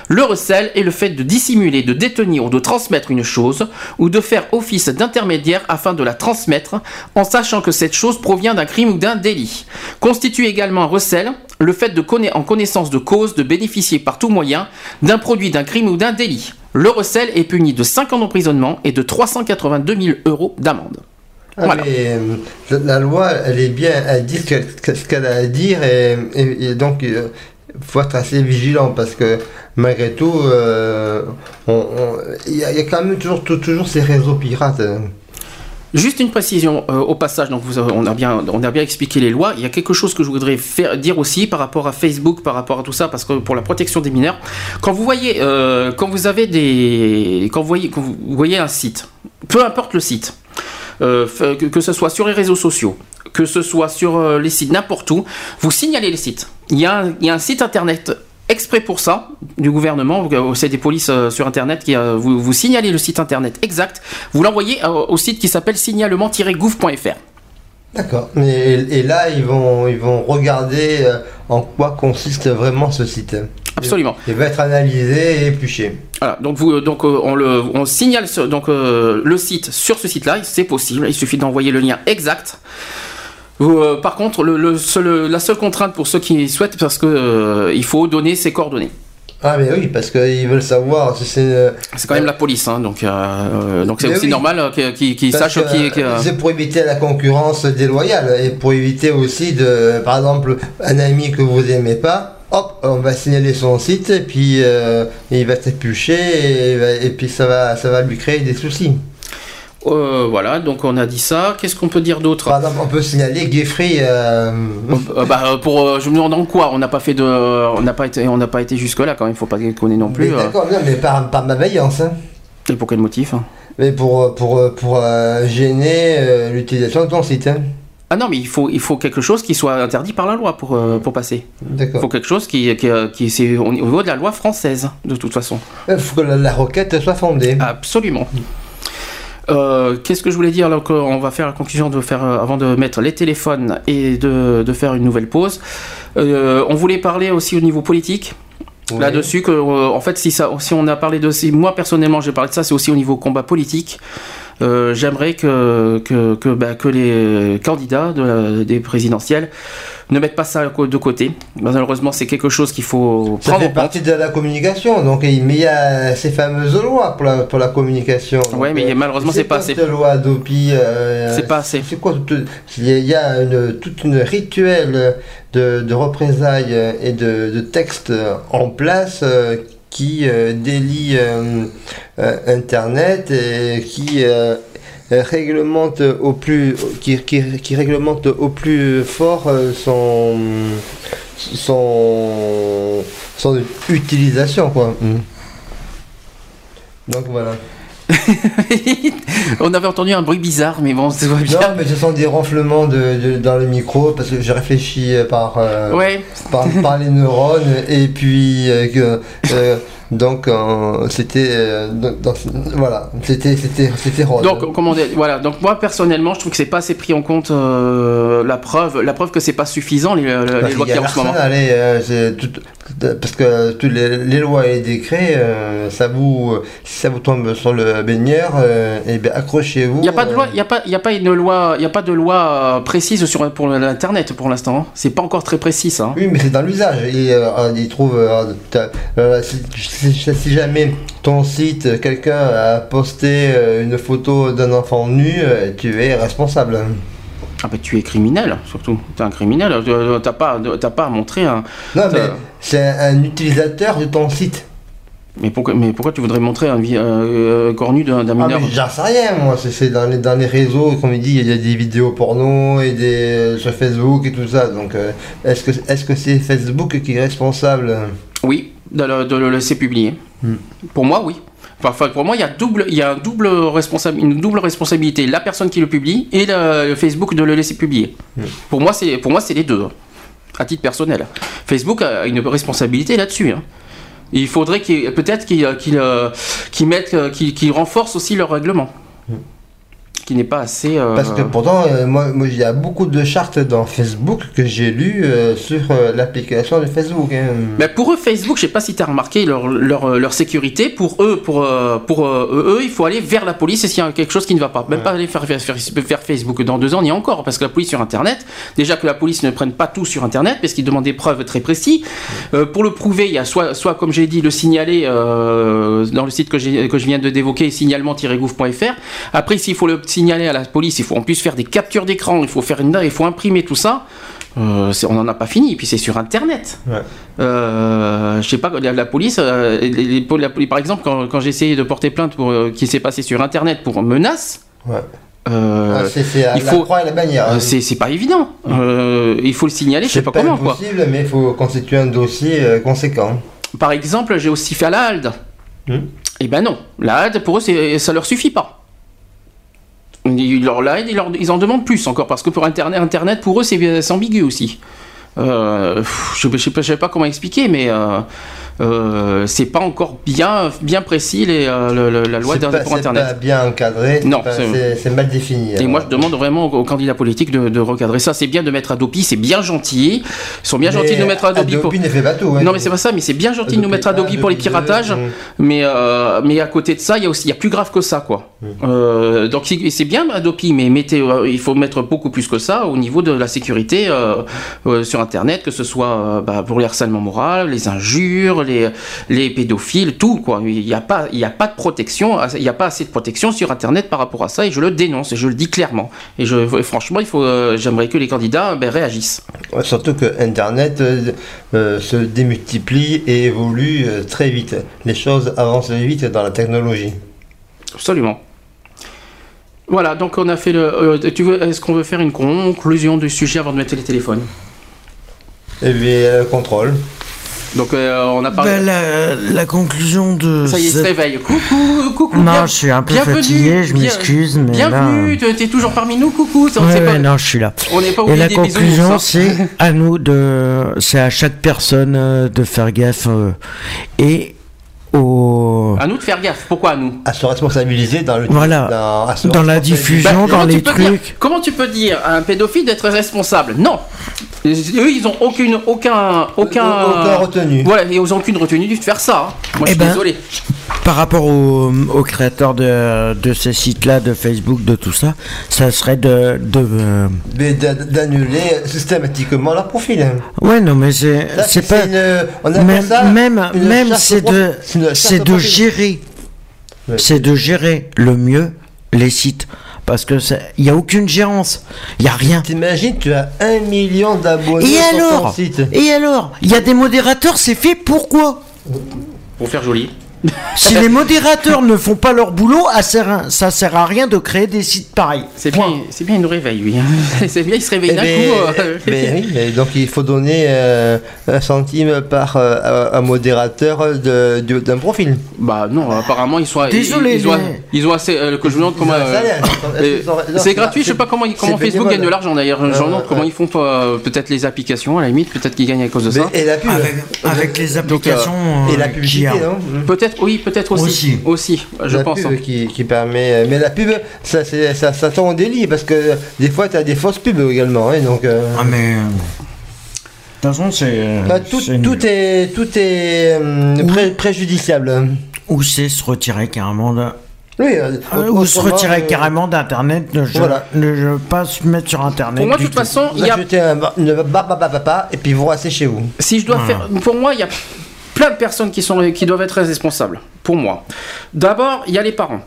le recel est le fait de dissimuler, de détenir ou de transmettre une chose, ou de faire office d'intermédiaire afin de la transmettre, en sachant que cette chose provient d'un crime ou d'un délit. Constitue également un recel le fait de connaître en connaissance de cause de bénéficier par tout moyen d'un produit d'un crime ou d'un délit. Le recel est puni de 5 ans d'emprisonnement et de 382 000 euros d'amende. Ah, Voilà. mais, euh, la, loi, elle est bien, elle dit ce qu'elle a à dire et, et- et donc il faut être assez vigilant parce que malgré tout, euh, il y, a il y a quand même toujours, tou- toujours ces réseaux pirates. Juste une précision euh, au passage, donc vous, on, a bien, on a bien expliqué les lois. Il y a quelque chose que je voudrais faire, dire aussi par rapport à Facebook, par rapport à tout ça, parce que pour la protection des mineurs, quand vous voyez, euh, quand vous avez des, quand vous voyez, quand vous voyez un site, peu importe le site, euh, que, ce soit sur les réseaux sociaux, que ce soit sur euh, les sites, n'importe où, vous signalez les sites. Il y, a un, site internet exprès pour ça du gouvernement, c'est des polices euh, sur internet qui vous, signalez le site internet exact, vous l'envoyez au site qui s'appelle signalement-gouv.fr. D'accord. Et, et là, ils vont, ils vont regarder en quoi consiste vraiment ce site. Absolument. Il va être analysé et épluché. Voilà, donc vous, donc euh, on le, on signale ce- donc euh, le site sur ce site-là, c'est possible. Il suffit d'envoyer le lien exact. Vous, euh, par contre, le, le seul- la seule contrainte pour ceux qui souhaitent, parce que euh, il faut donner ses coordonnées. Ah, mais oui, parce qu'ils veulent savoir si c'est. euh, C'est quand même la police, hein, donc euh, euh, donc c'est aussi oui. normal euh, qu'ils Parce sachent qui euh, C'est pour éviter la concurrence déloyale et pour éviter aussi de, par exemple, un ami que vous aimez pas, hop, on va signaler son site et puis euh, il va s'éplucher et, et puis ça va, ça va lui créer des soucis. euh, voilà, donc on a dit ça. Qu'est-ce qu'on peut dire d'autre? Par exemple, on peut signaler Geoffrey. euh, bah, pour, je me demande en quoi On n'a pas fait de, on n'a pas été, on n'a pas été jusque là quand même. Il faut pas déconner non plus. D'accord, mais par, par malveillance. Hein. Et pour quel motif? Hein Mais pour, pour, pour gêner l'utilisation de ton site. Hein. Ah non, mais il faut, il faut quelque chose qui soit interdit par la loi pour, euh, pour passer. Il faut quelque chose qui, qui, euh, qui c'est au niveau de la loi française, de toute façon. Il faut que la, la requête soit fondée. Absolument. Euh, Qu'est-ce que je voulais dire alors qu'on va faire la conclusion de faire euh, avant de mettre les téléphones et de, de faire une nouvelle pause. Euh, on voulait parler aussi au niveau politique. Oui. Là-dessus, que, euh, en fait, si, ça, si on a parlé de. Si moi, personnellement, j'ai parlé de ça, c'est aussi au niveau combat politique. Euh, J'aimerais que, que, que, bah, que les candidats de des présidentielles ne mettent pas ça de côté. Malheureusement, c'est quelque chose qu'il faut Ça prendre fait en compte. partie de la communication, donc mais il y a ces fameuses lois pour la, pour la communication. Donc, mais euh, malheureusement, c'est pas assez. Cette loi d'OPI, euh, C'est pas assez. C'est quoi Il y a- une, toute une rituelle de, de représailles et de, de textes en place euh, qui euh, délie euh, euh, Internet et qui réglemente au plus qui, réglemente au plus fort son son son utilisation quoi. Donc voilà. on avait entendu un bruit bizarre, mais bon, c'est bien. Non mais ce sont des ronflements de, de- dans le micro parce que j'ai réfléchi euh, par, euh, Ouais, par par les neurones et puis euh, que, euh, donc euh, c'était euh, voilà c'était c'était c'était. Donc, comment dire, voilà. Donc, moi, personnellement, je trouve que c'est pas assez pris en compte euh, la preuve, la preuve que c'est pas suffisant les, les Parce lois qu'il y a en ce moment. allez, euh, tout- parce que toutes les, les lois et les décrets, euh, ça vous, si ça vous tombe sur le baigneur, euh, eh bien accrochez-vous. Il n'y a pas de euh, loi, il y a pas, il y a pas une loi, il y a pas de loi euh, précise sur pour l'internet pour l'instant. hein. C'est pas encore très précis ça. hein. Oui, mais c'est dans l'usage. Et euh, il si, jamais ton site, quelqu'un a posté euh, une photo d'un enfant nu, euh, tu es responsable. Ah bah tu es criminel, surtout. T'es un criminel. euh, T'as pas, pas à montrer un. Non, mais c'est un utilisateur de ton site. Mais pourquoi, mais pourquoi tu voudrais montrer un euh, corps nu d'un Ah, mineur? mais j'en sais rien, moi. C'est- C'est dans les, dans les réseaux, comme il dit, il y a des vidéos porno et des sur Facebook et tout ça. Donc, euh, est-ce que est-ce que c'est Facebook qui est responsable? Oui, de le, de le laisser publier. Hmm. Pour moi, oui. Enfin, pour moi, il y a, double, il y a un double responsa- une double responsabilité. La personne qui le publie et le, Facebook de le laisser publier. Hmm. Pour moi, c'est les deux. hein, À titre personnel. Facebook a une responsabilité là-dessus. hein. Il faudrait qu'il- peut-être qu'ils qu'il, euh, mettent, euh, qu'ils qu'ils renforcent aussi leur règlement. Qui n'est pas assez. euh. Parce que pourtant, euh, moi, moi, il y a beaucoup de chartes dans Facebook que j'ai lues euh, sur l'application de Facebook. hein. Mais pour eux, Facebook, je sais pas si tu as remarqué leur, leur, leur sécurité. Pour eux, pour, pour eux, il faut aller vers la police s'il y a quelque chose qui ne va pas. Même pas aller faire, faire, faire- Facebook. Dans deux ans, est encore. Parce que la police sur Internet, déjà que la police ne prenne pas tout sur Internet, parce qu'ils demandent des preuves très précises. Pour le prouver, il y a soit, soit comme j'ai dit, le signaler dans le site que, que je viens de d'évoquer, signalement-gouv.fr. Après, s'il faut le signaler à la police, il faut en plus faire des captures d'écran, il faut faire une, il faut imprimer tout ça. Euh, c'est- on n'en a pas fini, puis c'est sur Internet. Ouais. Euh, je sais pas, la, la police, euh, les- les- pour la- par exemple, quand, quand j'ai essayé de porter plainte pour euh, qui s'est passé sur Internet pour menace, Ouais. euh, Ah, c'est c'est il la faut- croix et la bannière. hein. euh, c'est c'est pas évident. Euh, il faut le signaler, je sais C'est pas, pas comment quoi. impossible, mais il faut constituer un dossier conséquent. Par exemple, j'ai aussi fait à la HALD. Hmm. Eh ben non, la HALD pour eux, c'est- ça leur suffit pas. Ils, en demandent plus encore parce que pour Internet, pour eux, c'est ambigu aussi. Euh, je ne sais, sais pas comment expliquer, mais euh, c'est pas encore bien, bien précis les, euh, le- le- la loi pas, pour c'est Internet. pas bien encadré, c'est Non, c'est- mal défini. Et alors. moi, je demande vraiment aux, aux candidats politiques de, de recadrer ça. C'est bien de mettre Adopi, c'est bien gentil. Ils sont bien Mais gentils de nous mettre Adopi, pour. Adobe ne fait pas tout. hein. Non, mais c'est pas ça, mais c'est bien gentil de nous mettre Adobe un, pour les Adobe piratages. mm. Mais, euh, mais à côté de ça, il y a aussi il y a plus grave que ça, quoi. Mm. Donc c'est bien Adobe, mais mettez, il faut mettre beaucoup plus que ça au niveau de la sécurité sur Internet, que ce soit bah, pour les harcèlements moraux, les injures, les, les pédophiles, tout, quoi. Il n'y a pas, il y a pas de protection, il n'y a pas assez de protection sur Internet par rapport à ça, et je le dénonce, et je le dis clairement. Et je, franchement, il faut, euh, j'aimerais que les candidats ben, réagissent. Ouais, Surtout que Internet euh, euh, se démultiplie et évolue très vite. Les choses avancent vite dans la technologie. Absolument. Voilà, donc on a fait le. euh, tu veux, est-ce qu'on veut faire une conclusion du sujet avant de mettre les téléphones? Et bien, contrôle. Donc euh, on a parlé. Ben, la, la conclusion de. ça y est, il se réveille. Coucou, coucou. Non, bien- je suis un peu bienvenue, fatigué, je m'excuse, mais Bienvenue, là. t'es- t'es toujours parmi nous, coucou. ça, on Ouais, sait ouais, pas- non, je suis là. On n'est pas Et la des conclusion, c'est à nous de, c'est à chaque personne euh, de faire gaffe euh, et au, À nous de faire gaffe. Pourquoi à nous? À se responsabiliser dans le Voilà. dans, dans la diffusion, Bah, dans les peux dire- trucs. comment tu peux dire à un pédophile d'être responsable? Non. Eux, ils ont aucune, aucun, aucun, Aucun retenu. Voilà, et ils ont aucune retenue de faire ça. hein. Moi, je Eh suis ben, désolé. Par rapport aux, aux créateurs de, de ces sites-là, de Facebook, de tout ça, ça serait de, de euh, d'annuler systématiquement leur profil. hein. ouais, non, mais c'est, pas, une- on appelle même, ça même, c'est de. C'est de gérer, Ouais. c'est de gérer le mieux les sites, parce que il y a aucune gérance, il y a rien. T'imagines, tu as un million d'abonnés Et sur ton alors? site. Et alors? Il y a des modérateurs, c'est fait pourquoi Pour faire joli. Si les modérateurs ne font pas leur boulot, ça sert à- ça sert à rien de créer des sites pareils. C'est bien, c'est bien, il nous réveille, lui. c'est bien, il se réveille Eh d'un ben, coup. euh. ben oui, mais donc il faut donner euh, un centime par euh, un modérateur de- de- d'un profil. Bah non, apparemment ils sont. Désolé, ils, ils ont, mais- ils ont assez. euh, que je me demande comment. C'est gratuit, je sais pas comment, Facebook gagne de l'argent d'ailleurs. Je me demande comment ils font euh, peut-être les applications à la limite, peut-être qu'ils gagnent à cause de ça. Mais- et la pub. Avec, avec les Donc, euh, applications et la publicité, non? Peut-être, oui, peut-être aussi. Aussi. Aussi, je la pense. pub hein. qui, qui permet. Mais la pub, ça, c'est- ça, ça tombe au délit parce que des fois, tu as des fausses pubs également. hein, donc, euh, Ah mais... euh, De toute façon, c'est... bah, tout, c'est tout nul. est, tout est hum, pré- préjudiciable. Ou c'est se retirer carrément de... Oui, euh, Euh, ou se retirer euh, carrément d'internet, ne, Voilà. ne je pas se mettre sur internet. Pour moi, de toute tout. façon, il Vous y a, achetez un, une papa et puis vous restez chez vous. si je dois Voilà. faire, pour moi, il y a plein de personnes qui sont, qui doivent être responsables. Pour moi, d'abord, il y a les parents.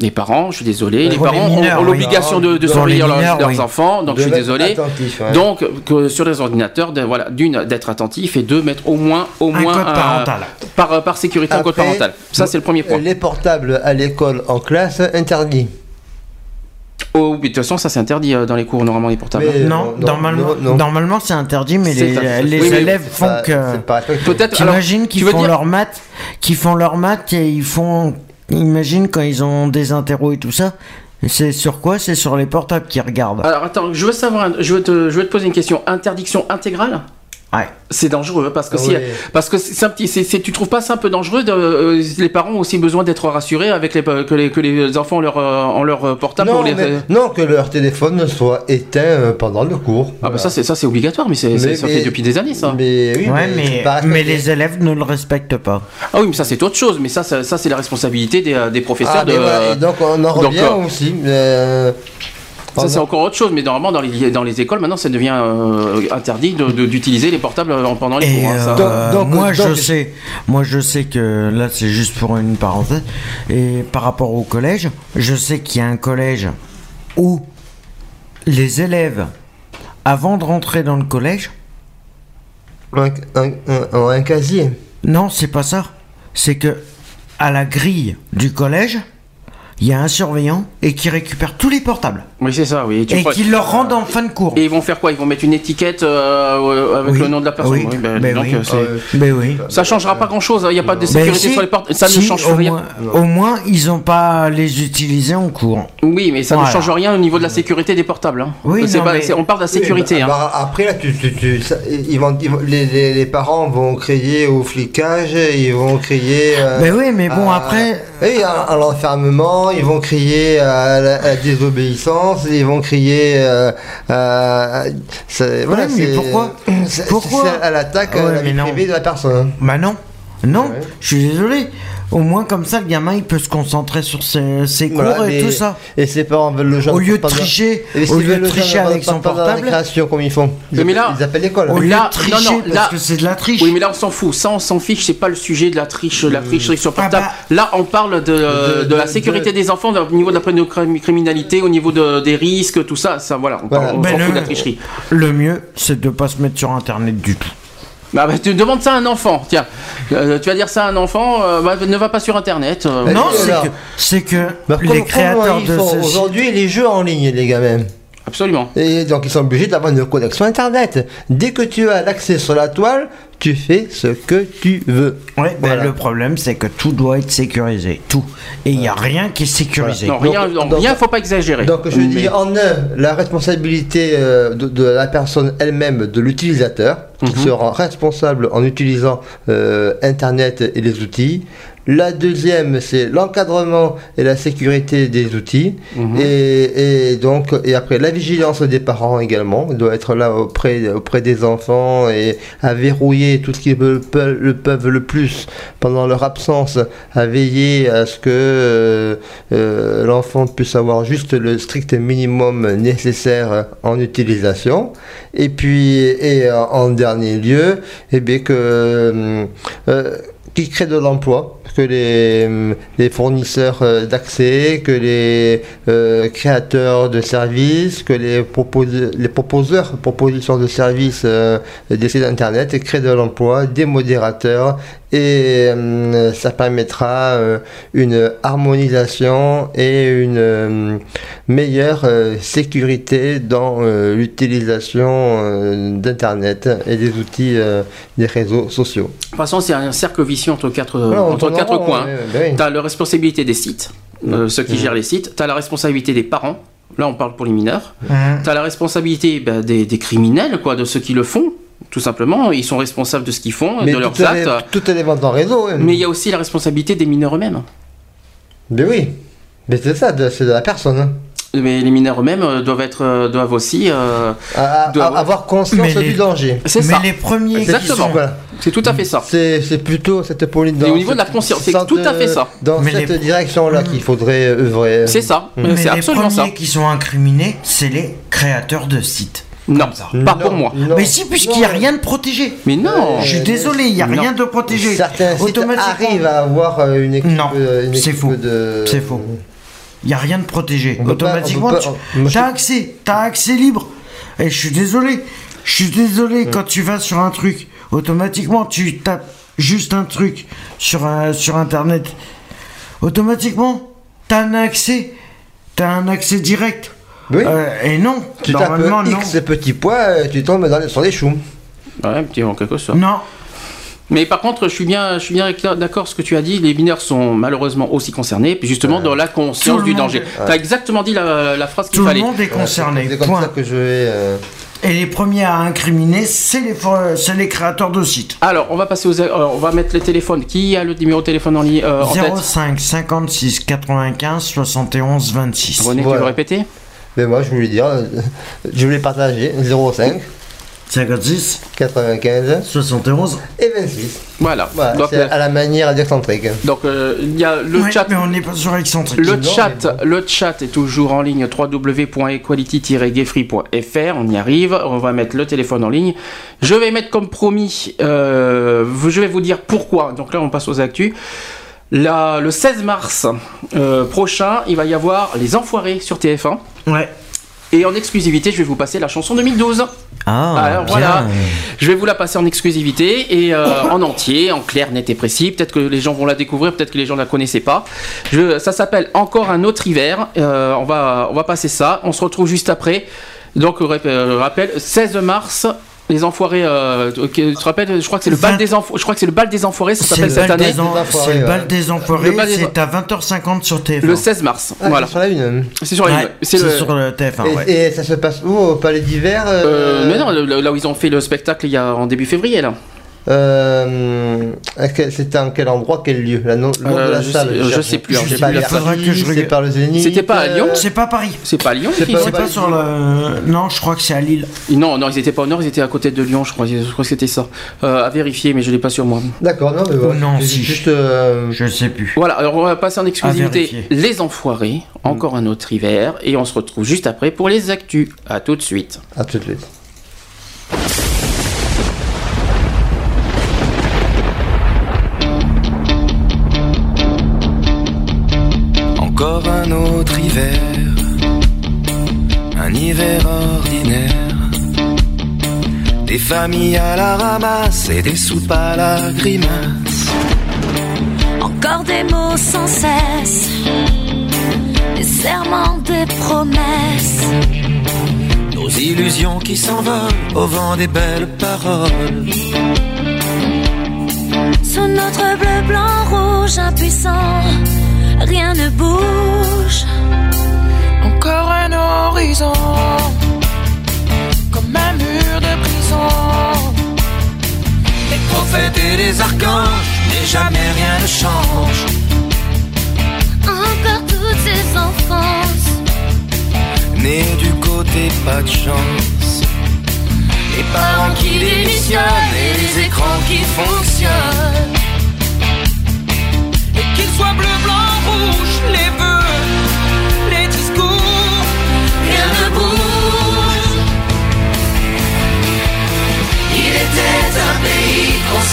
Les parents, je suis désolé, les parents ont- mineurs, ont, oui. l'obligation de, de surveiller les leurs, mineurs, leurs oui. enfants, donc De je suis désolé. attentif, ouais. Donc que sur les ordinateurs, de- voilà, d'une d'être attentif et deux mettre au moins au Un moins code parental. par par sécurité un code Après, parental. Ça c'est le premier point. Les portables à l'école en classe interdits. Oh, oui, de toute façon ça c'est interdit euh, dans les cours normalement les portables. Mais- Non, non, normalement, non, non. normalement c'est interdit, mais les, ça. les Oui, mais élèves font pas- que. pas. Peut-être T'imagines qu'ils font dire- leurs maths, qu'ils font leurs maths et ils font. Imagine quand ils ont des interros et tout ça. C'est sur quoi? C'est sur les portables qu'ils regardent. Alors attends, je veux savoir, je veux te, je veux te poser une question. Interdiction intégrale? Ouais. C'est dangereux parce que Ah si, oui. parce que c'est un petit, c'est, tu trouves pas ça un peu dangereux de, euh, Les parents ont aussi besoin d'être rassurés avec les que les, que les enfants ont leur euh, ont leur portable non, pour les. mais- non, que leur téléphone soit éteint euh, pendant le cours. Ah bah ça c'est ça c'est obligatoire, mais, c'est, ça mais- fait depuis des années ça. Mais oui, Ouais, mais, mais, les élèves ne le respectent pas. Ah oui, mais ça c'est autre chose. Mais ça, ça, ça, c'est la responsabilité des, euh, des professeurs Ah, mais de. voilà, donc on en revient euh, aussi. euh, Ça c'est encore autre chose, mais normalement dans les, dans les écoles maintenant ça devient euh, interdit de- de- d'utiliser les portables euh, pendant les Et cours. hein, ça. euh, Donc- donc- moi je donc- sais, moi je sais que là c'est juste pour une parenthèse. Et par rapport au collège, je sais qu'il y a un collège où les élèves, avant de rentrer dans le collège, un, un- un- un casier. non c'est pas ça. C'est que à la grille du collège, il y a un surveillant et qui récupère tous les portables Oui c'est ça, oui. Tu et qui leur rend en fin de cours. Et ils vont faire quoi? Ils vont mettre une étiquette euh, euh, avec Oui. le nom de la personne. Oui. Oui, ben, Ben donc, oui. euh, c'est- Ben oui. Ça changera pas grand chose, il n'y a pas de Ben sécurité si, sur les portes, ça si, ne change au rien. Moins, au moins, ils ont pas les utiliser en cours. Oui, mais ça Voilà. ne change rien au niveau de la sécurité des portables. hein. Oui, non, pas- mais- on parle de la sécurité. Oui, hein. bah, bah, après, là, tu, tu- tu- ça- ils vont, ils vont- les, les- les parents vont crier au flicage, ils vont crier. euh, Ben oui, mais bon, après- Oui, à, à ils vont crier à la, à la désobéissance, ils vont crier. euh, à- voilà, Ouais, mais c'est- pourquoi Pourquoi C'est à l'attaque Ouais, à la vie privée de la personne. Bah non. Non, Ouais. je suis désolé. Au moins comme ça, le gamin, il peut se concentrer sur ses, ses cours Voilà, et mais- tout ça. Et ses parents veulent le joindre Au lieu de tricher, au lieu de tricher avec son portable, récréation, comme ils font. Ils, Mais là- appellent, ils appellent l'école. au lieu Là, de tricher, non, non, parce là- que c'est de la triche. Oui, mais là on s'en fout. Ça, on s'en fiche. C'est pas le sujet de la triche, la tricherie sur Ah portable. bah. Là, on parle de, De- de la sécurité de- des enfants au niveau de la criminalité, au niveau de- des risques, tout ça. Ça, voilà. On, parle- on Ben s'en le- fout de la tricherie. Le mieux, c'est de pas se mettre sur Internet du tout. Bah, bah, tu demandes ça à un enfant. Tiens, Euh, tu vas dire ça à un enfant. euh, bah, ne va pas sur Internet. euh, Bah, non, oui, c'est que, c'est que Bah, les créateurs de Aujourd'hui, les jeux en ligne, les gamins. Absolument. Et donc ils sont obligés d'avoir une connexion internet. Dès que tu as l'accès sur la toile, tu fais ce que tu veux. Ouais, ben, Voilà. le problème, c'est que tout doit être sécurisé. Tout. Et il n'y a rien qui est sécurisé. Non, Donc- rien, non, donc- rien, faut pas exagérer. Donc je Mais- dis en un, la responsabilité euh, de, de la personne elle-même, de l'utilisateur, qui Mhm. se rend responsable en utilisant euh, Internet et les outils. La deuxième, c'est l'encadrement et la sécurité des outils. Mhm. Et, et donc, et après, la vigilance des parents également. Il doit être là auprès, auprès des enfants et à verrouiller tout ce qu'ils peuvent, peuvent- le peuvent le plus pendant leur absence, à veiller à ce que euh, euh, l'enfant puisse avoir juste le strict minimum nécessaire en utilisation. Et puis, et en dernier lieu, eh bien que euh, qui crée de l'emploi, que les, fournisseurs euh, d'accès, que les euh, créateurs de services, que les, propos- les proposeurs, propositions de services euh, des sites internet créent de l'emploi, des modérateurs, et euh, ça permettra euh, une harmonisation et une euh, meilleure euh, sécurité dans euh, l'utilisation euh, d'internet et des outils euh, des réseaux sociaux. De toute façon, c'est un cercle vicieux entre quatre, entre en quatre coins. ouais, ouais. Tu as la responsabilité des sites, euh, ceux qui gèrent les sites. Tu as la responsabilité des parents. Là, on parle pour les mineurs. Tu as la responsabilité ben, des, des criminels, quoi, de ceux qui le font. Tout simplement, ils sont responsables de ce qu'ils font, Mais de leurs tout, est, actes. tout est ventes en réseau. hein. Mais il y a aussi la responsabilité des mineurs eux-mêmes. Mais oui, mais c'est ça, de- c'est de la personne. hein. Mais les mineurs eux-mêmes euh, doivent être, euh, doivent aussi. euh, À- à- avoir conscience Mais du danger. C'est Mais ça. les premiers qui Exactement. sont- Voilà. C'est tout à fait ça. C'est plutôt cette politique. Et au niveau de la conscience, c'est tout à fait ça. Dans Mais cette les- direction-là qu'il faudrait œuvrer. C'est ça. Mais C'est les absolument premiers ça. qui sont incriminés, c'est les créateurs de sites. Non, ça. pas Non, pour moi. non, Mais si, puisqu'il n'y a rien de protégé. Mais non. Je suis désolé, il n'y a Non. rien de protégé. Certains arrivent à avoir euh, une équipe, Non, euh, une c'est équipe faux. de. C'est faux. il y a rien de protégé. On peut pas- Automatiquement, tu pas- moi, je- as accès, t'as accès libre. Et je suis désolé, je suis désolé quand tu vas sur un truc, automatiquement tu tapes juste un truc sur un- sur internet, automatiquement t'as un accès, t'as un accès direct. Oui. Euh, et non, Tu normalement tapes non. X petits pois, euh, tu tombes dans les- sur les choux. Ouais, petit en quelque sorte. Non, Mais par contre, je suis bien, je suis bien avec- d'accord ce que tu as dit. Les mineurs sont malheureusement aussi concernés, puis justement dans la Tout conscience du danger. est- Tu as exactement dit la, la phrase qu'il tout le fallait. monde est concerné. C'est comme point. ça que je vais. euh, Et les premiers à incriminer, c'est les, les créateurs de sites. Alors, on va passer aux, euh, on va mettre les téléphones. Qui a le numéro de téléphone en, ligne euh, en tête? 05 56 95 71 26. René, tu Voilà. veux répéter? Mais moi, je voulais dire, je voulais partager 05, 56 95 71. et 26. Voilà. Voilà, donc, c'est euh, à la manière d'excentrique. donc, euh, il y a le Ouais, chat. mais on n'est pas sur excentrique. Le Non, chat, bon. le chat est toujours en ligne www.equality-gayfree.fr. On y arrive. On va mettre le téléphone en ligne. Je vais mettre comme promis. euh, je vais vous dire pourquoi. Donc là, on passe aux actus. Le 16 mars euh, prochain, il va y avoir les Enfoirés sur TF1. Ouais. Et en exclusivité, je vais vous passer la chanson 2012. Ah, Alors bien. voilà, je vais vous la passer en exclusivité et euh, en entier, en clair, net et précis. Peut-être que les gens vont la découvrir, peut-être que les gens ne la connaissaient pas. Je, ça s'appelle Encore un autre hiver. Euh, on, va, on va passer ça. On se retrouve juste après. Donc, rappel, 16 mars. Les enfoirés, euh, ok, tu te rappelles, je crois que c'est le bal des enfoirés, je crois que c'est le bal des enfoirés, ça C'est s'appelle le, cette bal année, en- c'est le bal des enfoirés, des- c'est à 20h50 sur TF1. le 16 mars. Ah, voilà, c'est sur la une. c'est sur la Ouais, ligne. c'est le- sur le TF1. et, ouais. et ça se passe où Au Palais d'Hiver euh, euh, mais non, là où ils ont fait le spectacle il y a en début février là. Euh, C'était en quel endroit, quel lieu? La nom, le nom Euh, de la je salle sais- je sais plus, C'est pas le Zénith. C'était pas à Lyon? Euh, C'est pas Paris. C'est pas à Lyon C'est qu'ils pas- sont C'est pas sur le. Non, je crois que c'est à Lille. Non, non, ils étaient pas au nord, ils étaient à côté de Lyon, je crois. Je crois que c'était ça. Euh, à vérifier, mais je l'ai pas sur moi. D'accord, non, mais voilà. Ou non, si. Juste. euh, Je sais plus. Voilà, alors on va passer en exclusivité. Les Enfoirés, encore un autre hiver, et on se retrouve juste après pour les actus. À tout de suite. À tout de suite. Encore un autre hiver, un hiver ordinaire. Des familles à la ramasse et des soupes à la grimace. Encore des mots sans cesse, des serments, des promesses. Nos illusions qui s'envolent au vent des belles paroles. Sous notre bleu, blanc, rouge, impuissant, rien ne bouge. Encore un horizon, comme un mur de prison. Les prophètes et les archanges, mais jamais rien ne change. Encore toutes ces enfances, Nés du côté pas de chance. Les parents qui démissionnent et les écrans qui fonctionnent. Et qu'il soit bleu, blanc,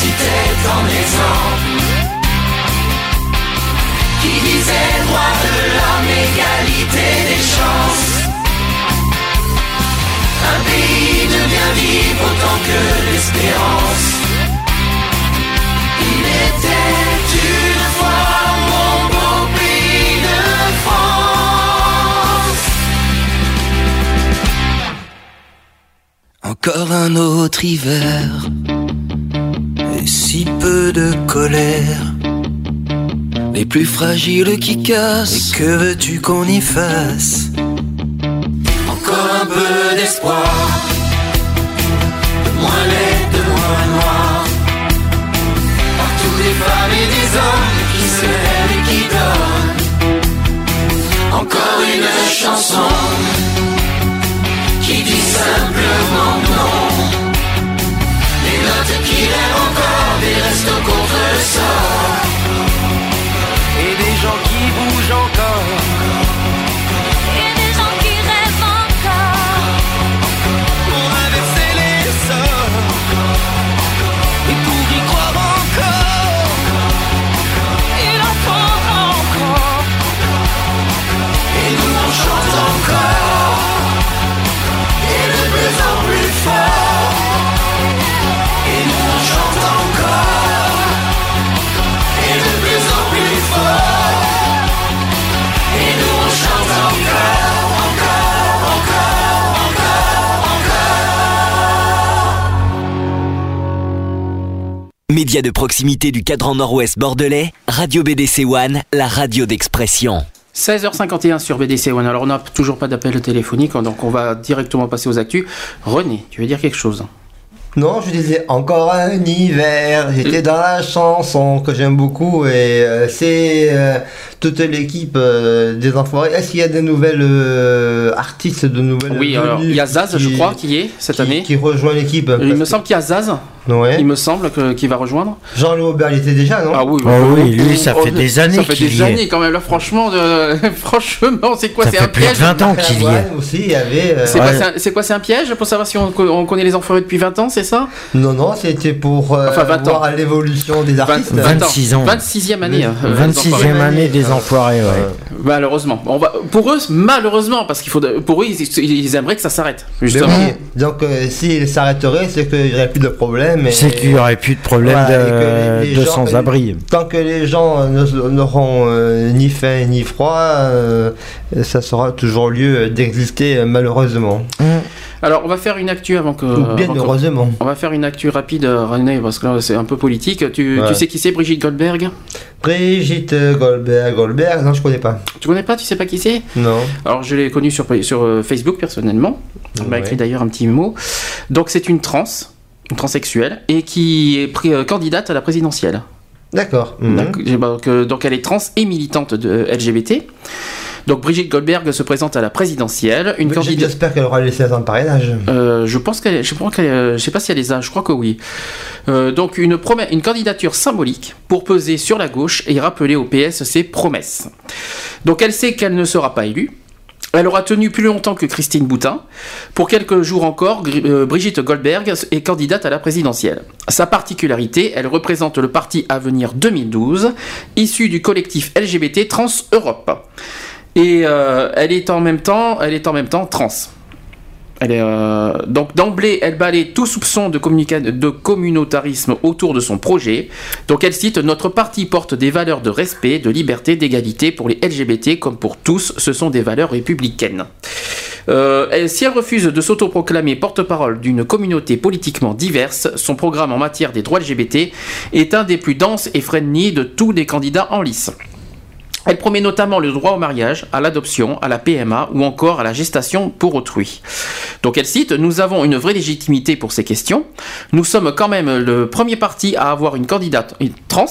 pays qu'on citait en exemple, qui disait droit de l'homme, égalité des chances. Un pays de bien vivre autant que l'espérance. Il était une fois mon beau pays de France. Encore un autre hiver si peu de colère. Les plus fragiles qui cassent. Et que veux-tu qu'on y fasse? Encore un peu d'espoir. De moins laid, de moins noir. Partout des femmes et des hommes qui se et qui donnent. Encore une chanson qui dit simplement non. Des notes qui rêvent encore des restos contre le sort. Média de proximité du cadran nord-ouest bordelais, Radio BDC One, la radio d'expression. 16h51 sur BDC One. Alors on n'a toujours pas d'appel téléphonique, donc on va directement passer aux actus. René, tu veux dire quelque chose? Non, je disais encore un hiver. J'étais dans la chanson que j'aime beaucoup et euh, c'est euh, toute l'équipe euh, des Enfoirés. Est-ce qu'il y a des nouvelles euh, artistes, de nouvelles Oui, alors il y a Zaz, je crois, qui est cette qui- année. qui rejoint l'équipe Il me semble qu'il y a Zaz, Ouais. il me semble que- qu'il va rejoindre. Jean-Louis Aubert, il était déjà, non Ah oui, Ah oui, lui, ça fait des années Ça fait qu'il des y est. années quand même, là, franchement, franchement, c'est quoi Ça C'est fait un plus de piège 20 ans qu'il y est. aussi, il y avait. euh, C'est quoi, Ouais. c'est un- c'est quoi, c'est un piège pour savoir si on, co- on connaît les enfoirés depuis 20 ans, c'est ça? Non, non, c'était pour euh, Enfin, 20 ans. voir l'évolution des artistes. 20 26 ans. 26e année. euh, les 26e enfoirés. année des enfoirés, ouais. Malheureusement. On va, pour eux, malheureusement, parce qu'il faut, pour eux, ils, ils aimeraient que ça s'arrête. Justement. oui, donc euh, s'il s'arrêterait, c'est qu'il n'y aurait plus de problème. Et- C'est qu'il n'y aurait plus de problème Voilà, de, sans-abri. Tant que les gens euh, ne- n'auront euh, ni faim ni froid, euh, ça sera toujours lieu d'exister euh, malheureusement. Alors, on va faire une actu avant que. Bien avant que- heureusement. On va faire une actu rapide, euh, René, parce que là, c'est un peu politique. Tu, Ouais. tu sais qui c'est, Brigitte Goldberg? Brigitte Goldberg, Goldberg, non je connais pas. Tu connais pas Tu sais pas qui c'est? Non. Alors, je l'ai connue sur, sur euh, Facebook personnellement. Elle m'a écrit d'ailleurs un petit mot. Donc, c'est une trans, une transsexuelle, et qui est euh, candidate à la présidentielle. D'accord. Mhm. Donc, j'ai- donc, euh, donc elle est trans et militante de LGBT. Donc Brigitte Goldberg se présente à la présidentielle. Une Mais candidate. J'espère qu'elle aura laissé un parrainage. Euh, je pense qu'elle, je, pense euh, je sais pas si elle les a, je crois que oui. Euh, donc une, promesse, une candidature symbolique pour peser sur la gauche et rappeler au PS ses promesses. Donc elle sait qu'elle ne sera pas élue. Elle aura tenu plus longtemps que Christine Boutin. Pour quelques jours encore, euh, Brigitte Goldberg est candidate à la présidentielle. Sa particularité, elle représente le parti Avenir 2012, issu du collectif LGBT Trans Europe. Et euh, elle est en même temps trans. Elle est, euh, donc d'emblée, elle balaye tout soupçon de, communautarisme autour de son projet. Donc elle cite Notre parti porte des valeurs de respect, de liberté, d'égalité pour les LGBT comme pour tous. Ce sont des valeurs républicaines. Euh, si elle refuse de s'autoproclamer porte-parole d'une communauté politiquement diverse, son programme en matière des droits LGBT est un des plus denses et friendly de tous les candidats en lice. Elle promet notamment le droit au mariage, à l'adoption, à la PMA ou encore à la gestation pour autrui. Donc elle cite Nous avons une vraie légitimité pour ces questions. Nous sommes quand même le premier parti à avoir une candidate trans,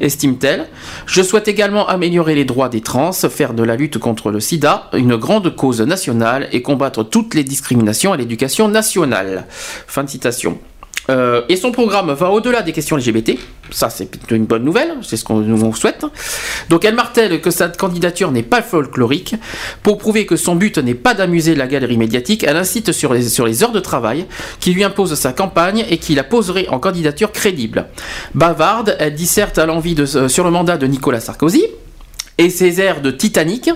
estime-t-elle. Je souhaite également améliorer les droits des trans, faire de la lutte contre le sida une grande cause nationale et combattre toutes les discriminations à l'éducation nationale. Fin de citation. Euh, et son programme va au-delà des questions LGBT. Ça, c'est une bonne nouvelle. C'est ce qu'on nous souhaite. Donc, elle martèle que sa candidature n'est pas folklorique. Pour prouver que son but n'est pas d'amuser la galerie médiatique, elle incite sur les, sur les heures de travail qui lui imposent sa campagne et qui la poserait en candidature crédible. Bavarde, elle disserte à l'envie euh, sur le mandat de Nicolas Sarkozy et ses airs de Titanic,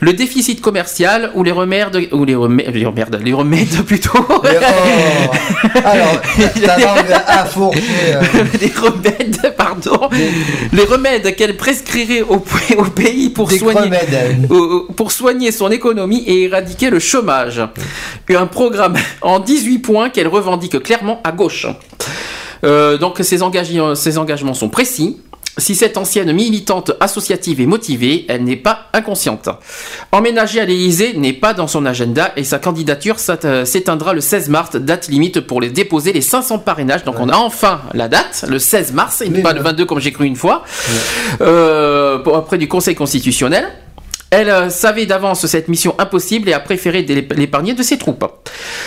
le déficit commercial ou les remèdes, ou les remèdes, les remèdes, les remèdes plutôt, Mais, oh, alors, ta langue a fourché. euh, les remèdes, pardon, les remèdes qu'elle prescrirait au, au pays pour Des soigner, remèdes. au- pour soigner son économie et éradiquer le chômage. Un programme en 18 points qu'elle revendique clairement à gauche. Euh, donc ses, engage- ses engagements sont précis. Si cette ancienne militante associative est motivée, elle n'est pas inconsciente. Emménager à l'Élysée n'est pas dans son agenda et sa candidature euh, s'éteindra le 16 mars, date limite pour les déposer les 500 parrainages. Donc on a enfin la date, le 16 mars, et Mais pas ouais. le 22 comme j'ai cru une fois, euh, pour- auprès du Conseil constitutionnel. Elle euh, savait d'avance cette mission impossible et a préféré l'épargner de ses troupes.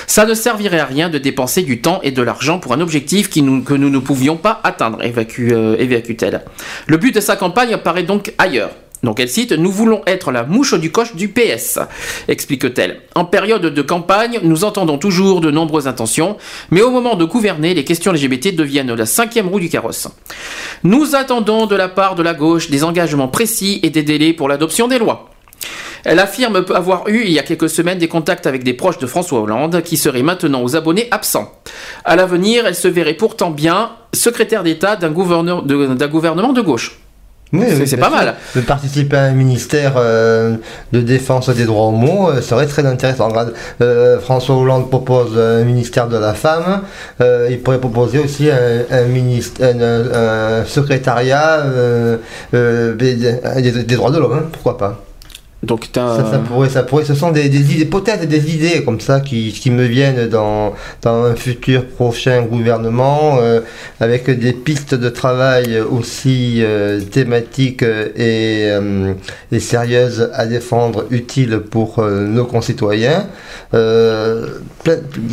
Ça ne servirait à rien de dépenser du temps et de l'argent pour un objectif que nous ne pouvions pas atteindre, euh, évacue-t-elle. Le but de sa campagne paraît donc ailleurs. Donc elle cite Nous voulons être la mouche du coche du PS, explique-t-elle. En période de campagne, nous entendons toujours de nombreuses intentions, mais au moment de gouverner, les questions LGBT deviennent la cinquième roue du carrosse. Nous attendons de la part de la gauche des engagements précis et des délais pour l'adoption des lois. Elle affirme avoir eu il y a quelques semaines des contacts avec des proches de François Hollande qui seraient maintenant aux abonnés absents. À l'avenir, elle se verrait pourtant bien secrétaire d'État d'un gouverneur- gouvernement de gauche. Oui, C'est- oui, c'est bien pas sûr. mal. De participer à un ministère euh, de défense des droits homo euh, serait très intéressant. Euh, François Hollande propose un ministère de la femme. euh, il pourrait proposer aussi un, un ministère, un, un secrétariat des droits de l'homme. hein, pourquoi pas Donc ça, ça pourrait, ça pourrait, ce sont des, des idées, peut-être des idées comme ça qui, qui me viennent dans, dans un futur prochain gouvernement, euh, avec des pistes de travail aussi euh, thématiques et, euh, et sérieuses à défendre, utiles pour nos concitoyens. Ce,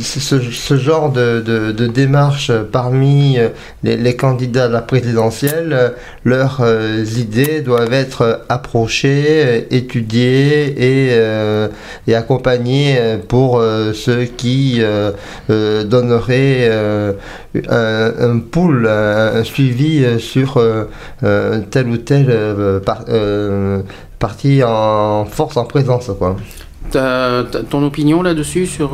ce genre de, de, de démarche parmi les, les candidats à la présidentielle, leurs idées doivent être approchées, euh, et, euh, et accompagnées euh, pour euh, ceux qui euh, donneraient un, un pool, un, suivi sur euh, euh, tel ou tel euh, par- euh, parti en force, en présence. Quoi. ton opinion là-dessus sur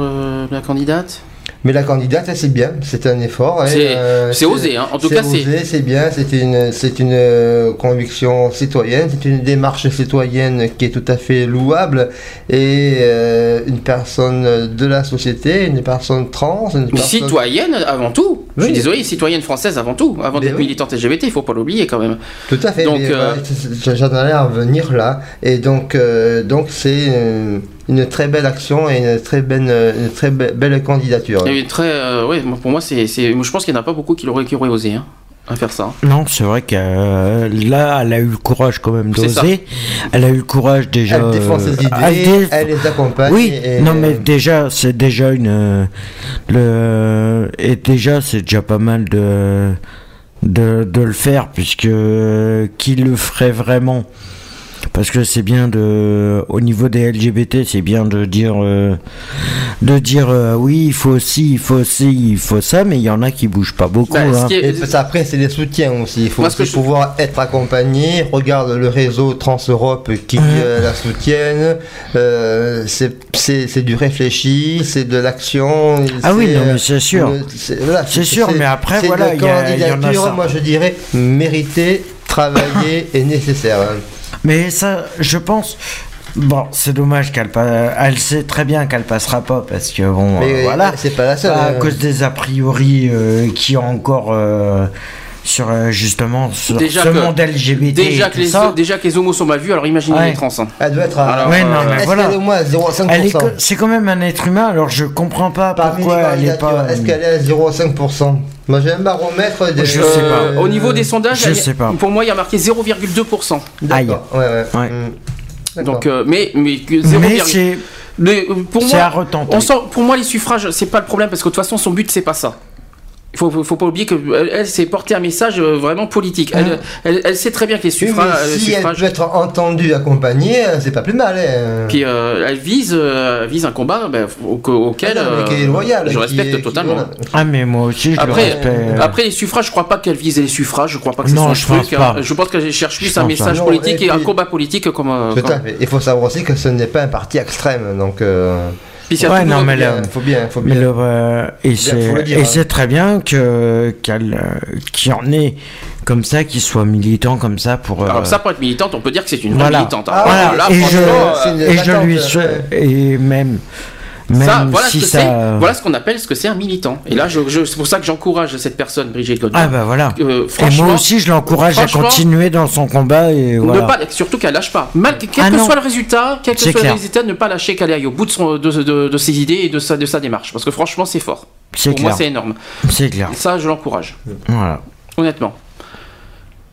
la candidate? Mais la candidate, c'est bien, c'est un effort. hein, C'est- euh, c'est osé, hein. En tout cas, c'est- osé, c'est bien, c'est une, une euh, conviction citoyenne, c'est une démarche citoyenne qui est tout à fait louable et euh, une personne de la société, une personne trans, une personne... citoyenne avant tout. Je suis désolé, citoyenne française avant tout. Avant d'être oui. militante LGBT, il faut pas l'oublier quand même. Tout à fait. Donc, euh, c'est- j'en allais en venir là. Et donc, donc c'est une très belle action et une très belle, une très be- belle candidature. Il y a eu très, euh, ouais, pour moi, c'est, je pense qu'il n'y en a pas beaucoup qui l'auraient, qui auraient osé hein, à faire ça. Non, c'est vrai que euh, là, elle a eu le courage quand même d'oser. Elle a eu le courage déjà. Elle défend ses euh, idées, elle déf- elle les accompagne. Oui, et- non mais déjà c'est déjà une euh, le et déjà c'est déjà pas mal de de, de le faire puisque euh, qui le ferait vraiment? Parce que c'est bien de au niveau des LGBT c'est bien de dire euh, de dire euh, oui il faut aussi il faut aussi il faut ça mais il y en a qui bougent pas beaucoup Bah, hein. est- Et après, c'est les soutiens aussi. Il faut aussi je- pouvoir être accompagné. Regarde le réseau Trans-Europe qui Mhm. euh, la soutiennent. Euh, c'est du réfléchi, c'est de l'action. Ah oui, c'est, non, mais c'est sûr. c'est voilà, sûr, mais après, c'est voilà, il y a- y en a candidature, ça. Moi, je dirais méritée, travaillée et nécessaire. Mais ça, je pense. Bon, c'est dommage qu'elle pa- Elle sait très bien qu'elle passera pas parce que bon, Mais euh, voilà. c'est pas la seule. à hein. cause des a priori euh, qui ont encore euh, sur euh, justement sur Déjà ce que- monde LGBT. déjà, et que tout les, ça. déjà que les homos sont mal vus, alors imaginez Ouais. les trans. hein. Elle doit être à. Alors, Ouais, non, euh, mais Est-ce voilà. qu'elle est au moins à 0,5% Elle est que- c'est quand même un être humain, alors je comprends pas Parmi les pourquoi elle est pas. Est-ce qu'elle est à 0,5% Moi j'ai un baromètre de. Je sais pas. Au niveau des sondages, je elle- sais pas. pour moi, il y a marqué 0,2%. D'accord. Ouais, ouais. Ouais. Mm. D'accord. Donc, euh, mais, mais que 0, Mais c'est mais, euh, pour c'est à moi, retenter. on sent, pour moi, les suffrages, c'est pas le problème parce que de toute façon, son but, c'est pas ça. Il faut, faut, faut pas oublier qu'elle elle, s'est porté un message euh, vraiment politique. Elle, Hein. elle, elle sait très bien que les Oui, suffrages. euh, si elle peut être entendue, accompagnée, euh, c'est pas plus mal. hein. Puis euh, elle vise, euh, elle vise un combat ben, au- auquel Ah non, mais euh, qui est loyal, je respecte qui- totalement. Ah mais moi aussi je le Après, respecte. après les suffrages, je crois pas qu'elle vise les suffrages, je crois pas que c'est son je truc. pense pas. hein. Je pense qu'elle cherche plus Je un message pas. politique Non, et, et un combat politique comme. euh, Tout comme- à fait. Il faut savoir aussi que ce n'est pas un parti extrême, donc euh, Puis Ouais, tout le non, monde- mais bien, là- faut bien, faut Mais bien. le, euh, et c'est le hein. c'est très bien que qu'elle euh, qu'il y en ait comme ça qui soit militant comme ça pour. euh, Alors ça, pour être militante, on peut dire que c'est une vraie voilà. militante. hein. Ah, Voilà. Là, et je, une et je lui souhaite- et même même ça, voilà, si ce que ça. c'est, voilà ce qu'on appelle ce que c'est un militant. Et là, je, je- c'est pour ça que j'encourage cette personne, Brigitte Godin. Ah bah voilà. Euh, et moi aussi, je l'encourage à continuer dans son combat et voilà. Ne pas, surtout qu'elle lâche pas. Mal, quel Ah que non. soit le résultat, quel que soit clair. le résultat, ne pas lâcher qu'elle aille au bout de, son, de, de- de ses idées et de sa, de sa démarche. Parce que franchement, c'est fort. C'est Pour clair. moi, c'est énorme. C'est clair. Et ça, je l'encourage. Voilà. Honnêtement.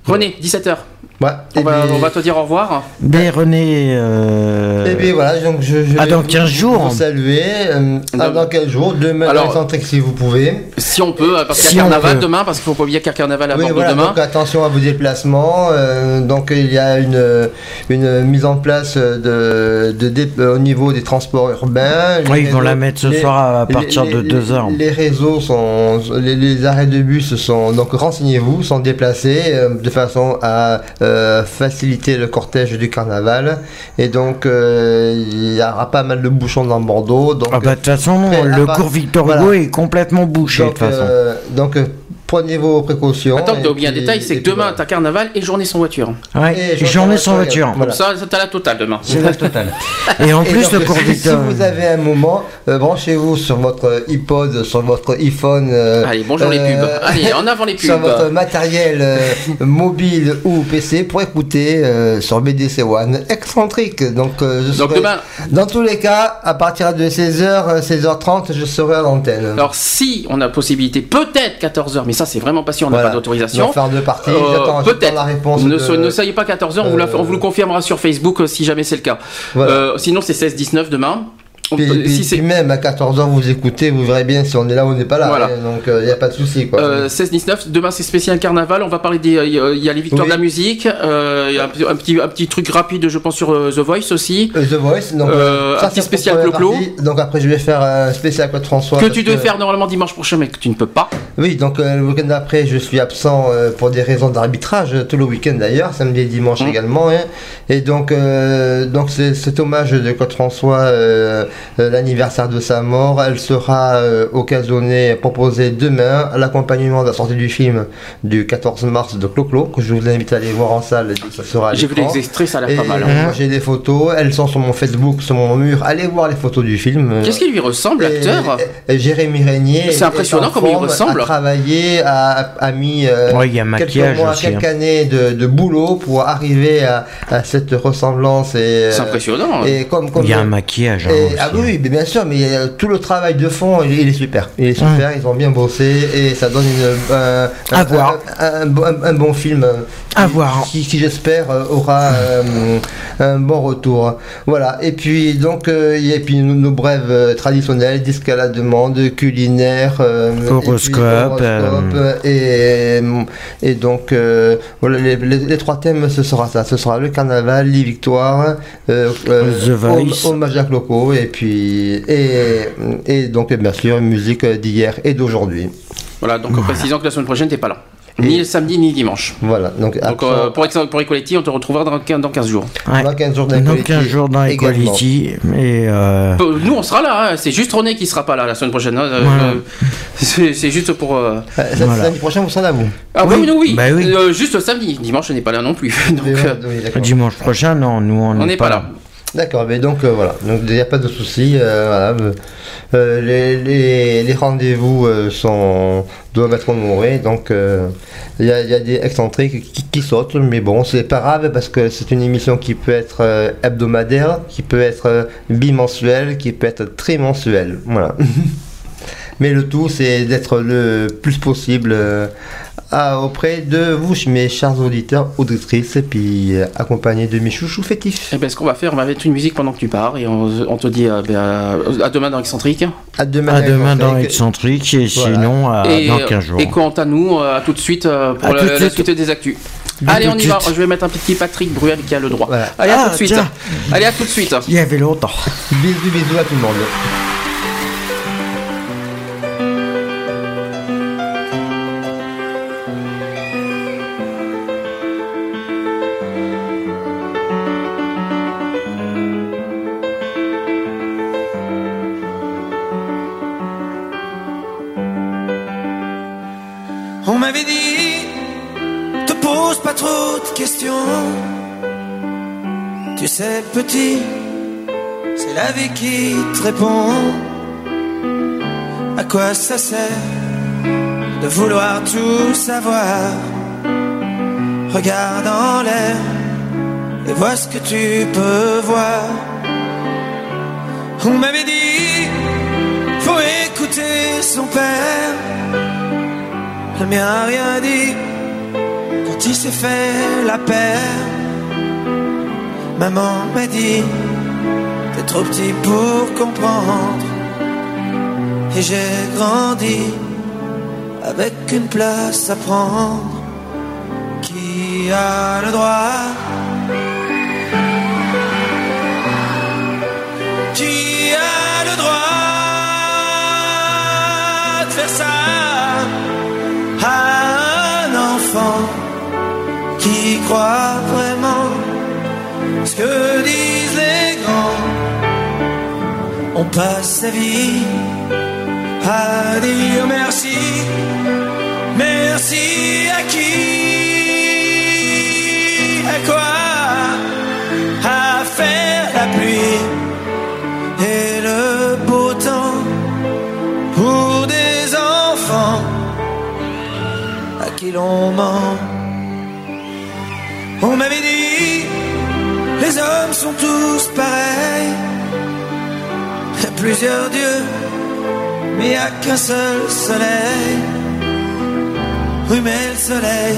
René, 17h. Ouais, On va, puis- on va te dire au revoir. Mais René. euh, Et bien voilà, donc je, je Ah, vais dans vous- 15 jours. vous saluer. euh, ah, Dans- dans quel jour Demain, Alors- si vous pouvez. Si on peut, parce qu'il Si y a carnaval peut. demain, parce qu'il faut pas oublier qu'il y a carnaval à Oui, Bordeaux voilà, demain. donc attention à vos déplacements. euh, donc il y a une, une mise en place de, de euh, au niveau des transports urbains. Les Oui, ils vont réseaux- la mettre ce les- soir à partir les- de les- 2 heures. Les réseaux sont, les, les arrêts de bus sont donc renseignez-vous, sont déplacés euh, de façon à euh, faciliter le cortège du carnaval. Et donc euh, il y aura pas mal de bouchons dans Bordeaux. Donc Ah bah de toute façon, le part- cours Victor voilà. Hugo est complètement bouché de donc, toute façon. donc, euh, prenez vos précautions. Attends, t'as oublié un détail, c'est que demain, voilà. t'as carnaval et journée sans voiture. Ouais, Et journée sans voiture. Voilà. Ça, t'as la totale demain. C'est la totale. Et en Et plus, donc, le si- cours si, Victor. vous avez un moment, euh, branchez-vous sur votre iPod, sur votre iPhone. euh, Allez, bonjour les pubs. Allez, en avant les pubs. Sur votre matériel euh, mobile ou PC pour écouter euh, sur BDC One excentrique. Donc, euh, je Donc serai- demain- dans tous les cas, à partir de 16h, 16h30, je serai à l'antenne. Alors si on a possibilité, peut-être 14h, mais ça c'est vraiment pas sûr, on n'a Voilà. pas On d'autorisation. va faire deux parties. Euh, J'attends- j'attends peut-être. la réponse. Ne, de- ne soyez pas 14h, on, vous la- Euh, on vous le confirmera sur Facebook euh, si jamais c'est le cas. Voilà. Euh, sinon c'est 16-19 demain. Puis, peut- puis- si puis même à 14h, vous écoutez, vous verrez bien si on est là ou on n'est pas là. Voilà. hein, donc, il n'y a pas de souci. euh, 16-19, demain c'est spécial carnaval, on va parler des... Il y a- il y a les victoires Oui. de la musique, euh, il y a un, petit- un petit, un petit truc rapide je pense sur euh, The Voice aussi. Euh, The Voice, donc, Euh, un petit spécial Clo-Clo. Donc après, je vais faire un spécial Claude François. Que tu devais faire normalement dimanche prochain mais que tu ne peux pas. Oui, donc euh, le week-end d'après, je suis absent euh, pour des raisons d'arbitrage, euh, tout le week-end d'ailleurs, samedi et dimanche Mhm. également. hein. Et donc, euh, donc c'est cet hommage de Claude François, euh, euh, l'anniversaire de sa mort, elle sera euh, occasionnée, proposée demain à l'accompagnement de la sortie du film du 14 mars de Clo-Clo, que je vous invite à aller voir en salle, ça sera J'ai vu les extraits, ça a l'air pas mal. hein. moi, j'ai des photos, elles sont sur mon Facebook, sur mon mur. Allez voir les photos du film. euh, Qu'est-ce qui lui ressemble l'acteur Jérémy Régnier. C'est impressionnant est en comme il ressemble. A travaillé, a, a mis euh, Ouais, y a quelques mois, aussi, quelques hein. années de, de boulot pour arriver à, à cette ressemblance. et C'est euh, impressionnant. Et comme, comme Il y a un maquillage. hein, et- aussi. Ah oui, mais bien sûr, mais euh, tout le travail de fond, il, est- il est super. Il est super, ils ont bien bossé et ça donne une, un- un- un- un bon film. À qui- voir. Qui, qui, j'espère euh, aura euh, un bon retour. Voilà. Et puis donc euh, il y a puis nos, nos brèves euh, traditionnelles, disques à la demande, culinaire, euh, et puis Horoscope, et, et donc euh, voilà les, les- les trois thèmes ce sera ça. Ce sera le carnaval, les victoires, euh, euh, hommage à Cloco et puis et, et donc bien sûr musique d'hier et d'aujourd'hui. Voilà, donc en précisant que la semaine prochaine t'es pas là. Ni le samedi ni le dimanche. Voilà. Donc, Donc euh, pour, pour Equality, on te retrouvera dans, dans 15 jours. Ouais. dans 15 jours Donc d'Equality 15 jours dans. Equality. Et euh, Euh, Nous on sera là, hein. c'est juste René qui sera pas là la semaine prochaine. hein. Euh, Voilà. euh, c'est juste pour. euh, Euh, ça- Voilà. Samedi prochain, vous serez là, vous? Ah oui, Oui. nous oui. Bah oui. Euh, juste samedi. Dimanche, je n'ai pas là non plus. Donc, Oui, euh, oui, dimanche prochain, non, nous on on n'est pas là. D'accord, mais donc euh, voilà, donc il n'y a pas de souci. euh, euh, les, rendez-vous sont doivent être honorés, donc il y, a, des excentriques qui, qui sautent, mais bon, c'est pas grave parce que c'est une émission qui peut être hebdomadaire, qui peut être bimensuelle, qui peut être trimensuelle, voilà. mais le tout, c'est d'être le plus possible. Euh, à- auprès de vous, mes chers auditeurs, auditrices, et puis euh, accompagné de mes chouchous fétifs. Et ben, ce qu'on va faire, on va mettre une musique pendant que tu pars et on, on te dit euh, ben, euh, à demain dans Excentrique. À demain, À demain dans Excentrique. Et Voilà. sinon à, et, dans euh, 15 jours. et quant à nous, euh, à tout de suite euh, pour À la, suite. des actus. Allez, on y va. Je vais mettre un petit Patrick Bruel qui a le droit. Voilà. Allez, à Ah, tout de suite. tiens. Allez, à tout de suite. Il y avait longtemps. Bisous, bisous à tout le monde. Petit, c'est la vie qui te répond. À quoi ça sert de vouloir tout savoir? Regarde en l'air et vois ce que tu peux voir. On m'avait dit, faut écouter son père. Le mien a rien dit quand il s'est fait la paire. Maman m'a dit, t'es trop petit pour comprendre. Et j'ai grandi avec une place à prendre. Qui a le droit On passe sa vie. À dire merci, Merci à qui? À quoi? À faire la pluie. Et le beau temps pour des enfants à qui l'on ment. On m'avait dit, les hommes sont tous pareils. Plusieurs dieux, mais il a qu'un seul soleil. Mais le soleil,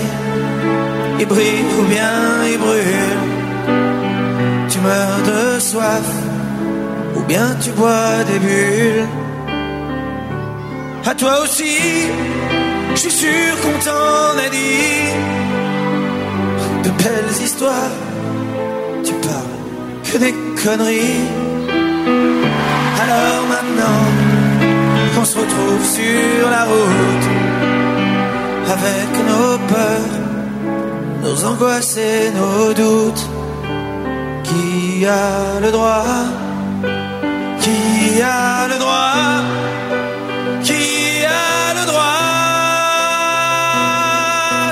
il brille ou bien il brûle. Tu meurs de soif, ou bien tu bois des bulles. À toi aussi, je suis sûr qu'on t'en a dit de belles histoires. Tu parles que des conneries. Alors maintenant qu'on se retrouve sur la route avec nos peurs, nos angoisses et nos doutes. Qui a le droit? Qui a le droit? Qui a le droit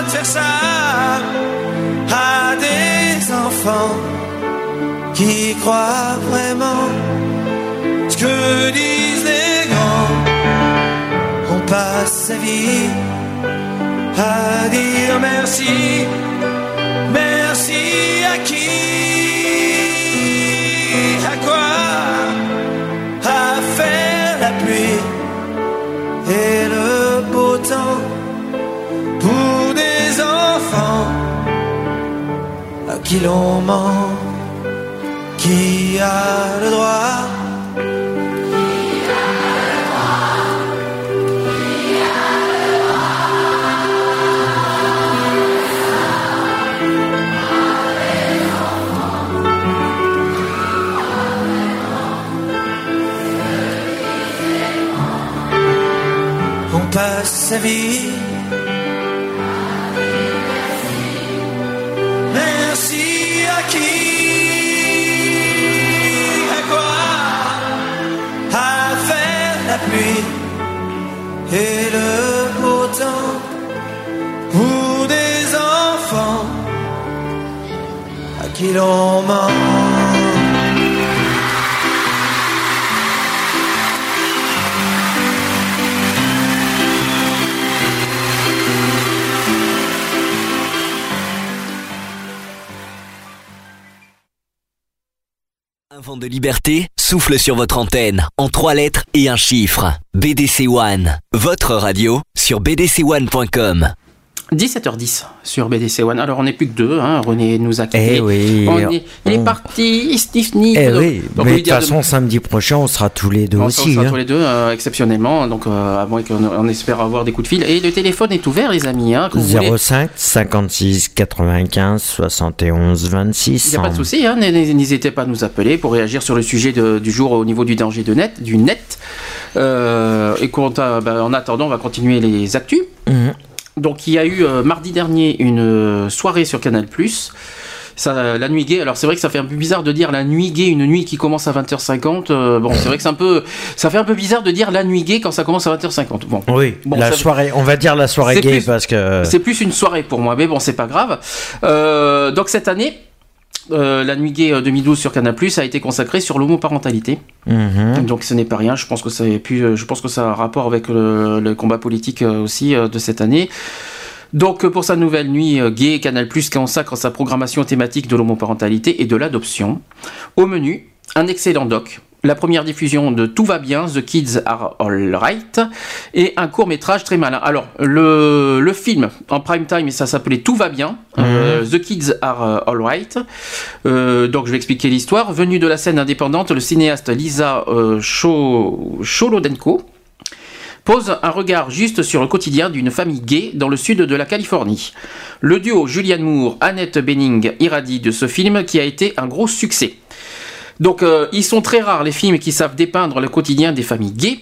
de faire ça à des enfants qui croient vraiment que disent les grands On passe sa vie à dire merci Merci à qui À quoi À faire la pluie et le beau temps pour des enfants à qui l'on ment Qui a le droit sa vie. Merci à qui À quoi À faire la pluie Et le beau temps Pour des enfants À qui l'on ment de liberté souffle sur votre antenne en trois lettres et un chiffre. BDC One, votre radio sur bdc1.com. 17h10 sur BDC One. Alors on n'est plus que deux, hein. René nous a quittés. Eh oui. On est- il est On- parti, Sniff. Eh oui, mais de toute façon, samedi prochain, on sera tous les deux On aussi. sera hein. tous les deux euh, exceptionnellement, donc euh, à moins qu'on on espère avoir des coups de fil. Et le téléphone est ouvert, les amis. Hein, que vous voulez. 05 56 95 71 26. Il n'y a pas de souci, hein, n'hésitez pas à nous appeler pour réagir sur le sujet de- du jour au niveau du danger de net, du net. Euh, et bah, en attendant, on va continuer les actus. Mhm. Donc il y a eu euh, mardi dernier une euh, soirée sur Canal+. Ça, la nuit gay, alors c'est vrai que ça fait un peu bizarre de dire la nuit gay, une nuit qui commence à 20h50. euh, bon, c'est vrai que c'est un peu, ça fait un peu bizarre de dire la nuit gay quand ça commence à 20h50. Bon, Oui, Bon, la ça- soirée, on va dire la soirée gay plus- parce que. c'est plus une soirée pour moi, mais bon, c'est pas grave. Euh, donc cette année, euh, la nuit gay euh, 2012 sur Canal+ a été consacrée sur l'homoparentalité. Mhm. Donc ce n'est pas rien. Je pense que ça a pu- euh, je pense que ça a un rapport avec le, le combat politique euh, aussi euh, de cette année. Donc euh, pour sa nouvelle nuit euh, gay, Canal+ consacre sa programmation thématique de l'homoparentalité et de l'adoption. Au menu, un excellent doc. La première diffusion de Tout va bien, The Kids Are Alright, et un court métrage très malin. Alors, le, le film en prime time, ça s'appelait Tout va bien, euh, The Kids Are Alright. Euh, donc, je vais expliquer l'histoire. Venu de la scène indépendante, le cinéaste Lisa euh, Cho- Cholodenko pose un regard juste sur le quotidien d'une famille gay dans le sud de la Californie. Le duo Julianne Moore, Annette Bening irradie de ce film qui a été un gros succès. Donc euh, ils sont très rares les films qui savent dépeindre le quotidien des familles gays.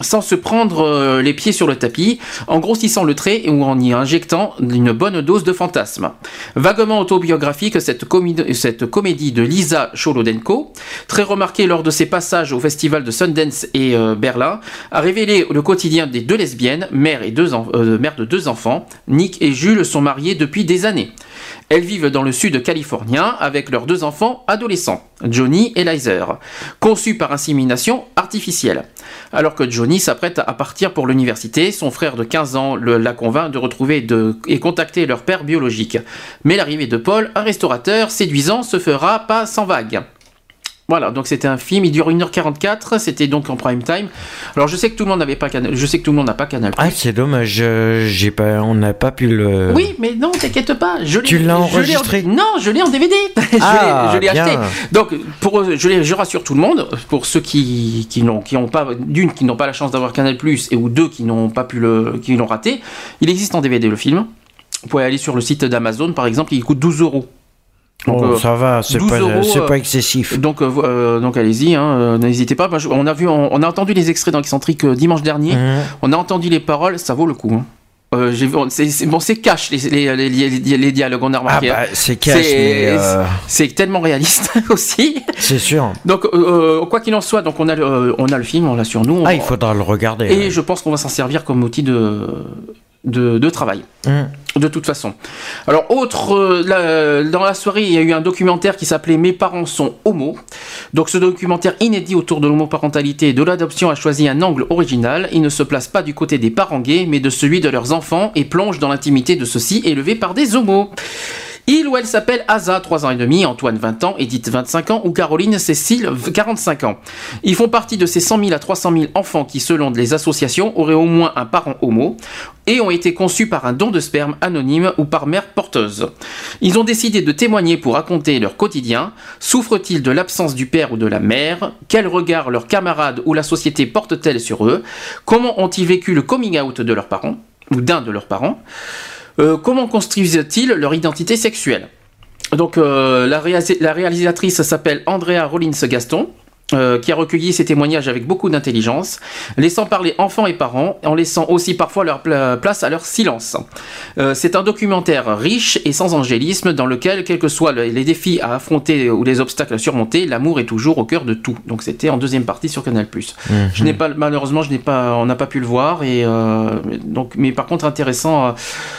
sans se prendre euh, les pieds sur le tapis, en grossissant le trait ou en y injectant une bonne dose de fantasme. Vaguement autobiographique, cette, comédie de Lisa Cholodenko, très remarquée lors de ses passages au festival de Sundance et euh, Berlin, a révélé le quotidien des deux lesbiennes, mère, et mère de deux enfants. Nick et Jules sont mariés depuis des années. Elles vivent dans le sud californien avec leurs deux enfants adolescents, Johnny et Lizer, conçus par insémination artificielle. Alors que Johnny s'apprête à partir pour l'université, son frère de 15 ans la convainc de retrouver et contacter leur père biologique. Mais l'arrivée de Paul, un restaurateur séduisant, se fera pas sans vague. Voilà, donc c'était un film, il dure 1h44, c'était donc en prime time. Alors je sais que tout le monde n'avait pas Canal, je sais que tout le monde n'a pas Canal+. Ah, c'est dommage, euh, j'ai pas, on n'a pas pu le. Oui, mais non, t'inquiète pas. Je l'ai- Tu l'as je l'ai en- enregistré? Non, je l'ai en DVD. je Ah, l'ai- je l'ai bien. acheté. Donc, pour, je, je rassure tout le monde, pour ceux qui, qui n'ont qui ont pas, d'une, qui n'ont pas la chance d'avoir Canal+, et ou deux, qui n'ont pas pu le, qui l'ont raté, il existe en DVD le film. Vous pouvez aller sur le site d'Amazon, par exemple, il coûte 12 euros. Donc, Oh, euh, ça va, c'est 12 pas, euros, euh, pas excessif. Donc, euh, donc allez-y, hein, n'hésitez pas. On a vu, on, on a entendu les extraits euh, dimanche dernier. Mhm. On a entendu les paroles, ça vaut le coup. hein. Euh, c'est, bon, c'est cash les, les, les, les- les dialogues, on a Ah remarqué. bah, hein. c'est cash, euh, c'est tellement réaliste aussi. c'est sûr. Donc, euh, quoi qu'il en soit, donc on a, le, on a le film, on l'a sur nous. on- Ah, il faudra le regarder. et ouais. je pense qu'on va s'en servir comme outil de, de, de travail. Hum. De toute façon. Alors, autre, euh, la- dans la soirée, il y a eu un documentaire qui s'appelait Mes parents sont homo. Donc, ce documentaire inédit autour de l'homoparentalité et de l'adoption a choisi un angle original. Il ne se place pas du côté des parents gays, mais de celui de leurs enfants et plonge dans l'intimité de ceux-ci élevés par des homos. Il ou elle s'appelle Asa, 3 ans et demi, Antoine, 20 ans, Edith, 25 ans, ou Caroline Cécile, 45 ans. Ils font partie de ces 100 000 à 300 000 enfants qui, selon les associations, auraient au moins un parent homo et ont été conçus par un don de sperme anonyme ou par mère porteuse. Ils ont décidé de témoigner pour raconter leur quotidien. Souffrent-ils de l'absence du père ou de la mère? Quel regard leurs camarades ou la société porte-t-elle sur eux? Comment ont-ils vécu le coming out de leurs parents ou d'un de leurs parents? Euh, comment construisent-ils leur identité sexuelle? Donc euh, la, réa- la réalisatrice s'appelle Andrea Rollins Gaston. Euh, qui a recueilli ces témoignages avec beaucoup d'intelligence, laissant parler enfants et parents, en laissant aussi parfois leur pla- place à leur silence. Euh, c'est un documentaire riche et sans angélisme dans lequel, quels que soient le- les défis à affronter ou les obstacles à surmonter, l'amour est toujours au cœur de tout. Donc c'était en deuxième partie sur Canal+. Mhm. Je n'ai pas, malheureusement, je n'ai pas, on n'a pas pu le voir et euh, donc, mais par contre intéressant.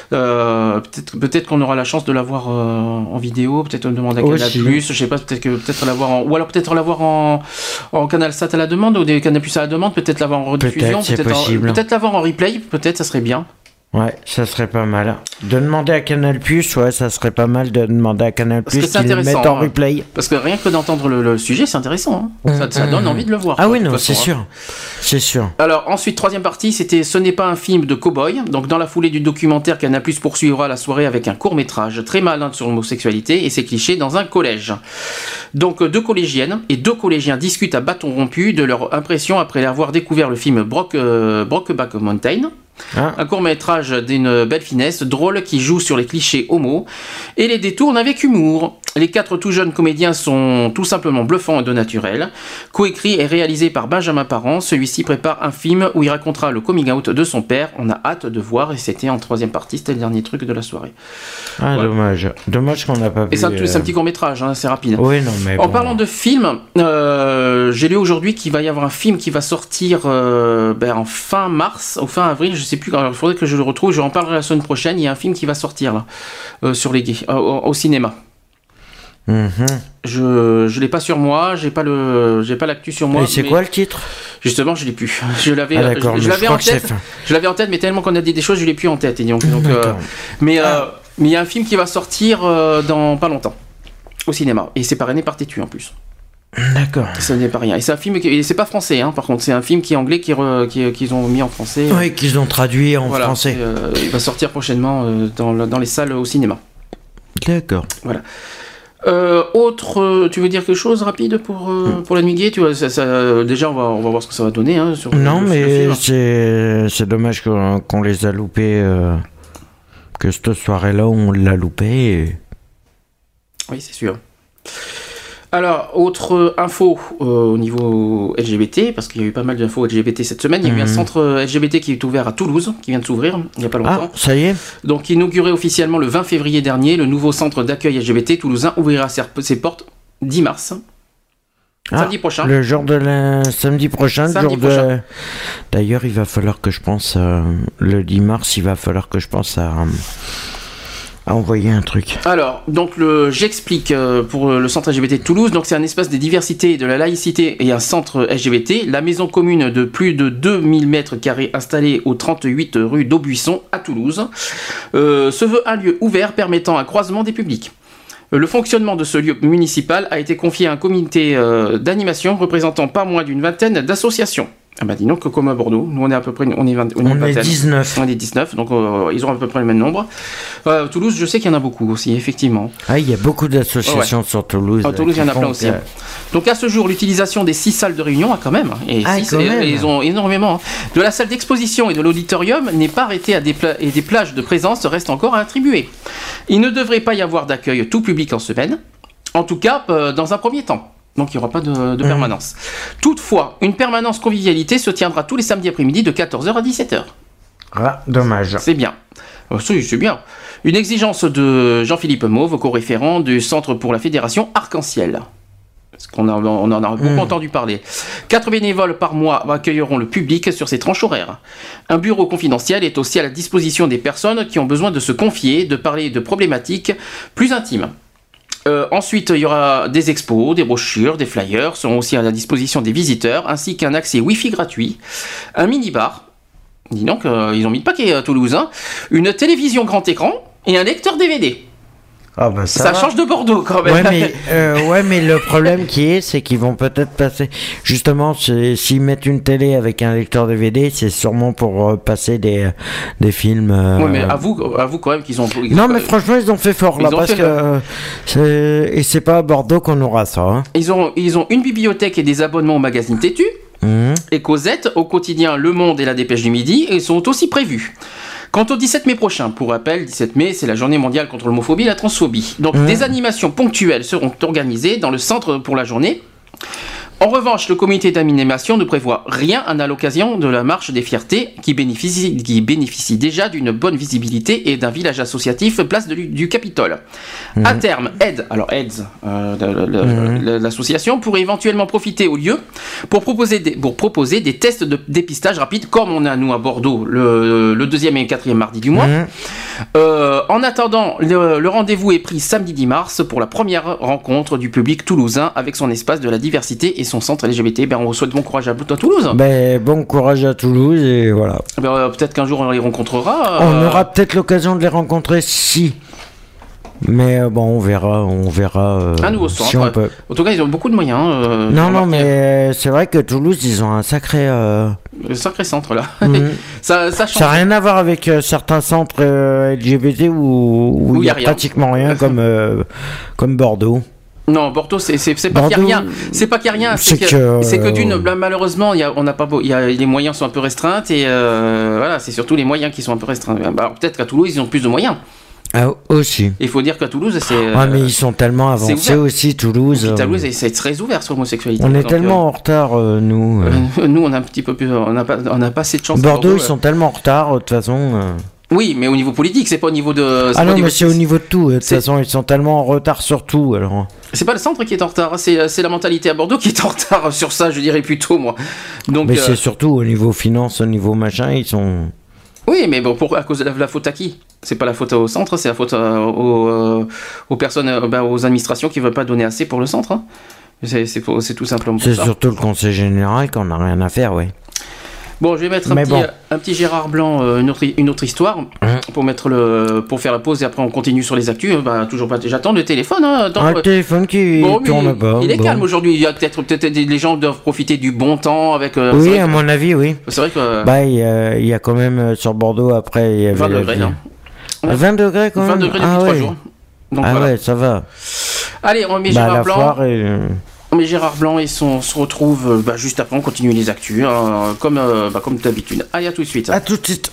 peut-être, peut-être qu'on aura la chance de l'avoir en vidéo. Peut-être on demande à Canal+. Aussi. Je sais pas, peut-être que peut-être l'avoir en, ou alors peut-être l'avoir en, en Canal Sat à la demande ou des Canal Plus à la demande. Peut-être l'avoir en rediffusion. Peut-être, peut-être l'avoir en replay. Peut-être, ça serait bien. Ouais, ça serait pas mal. De demander à Canal Plus, ouais, ça serait pas mal de demander à Canal Plus qu'ils le mettent en hein. replay. Parce que rien que d'entendre le, le sujet, c'est intéressant. hein. Ça, ça Mmh, donne mmh. envie de le voir. Ah quoi, oui, non, c'est hein. sûr. C'est sûr. Alors ensuite, troisième partie, c'était Ce n'est pas un film de cow-boy. Donc dans la foulée du documentaire, Canal Plus poursuivra la soirée avec un court métrage très malin sur l'homosexualité et ses clichés dans un collège. Donc euh, deux collégiennes et deux collégiens discutent à bâton rompu de leur impression après avoir découvert le film Brock, euh, Brokeback Mountain. Hein Un court métrage d'une belle finesse, drôle, qui joue sur les clichés homo et les détourne avec humour. Les quatre tout jeunes comédiens sont tout simplement bluffants et de naturel. Coécrit et réalisé par Benjamin Parent, celui-ci prépare un film où il racontera le coming out de son père. On a hâte de voir et c'était en troisième partie, c'était le dernier truc de la soirée. Ah, dommage. Dommage qu'on n'a pas vu. Et c'est un, euh, petit court métrage, hein, c'est rapide. Oui, non, mais. En bon. parlant de film, euh, j'ai lu aujourd'hui qu'il va y avoir un film qui va sortir euh, ben, en fin mars ou fin avril, je sais plus. Il faudrait que je le retrouve. Je en parlerai la semaine prochaine. Il y a un film qui va sortir là euh, sur les gays euh, au, au cinéma. Mhm. Je je l'ai pas sur moi, j'ai pas le j'ai pas l'actu sur moi. Et c'est quoi le titre? Justement, je l'ai plus. Je l'avais Ah, je, je l'avais en tête. Je l'avais en tête, mais tellement qu'on a dit des choses, je l'ai plus en tête. Et donc, donc, euh, mais euh, mais il y a un film qui va sortir dans pas longtemps au cinéma et c'est parrainé par Tétu en plus. D'accord. Ça n'est pas rien. Et c'est un film qui c'est pas français, hein, par contre, c'est un film qui est anglais qui re- qui- qu'ils ont mis en français. Oui, qu'ils ont traduit en Voilà. français. Et, euh, il va sortir prochainement euh, dans, le- dans les salles au cinéma. D'accord. Euh, autre, euh, tu veux dire quelque chose rapide pour, Hmm. euh, pour la nuit gay? Tu vois, ça- ça- Déjà, on va, on va voir ce que ça va donner. Hein, sur Non, le- mais c'est c'est dommage qu'on qu'on les a loupés. euh, que cette soirée-là, on l'a loupé. et- Oui, c'est sûr. Alors, autre info euh, au niveau LGBT, parce qu'il y a eu pas mal d'infos LGBT cette semaine. Il y a eu un Mhm. centre euh, LGBT qui est ouvert à Toulouse, qui vient de s'ouvrir il n'y a pas Ah, longtemps. ça y est Donc, inauguré officiellement le 20 février dernier, le nouveau centre d'accueil LGBT toulousain ouvrira ses, ses portes 10 mars. Ah, Samedi prochain. Le jour de la... samedi prochain, le Samedi jour de... prochain. D'ailleurs, il va falloir que je pense, euh, le 10 mars, il va falloir que je pense à, euh, envoyer un truc. Alors, donc j'explique euh, pour le centre LGBT de Toulouse. Donc c'est un espace des diversités, de la laïcité et un centre LGBT. La maison commune de plus de 2000 mètres carrés installée au 38 rue d'Aubuisson à Toulouse euh, se veut un lieu ouvert permettant un croisement des publics. Le fonctionnement de ce lieu municipal a été confié à un comité euh, d'animation représentant pas moins d'une vingtaine d'associations. Ah bah dis donc, comme à Bordeaux, nous on est à peu près on est, 20 On une est vingtaine. 19. On est 19, donc euh, ils ont à peu près le même nombre. Euh, Toulouse, je sais qu'il y en a beaucoup aussi, effectivement. Ah, il y a beaucoup d'associations sur Toulouse. À Toulouse, il y en a plein aussi. que- Donc à ce jour, l'utilisation des six salles de réunion, ah, quand même, hein, et Ah, six, quand et- même. et ils ont énormément, hein. de la salle d'exposition et de l'auditorium n'est pas arrêté à des et des plages de présence restent encore à attribuer. Il ne devrait pas y avoir d'accueil tout public en semaine, en tout cas euh, dans un premier temps. Donc il n'y aura pas de, de permanence. Toutefois, une permanence convivialité se tiendra tous les samedis après-midi de 14h à 17h. Ah, dommage. C'est bien. Euh, si, c'est bien. Une exigence de Jean-Philippe Mauve, co-référent du Centre pour la Fédération Arc-en-Ciel. Parce qu'on on en a beaucoup Mm. entendu parler? Quatre bénévoles par mois accueilleront le public sur ces tranches horaires. Un bureau confidentiel est aussi à la disposition des personnes qui ont besoin de se confier, de parler de problématiques plus intimes. Euh, ensuite, il y aura des expos, des brochures, des flyers seront aussi à la disposition des visiteurs, ainsi qu'un accès Wi-Fi gratuit, un mini-bar. Dis donc, euh, ils ont mis le paquet à Toulouse. hein. Une télévision grand écran et un lecteur DVD. Ah, bah ça, change de Bordeaux quand même. Ouais mais, euh, ouais, mais le problème qui est, c'est qu'ils vont peut-être passer. Justement, s'ils mettent une télé avec un lecteur DVD, c'est sûrement pour euh, passer des, des films. euh, Ouais, mais avoue, avoue quand même qu'ils ont. ils Non, ont- mais franchement, ils ont fait fort là, Ils ont parce fait que. euh, Et c'est pas à Bordeaux qu'on aura ça. Hein. Ils ont, ils ont une bibliothèque et des abonnements au magazine Tétu. Mhm. et Cosette au quotidien Le Monde et la Dépêche du Midi et sont aussi prévus. Quant au 17 mai prochain, pour rappel, 17 mai, c'est la journée mondiale contre l'homophobie et la transphobie. Donc Mhm. des animations ponctuelles seront organisées dans le centre pour la journée. En revanche, le comité d'animation ne prévoit rien à l'occasion de la marche des fiertés qui bénéficie, qui bénéficie déjà d'une bonne visibilité et d'un village associatif place de- du Capitole. À terme, aide, alors AIDS, euh, le- l'association pourrait éventuellement profiter au lieu pour proposer des, pour proposer des tests de dépistage rapide comme on a nous à Bordeaux le, le deuxième et quatrième mardi du mois. Mhm. Euh, en attendant, le, le rendez-vous est pris samedi 10 mars pour la première rencontre du public toulousain avec son espace de la diversité et son centre LGBT. Ben, on vous souhaite bon courage à, à Toulouse. Ben, bon courage à Toulouse et voilà. Ben, euh, Peut-être qu'un jour on les rencontrera. On euh, aura peut-être l'occasion de les rencontrer si. Mais euh, bon, on verra, on verra euh, Un nouveau si centre. on peut. En tout cas, ils ont beaucoup de moyens. euh, Non, non, mais c'est vrai que Toulouse, ils ont un sacré. Le sacré centre là. Mhm. ça, ça change. Ça n'a rien à voir avec certains centres LGBT où il n'y a a, rien. pratiquement rien comme, comme Bordeaux. Non, Bordeaux, c'est pas qu'il y a rien. C'est pas qu'il a rien. c'est que, que- c'est que d'une, bah, malheureusement, y a, on n'a pas beau, il y a, les moyens sont un peu restreints et euh, voilà, c'est surtout les moyens qui sont un peu restreints. Bah, alors, peut-être qu'à Toulouse, ils ont plus de moyens. Ah, aussi. Il faut dire qu'à Toulouse, c'est. Ah, euh, mais ils sont tellement avancés aussi, Toulouse. puis euh, Toulouse, c'est très ouvert sur l'homosexualité. on est tellement en retard, euh, nous. euh. euh, nous, on a un petit peu plus, on n'a pas, on pas assez de chance. Bordeaux, ils euh. sont tellement en retard, de toute façon. Euh. Oui, mais au niveau politique, c'est pas au niveau de. Ah non, mais c'est au niveau de tout. De toute façon, ils sont tellement en retard sur tout. Alors. C'est pas le centre qui est en retard, c'est c'est la mentalité à Bordeaux qui est en retard sur ça, je dirais plutôt moi. Donc. Mais euh, c'est surtout au niveau finance, au niveau machin, ils sont. Oui, mais bon, pour, à cause de la, la faute à qui? C'est pas la faute au centre, c'est la faute euh, aux, euh, aux personnes, euh, ben, aux administrations qui veulent pas donner assez pour le centre. hein. C'est tout simplement pour C'est surtout le conseil général qu'on n'a rien à faire, ouais. Bon, je vais mettre un Mais petit, bon. euh, un petit Gérard Blanc, euh, une, autre, une autre histoire, Hein pour, mettre le, pour faire la pause et après on continue sur les actus. Euh, Bah, toujours pas. J'attends le téléphone. Hein, attends, Un euh, téléphone qui bon, tourne pas. il est bon. calme aujourd'hui. Il y a peut-être peut des, les gens doivent profiter du bon temps avec. euh, Oui, à que- mon avis, oui. C'est vrai que. Bah, il y, a, il y a quand même sur Bordeaux, après, il y avait 20 la degrés, hein. Ah, 20 degrés quand 20 même degrés depuis ah, 3 ouais. jours. Donc ah voilà. ouais, ça va. Allez, on met Bah, Gérard la Blanc. foire met Gérard Blanc et son- on se retrouve euh, bah, juste après, on continue les actus, hein, comme, euh, bah, comme d'habitude. Allez, à tout de suite. À tout de suite.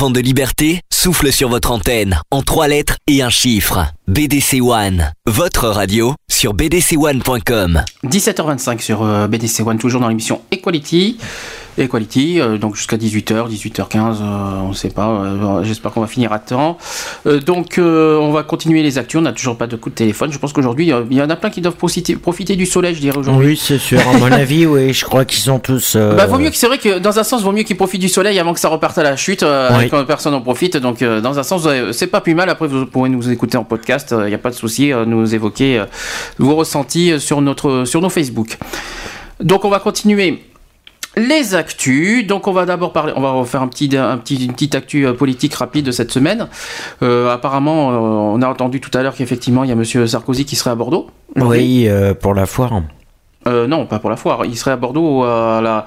Vent de liberté souffle sur votre antenne en trois lettres et un chiffre. BDC One, votre radio sur bdc1.com. 17h25 sur euh, BDC One, toujours dans l'émission Equality. Equality, euh, donc jusqu'à 18h, 18h15, euh, on ne sait pas, euh, j'espère qu'on va finir à temps. Euh, donc on va continuer les actus, on n'a toujours pas de coup de téléphone, je pense qu'aujourd'hui il y en a plein qui doivent profiter, profiter du soleil, je dirais aujourd'hui. Oui, c'est sûr. À mon avis, oui, je crois qu'ils sont tous. Bah, vaut mieux que c'est vrai que dans un sens, vaut mieux qu'ils profitent du soleil avant que ça reparte à la chute, Oui. quand personne en profite. Donc, dans un sens, c'est pas plus mal. Après, vous pourrez nous écouter en podcast, il n'y a pas de souci, nous évoquer vos ressentis sur, notre, sur nos Facebook. Donc, on va continuer Les actus, donc on va d'abord parler, on va faire un petit, un petit, une petite actu euh, politique rapide de cette semaine. Euh, apparemment, euh, on a entendu tout à l'heure qu'effectivement il y a Monsieur Sarkozy qui serait à Bordeaux. Oui, euh, pour la foire. Euh, non, pas pour la foire. Il serait à Bordeaux. La...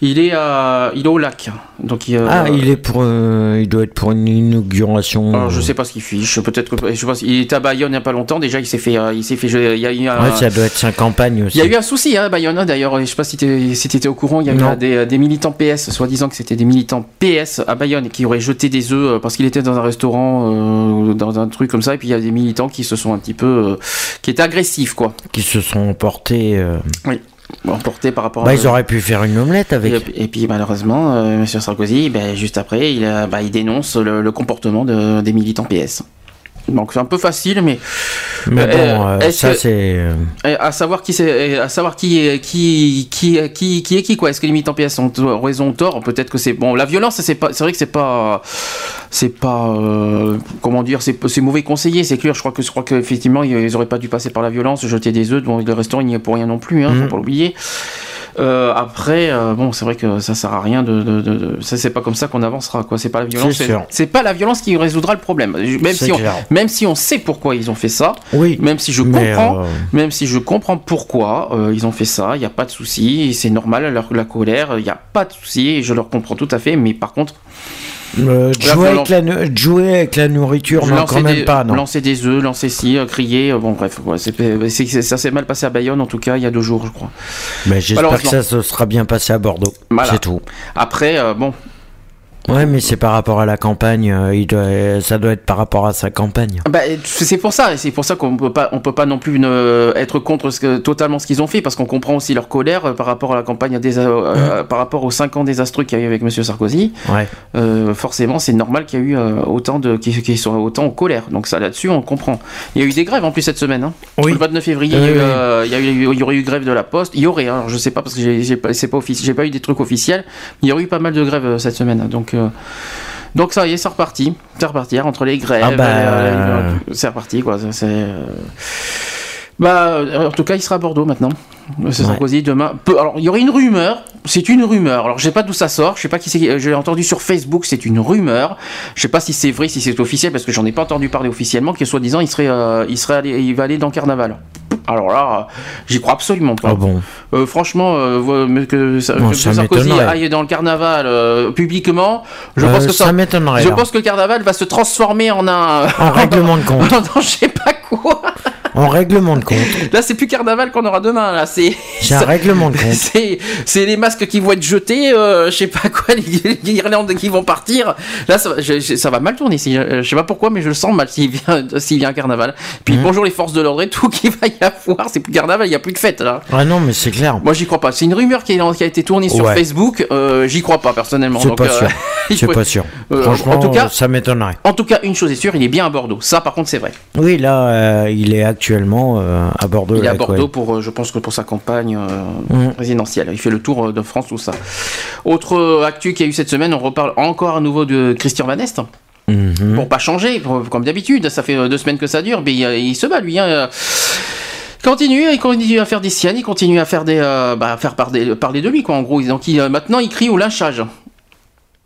Il est à, il est au lac. Donc il, euh, Ah, il est pour, euh, il doit être pour une inauguration. Alors, je sais pas ce qu'il fiche. Peut-être que je pas. Il était à Bayonne il y a pas longtemps. Déjà, il s'est fait, euh, il s'est fait. Il y a eu un, Ouais, ça doit être sa campagne aussi. il y a eu un souci hein, à Bayonne d'ailleurs. Je sais pas si tu si étais au courant. Il y a eu euh, des, des militants PS, soi-disant que c'était des militants PS à Bayonne qui auraient jeté des œufs euh, parce qu'il était dans un restaurant, euh, dans un truc comme ça. Et puis il y a des militants qui se sont un petit peu, euh, qui étaient agressifs quoi. Qui se sont emportés. Oui. Emportés par rapport. Bah, à... ils auraient pu faire une omelette avec. Et, et puis malheureusement, euh, Monsieur Sarkozy, ben, juste après, il, bah, il dénonce le, le comportement de- des militants PS. Donc c'est un peu facile, mais Mais bon, Euh, euh, ça c'est. euh, à savoir qui c'est, à savoir qui est qui qui qui qui est qui quoi. Est-ce que les militants PS ont raison ou tort? Peut-être que c'est bon. La violence, c'est pas, c'est vrai que c'est pas, c'est pas, euh, comment dire, c'est c'est mauvais conseiller, c'est clair. Je crois que je crois qu'effectivement ils ils auraient pas dû passer par la violence, jeter des œufs. Bon, le restaurant il n'y est pour rien non plus, hein, Mhm. faut pas l'oublier. Euh, après, euh, bon, c'est vrai que ça sert à rien de, de, de- de- ça c'est pas comme ça qu'on avancera, quoi. C'est pas la violence, C'est pas la violence qui résoudra le problème. Même si on, même si on sait pourquoi ils ont fait ça, Oui. même si je comprends, euh, même si je comprends pourquoi ils ont fait ça, il n'y a pas de souci, c'est normal leur, la colère, il n'y a pas de souci, je leur comprends tout à fait, mais par contre, euh, jouer, avec la, jouer avec la nourriture, non, quand même des, pas, non. lancer des œufs, lancer ci, euh, crier, euh, bon bref, ça s'est mal passé à Bayonne en tout cas il y a deux jours je crois. Mais j'espère que ça se sera bien passé à Bordeaux. Voilà. C'est tout. Après, euh, bon, Ouais, mais c'est par rapport à la campagne. euh, il doit, ça doit être par rapport à sa campagne. Bah, c'est pour ça, c'est pour ça qu'on peut pas, on peut pas non plus ne- être contre ce que- totalement ce qu'ils ont fait, parce qu'on comprend aussi leur colère euh, par rapport à la campagne des, euh, par rapport aux 5 ans désastreux qu'il y a eu avec Monsieur Sarkozy. Ouais. Euh, forcément, c'est normal qu'il y a eu euh, autant de, qui, qui sont autant en colère. Donc ça, là-dessus, on comprend. Il y a eu des grèves en plus cette semaine. Hein. Oui. Le 29 février, il, y a eu, oui. euh, il y a eu- il y aurait eu grève de la Poste. Il y aurait, hein, alors je sais pas parce que j'ai, pas, pas j'ai pas eu des trucs officiels. Il y aurait eu pas mal de grèves euh, cette semaine. Donc euh, donc ça y est, c'est reparti. C'est reparti entre les grèves. Ah bah, euh, euh, c'est reparti quoi. ça, C'est bah, en tout cas, il sera à Bordeaux maintenant. Monsieur Ouais. Sarkozy demain. Peu- alors, il y aurait une rumeur. C'est une rumeur. Alors, je sais pas d'où ça sort. Je sais pas qui c'est. Je l'ai entendu sur Facebook. C'est une rumeur. Je sais pas si c'est vrai, si c'est officiel, parce que j'en ai pas entendu parler officiellement. Que soi-disant, il serait, euh, il serait, allé, il va aller dans le Carnaval. Alors là, j'y crois absolument pas. Ah bon. Euh, franchement, euh, que, ça- Bon, que ça Sarkozy aille dans le Carnaval euh, publiquement, je pense que ça. ça m'étonnerait, Je là. pense que le Carnaval va se transformer en un. En règlement de compte. non, je sais pas quoi. En règlement de compte. Là, c'est plus carnaval qu'on aura demain. Là, c'est. C'est un règlement de compte. C'est, les masques qui vont être jetés, euh, je sais pas quoi, les, les guirlandes qui vont partir. Là, ça, va- je- je- ça va mal tourner. Si, euh, je sais pas pourquoi, mais je le sens mal s'il vient, vient un carnaval. Puis Mhm. bonjour les forces de l'ordre et tout qui va y avoir. C'est plus carnaval, il y a plus de fête là. Ah non, mais c'est clair. Moi, j'y crois pas. C'est une rumeur qui a, qui a été tournée sur Ouais. Facebook. euh, j'y crois pas personnellement. C'est pas euh, sûr. C'est pas sûr. Euh, Franchement, en tout cas- ça m'étonnerait. En tout cas, une chose est sûre, il est bien à Bordeaux. Ça, par contre, c'est vrai. Oui, là, euh, il est actuellement euh, à Bordeaux. Il est à. Bordeaux pour, euh, je pense que pour sa campagne euh, Mhm. présidentielle. Il fait le tour de France, tout ça. Autre actu qu'il y a eu cette semaine, on reparle encore à nouveau de Christian Van Est. Mhm. Pour pas changer, pour- comme d'habitude, ça fait deux semaines que ça dure, mais il, il se bat lui. Hein. euh. Continue, il continue à faire des siennes, il continue à faire des, euh, bah, faire parler, parler de lui quoi. En gros, donc il, maintenant il crie au lynchage.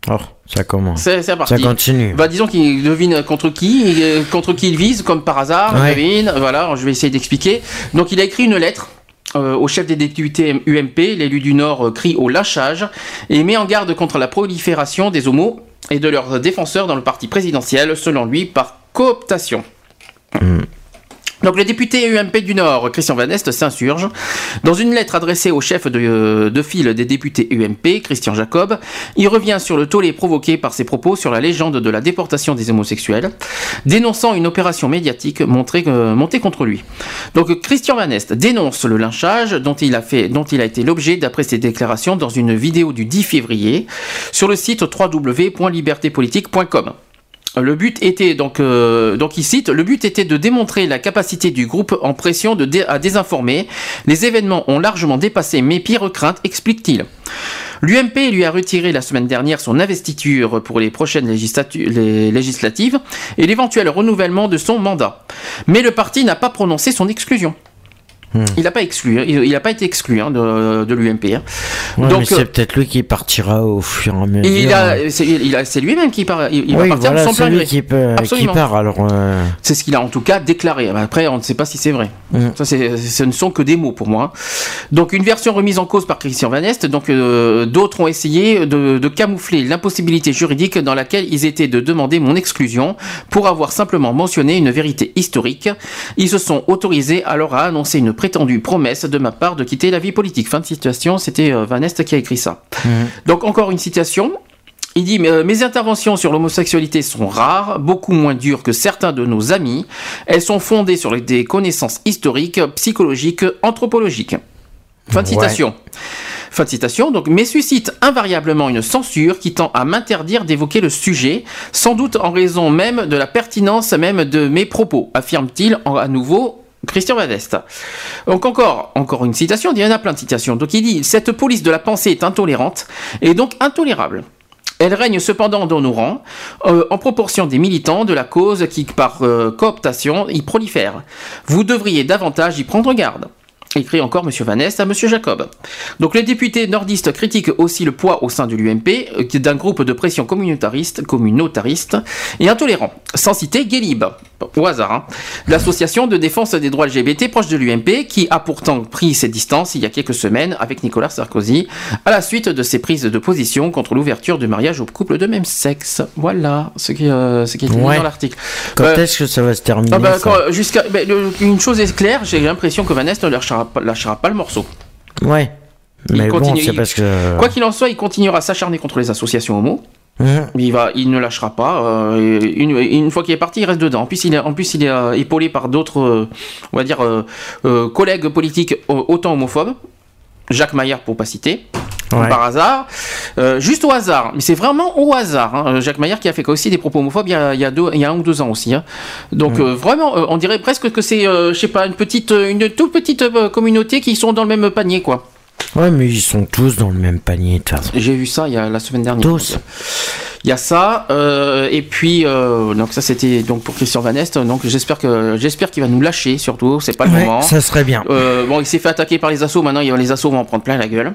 Oh, ça commence. C'est parti. Ça continue. Bah disons qu'il devine contre qui, euh, contre qui il vise, comme par hasard, Ouais. devine. Voilà, je vais essayer d'expliquer. Donc il a écrit une lettre. euh, au chef des députés UMP, l'élu du Nord euh, crie au lâchage et met en garde contre la prolifération des homos et de leurs défenseurs dans le parti présidentiel, selon lui, par cooptation. Donc le député UMP du Nord, Christian Van Est, s'insurge. Dans une lettre adressée au chef de, de file des députés UMP, Christian Jacob, il revient sur le tollé provoqué par ses propos sur la légende de la déportation des homosexuels, dénonçant une opération médiatique euh, montée contre lui. Donc Christian Van Est dénonce le lynchage dont il a, dont il a été l'objet d'après ses déclarations dans une vidéo du 10 février sur le site www.libertépolitique.com. Le but était donc, euh, donc il cite, le but était de démontrer la capacité du groupe en pression à désinformer. Les événements ont largement dépassé mes pires craintes, explique-t-il. L'UMP lui a retiré la semaine dernière son investiture pour les prochaines législatives et l'éventuel renouvellement de son mandat. Mais le parti n'a pas prononcé son exclusion. Il n'a pas exclu, hein. il n'a pas été exclu hein, de, de l'UMP. hein. Ouais, Donc, c'est euh, peut-être lui qui partira au fur et à mesure. il a- c'est lui-même qui part, il, il oui, va partir voilà, de son c'est plein gré. qui, peut, qui part. Alors, euh, C'est ce qu'il a en tout cas déclaré. Après, on ne sait pas si c'est vrai. Mm. Ça, c'est- ce ne sont que des mots pour moi. Donc, une version remise en cause par Christian Van Est. Donc, euh, d'autres ont essayé de, de camoufler l'impossibilité juridique dans laquelle ils étaient de demander mon exclusion pour avoir simplement mentionné une vérité historique. Ils se sont autorisés alors à annoncer une prétendue promesse de ma part de quitter la vie politique. Fin de citation. C'était euh, Van Est qui a écrit ça. Donc, encore une citation. Il dit euh, Mes interventions sur l'homosexualité sont rares, beaucoup moins dures que certains de nos amis. Elles sont fondées sur des connaissances historiques, psychologiques, anthropologiques. Fin de Ouais. citation. Fin de citation, donc, mais suscite invariablement une censure qui tend à m'interdire d'évoquer le sujet, sans doute en raison même de la pertinence même de mes propos, affirme-t-il à nouveau Christian Vadeste. Donc encore, encore une citation, il y en a plein de citations. Donc il dit, cette police de la pensée est intolérante et donc intolérable. Elle règne cependant dans nos rangs, euh, en proportion des militants de la cause qui, par euh, cooptation, y prolifèrent. Vous devriez davantage y prendre garde. Écrit encore M. Vanest à M. Jacob. Donc les députés nordistes critiquent aussi le poids au sein de l'UMP euh, qui est d'un groupe de pression communautariste, communautariste et intolérant. Sans citer Guélib, au hasard, hein, l'association de défense des droits LGBT proche de l'UMP qui a pourtant pris ses distances il y a quelques semaines avec Nicolas Sarkozy à la suite de ses prises de position contre l'ouverture du mariage aux couples de même sexe. Voilà ce qui, euh, ce qui est dit Ouais. dans l'article. quand Euh, est-ce que ça va se terminer ah bah, jusqu'à, une chose est claire, j'ai l'impression que Vanessa ne lâchera lâchera pas le morceau. Ouais. Il Mais bon, continue- c'est il- parce que. Quoi qu'il en soit, il continuera à s'acharner contre les associations homo. Mhm. Il va, il ne lâchera pas. euh, une, une fois qu'il est parti, il reste dedans. En plus, il est, en plus, il est euh, épaulé par d'autres, euh, on va dire, collègues politiques autant homophobes. Jacques Maillard, pour pas citer. Ouais. Par hasard, Euh, juste au hasard, mais c'est vraiment au hasard. hein. Jacques Maillard qui a fait aussi des propos homophobes il y a, il y a deux, il y a un ou deux ans aussi. hein. Donc euh, vraiment, euh, on dirait presque que c'est, euh, je sais pas, une petite, euh, une toute petite euh, communauté qui sont dans le même panier, quoi. Ouais, mais ils sont tous dans le même panier, de toute façon. J'ai vu ça il y a la semaine dernière. Tous. Il y a ça, euh, et puis euh, donc ça c'était donc pour Christian Van Est. Donc j'espère que j'espère qu'il va nous lâcher surtout. C'est pas le Ouais, moment. ça serait bien. Euh, bon, il s'est fait attaquer par les assauts. Maintenant, il- les assauts vont en prendre plein la gueule.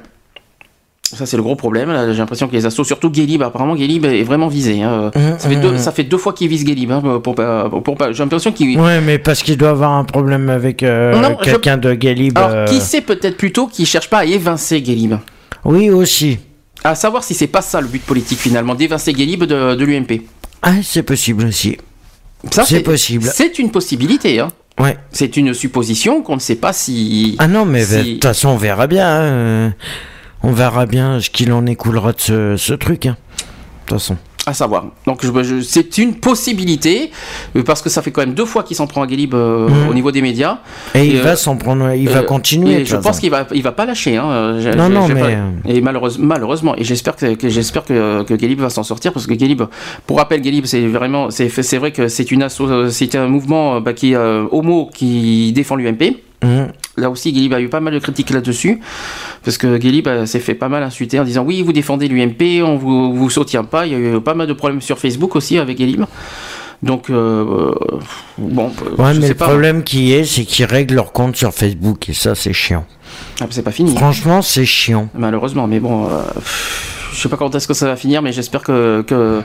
Ça c'est le gros problème. J'ai l'impression que les assauts, surtout Guélib, apparemment Guélib est vraiment visé. hein. Ça, fait deux, mhm. ça fait deux fois qu'il vise Guélib. hein, pour, pour, J'ai l'impression qu'il. Ouais, mais parce qu'il doit avoir un problème avec euh, je- quelqu'un de Galib. Alors, euh, qui sait peut-être plutôt qu'il cherche pas à évincer Guélib? Oui, aussi. À savoir si c'est pas ça le but politique finalement, d'évincer Guélib de, de l'UMP. Ah, c'est possible aussi. Ça, C'est possible. C'est une possibilité. Hein. Ouais. C'est une supposition qu'on ne sait pas si. Ah non, mais de si- toute façon, on verra bien. hein, On verra bien ce qu'il en écoulera de ce, ce truc. hein. De toute façon. À savoir. Donc je- je- c'est une possibilité euh, parce que ça fait quand même deux fois qu'il s'en prend à Guélib euh, Mhm. au niveau des médias. Et, il euh, va s'en prendre, il va euh, continuer. Et je façon. pense qu'il va, il va pas lâcher. Hein. euh, Non, non, mais, pas- euh, Et malheureusement, malheureusement, et j'espère que, que- j'espère que, que Guélib va s'en sortir parce que Guélib, pour rappel, Guélib, c'est vraiment, c'est, c'est vrai que c'est une asso, euh, c'est un mouvement euh, bah, qui euh, homo qui défend l'UMP. Là aussi, Guélib a eu pas mal de critiques là-dessus, parce que Guélib euh, s'est fait pas mal insulter en disant oui, vous défendez l'UMP, on vous, vous soutient pas. Il y a eu pas mal de problèmes sur Facebook aussi avec Guélib. Donc, euh, bon, Ouais, je mais sais le pas. problème qui est, c'est qu'ils règlent leur compte sur Facebook et ça, c'est chiant. Ah, c'est pas fini. Franchement, c'est chiant. Malheureusement, mais bon, euh, je sais pas quand est-ce que ça va finir, mais j'espère que. que...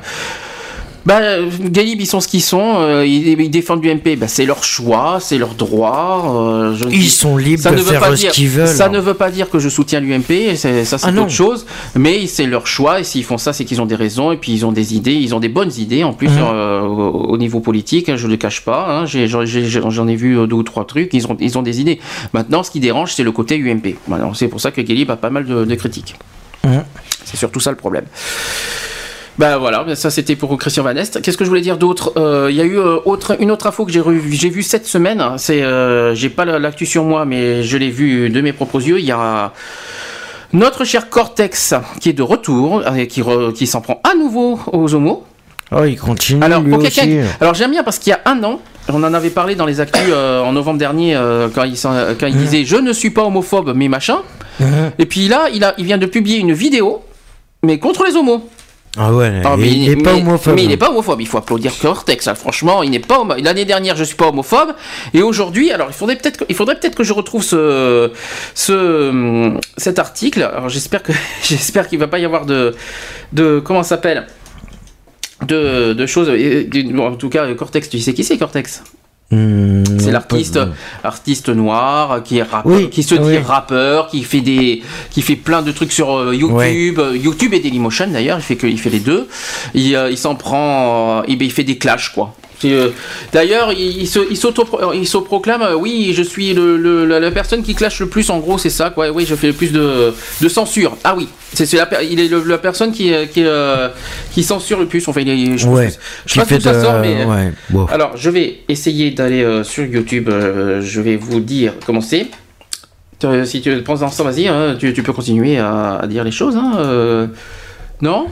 Bah, Galib, ils sont ce qu'ils sont, euh, ils, ils défendent l'UMP, bah, c'est leur choix, c'est leur droit. euh, je Ils sont libres ça de ne veut faire pas ce qu'ils veulent. Ça hein. ne veut pas dire que je soutiens l'UMP, ça c'est Ah autre chose, mais c'est leur choix, et s'ils font ça, c'est qu'ils ont des raisons, et puis ils ont des idées, ils ont des bonnes idées en plus Mhm. euh, au, au niveau politique, hein, je ne le cache pas, hein, j'en ai vu deux ou trois trucs, ils ont, ils ont des idées. Maintenant, ce qui dérange, c'est le côté UMP. Voilà, c'est pour ça que Galib a pas mal de, de critiques. Mhm. C'est surtout ça le problème. Ben voilà, ça c'était pour Christian Van Est. Qu'est-ce que je voulais dire d'autre? Euh, Il y a eu euh, autre, une autre info que j'ai j'ai vue cette semaine. C'est, euh, j'ai pas la- l'actu sur moi, mais je l'ai vu de mes propres yeux. Il y a notre cher Cortex qui est de retour, euh, qui, re- qui s'en prend à nouveau aux homos. Oh, il continue Alors, lui aussi. alors j'aime bien parce qu'il y a un an, on en avait parlé dans les actus euh, en novembre dernier euh, quand il, quand il disait je ne suis pas homophobe mais machin. Mhm. Et puis là, il, a, il vient de publier une vidéo, mais contre les homos. Ah ouais, Ah, mais il, est pas homophobe. Mais il n'est pas homophobe. Il faut applaudir Cortex. hein. Franchement, il n'est pas. L'année dernière, je suis pas homophobe. Et aujourd'hui, alors il faudrait peut-être, que- il faudrait peut-être que je retrouve ce, ce, cet article. Alors j'espère que, j'espère qu'il va pas y avoir de, de comment ça s'appelle, de, de choses. et- En tout cas, Cortex, tu sais qui c'est Cortex? Hmm, c'est l'artiste, artiste noir qui est rappeur, Oui, qui se dit oui. rappeur, qui fait des, qui fait plein de trucs sur euh, YouTube, euh, YouTube et Dailymotion d'ailleurs. Il fait que, il fait les deux. Il, euh, il s'en prend, et ben, il fait des clashs quoi. Euh, D'ailleurs, il, s'auto-proclame, euh, oui, je suis le, le- la, personne qui clash le plus. En gros, c'est ça quoi. Oui, je fais le plus de, de censure. Ah oui, c'est, la, il est le- la personne qui, euh, qui, euh, qui censure le plus. Enfin, il est, je, Ouais, je sais pas qui d'où fait ça de- sort, mais. ouais, bon. Alors, je vais essayer d'aller euh, sur YouTube. euh, je vais vous dire comment c'est. Si tu prends l'instant, vas-y, hein, tu, tu peux continuer à, à dire les choses. hein, Non?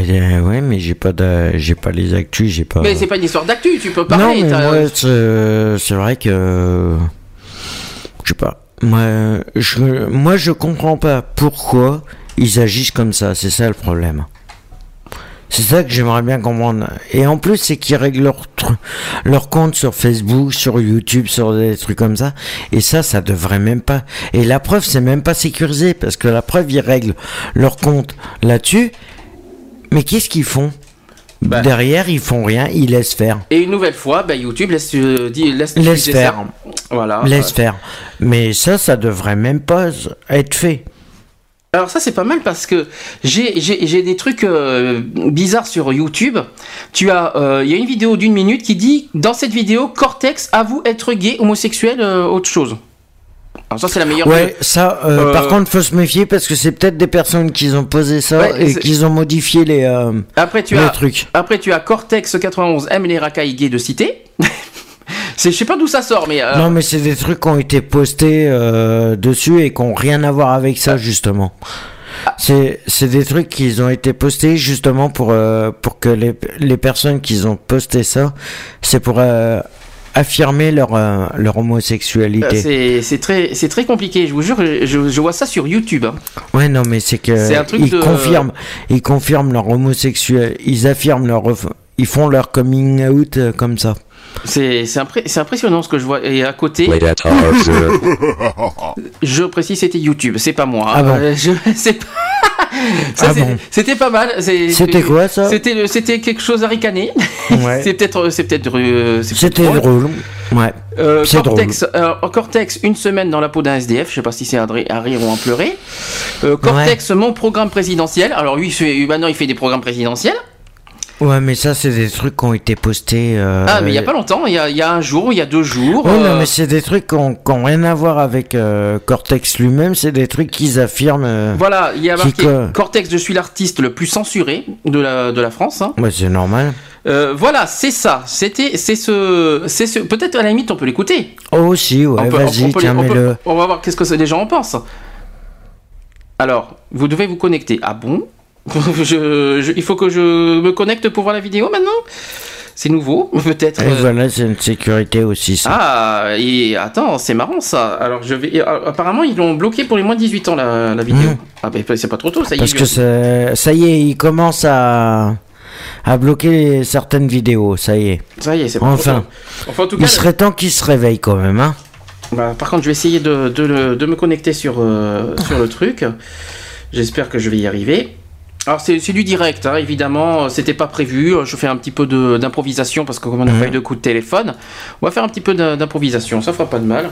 Euh, ouais, mais j'ai pas, de- j'ai pas les actus, j'ai pas. Mais c'est pas une histoire d'actu, tu peux non, parler. mais t'as- moi, c'est vrai que. Je sais pas. Moi je, moi, je comprends pas pourquoi ils agissent comme ça. C'est ça le problème. C'est ça que j'aimerais bien comprendre. Et en plus, c'est qu'ils règlent leur, leur compte sur Facebook, sur YouTube, sur des trucs comme ça. Et ça, ça devrait même pas. Et la preuve, c'est même pas sécurisé. Parce que la preuve, ils règlent leur compte là-dessus. Mais qu'est-ce qu'ils font Bah. Derrière, ils font rien, ils laissent faire. Et une nouvelle fois, bah, YouTube laisse, euh, dit- laisse, faire. Voilà. Laisse faire. Mais ça, ça devrait même pas être fait. Alors ça c'est pas mal parce que j'ai des trucs euh, bizarres sur YouTube. Tu as euh, il y a une vidéo d'une minute qui dit dans cette vidéo Cortex avoue être gay, homosexuel, euh, autre chose. Alors ça c'est la meilleure. Ouais, ça, euh, Euh, par contre, faut se méfier parce que c'est peut-être des personnes qui ont posé ça Ouais, et qui ont modifié les, euh, Après tu les as trucs. après tu as Cortex 91 aime les racailles gays de cité. je sais pas d'où ça sort mais Non, mais c'est des trucs qui ont été postés dessus et qui ont rien à voir avec ça, justement. C'est c'est des trucs qui ont été postés justement pour, pour que les, les personnes qui ont posté ça, c'est pour affirmer leur, euh, leur homosexualité. c'est c'est très c'est très compliqué. Je vous jure, je, je vois ça sur YouTube. hein. Ouais, non, mais c'est que C'est un truc ils de- confirment, ils confirment leur homosexuel, ils affirment leur, ils font leur coming out euh, comme ça. C'est c'est impré- impressionnant ce que je vois. Et à côté, je précise, c'était YouTube, c'est pas moi. Ah bon Euh, je- c'est pas- Ah bon C'était pas mal. C'était quoi, ça C'était le- c'était quelque chose à ricaner. Ouais. c'est peut-être c'est peut-être euh, c'est peut-être C'était drôle. Ouais. Euh, C'est Cortex, euh, Cortex, une semaine dans la peau d'un SDF, je sais pas si c'est à, à rire ou en pleurer. Euh, Cortex, mon programme présidentiel. Alors lui, il fait, maintenant il fait des programmes présidentiels. Ouais, mais ça, c'est des trucs qui ont été postés. euh, ah, mais il y a pas longtemps, il y a, il y a un jour, il y a deux jours. Non, euh, mais c'est des trucs qui ont, qui ont rien à voir avec euh, Cortex lui-même, c'est des trucs qu'ils affirment. euh, Voilà, il y a marqué co- Cortex, je suis l'artiste le plus censuré de la, de la France. hein. Ouais, c'est normal. Voilà, c'est ça. C'était, c'est ce, c'est ce. Peut-être à la limite, on peut l'écouter. Oh, aussi, ouais, vas-y, tiens, on mets-le. On va voir qu'est-ce que les gens en pensent. Alors, vous devez vous connecter. Ah bon? Je- je- Il faut que je me connecte pour voir la vidéo maintenant? C'est nouveau, peut-être. Et euh, voilà, c'est une sécurité aussi, ça. Ah, et attends, c'est marrant ça. Alors, je vais. euh, Apparemment, ils l'ont bloqué pour les moins de 18 ans la, la vidéo. Mmh. Ah, ben c'est pas trop tôt, ça y est. Parce que ça y est, il commence à, à bloquer certaines vidéos, ça y est. Ça y est, c'est pas Enfin, trop tôt. Enfin, en tout il cas, serait temps qu'il se réveille quand même, hein. Bah, par contre, je vais essayer de, de me connecter sur, euh, sur le truc. J'espère que je vais y arriver. Alors, c'est du direct, hein, évidemment. C'était pas prévu. Je fais un petit peu d'improvisation parce que, comme on a Mhm. pas eu de coup de téléphone, on va faire un petit peu d'im- d'improvisation. Ça fera pas de mal.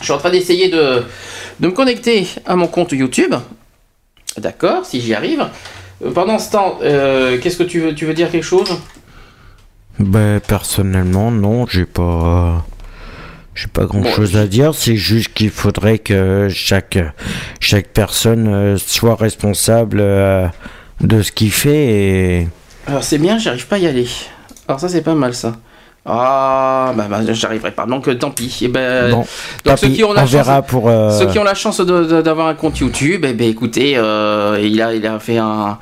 Je suis en train d'essayer de, de me connecter à mon compte YouTube. D'accord, si j'y arrive. Euh, Pendant ce temps, euh, qu'est-ce que tu veux Tu veux dire quelque chose? Ben, personnellement, non, j'ai pas. J'ai pas grand chose à dire, c'est juste qu'il faudrait que chaque, chaque personne euh, soit responsable euh, de ce qu'il fait et. Alors c'est bien, j'arrive pas à y aller. Alors ça c'est pas mal ça. Ah bah, bah, j'arriverai pas. Donc euh, tant pis. Et ben, Bon, donc, ceux qui ont la on chance, verra pour. euh, ceux qui ont la chance d'avoir un compte YouTube, eh ben écoutez, euh, il a il a fait un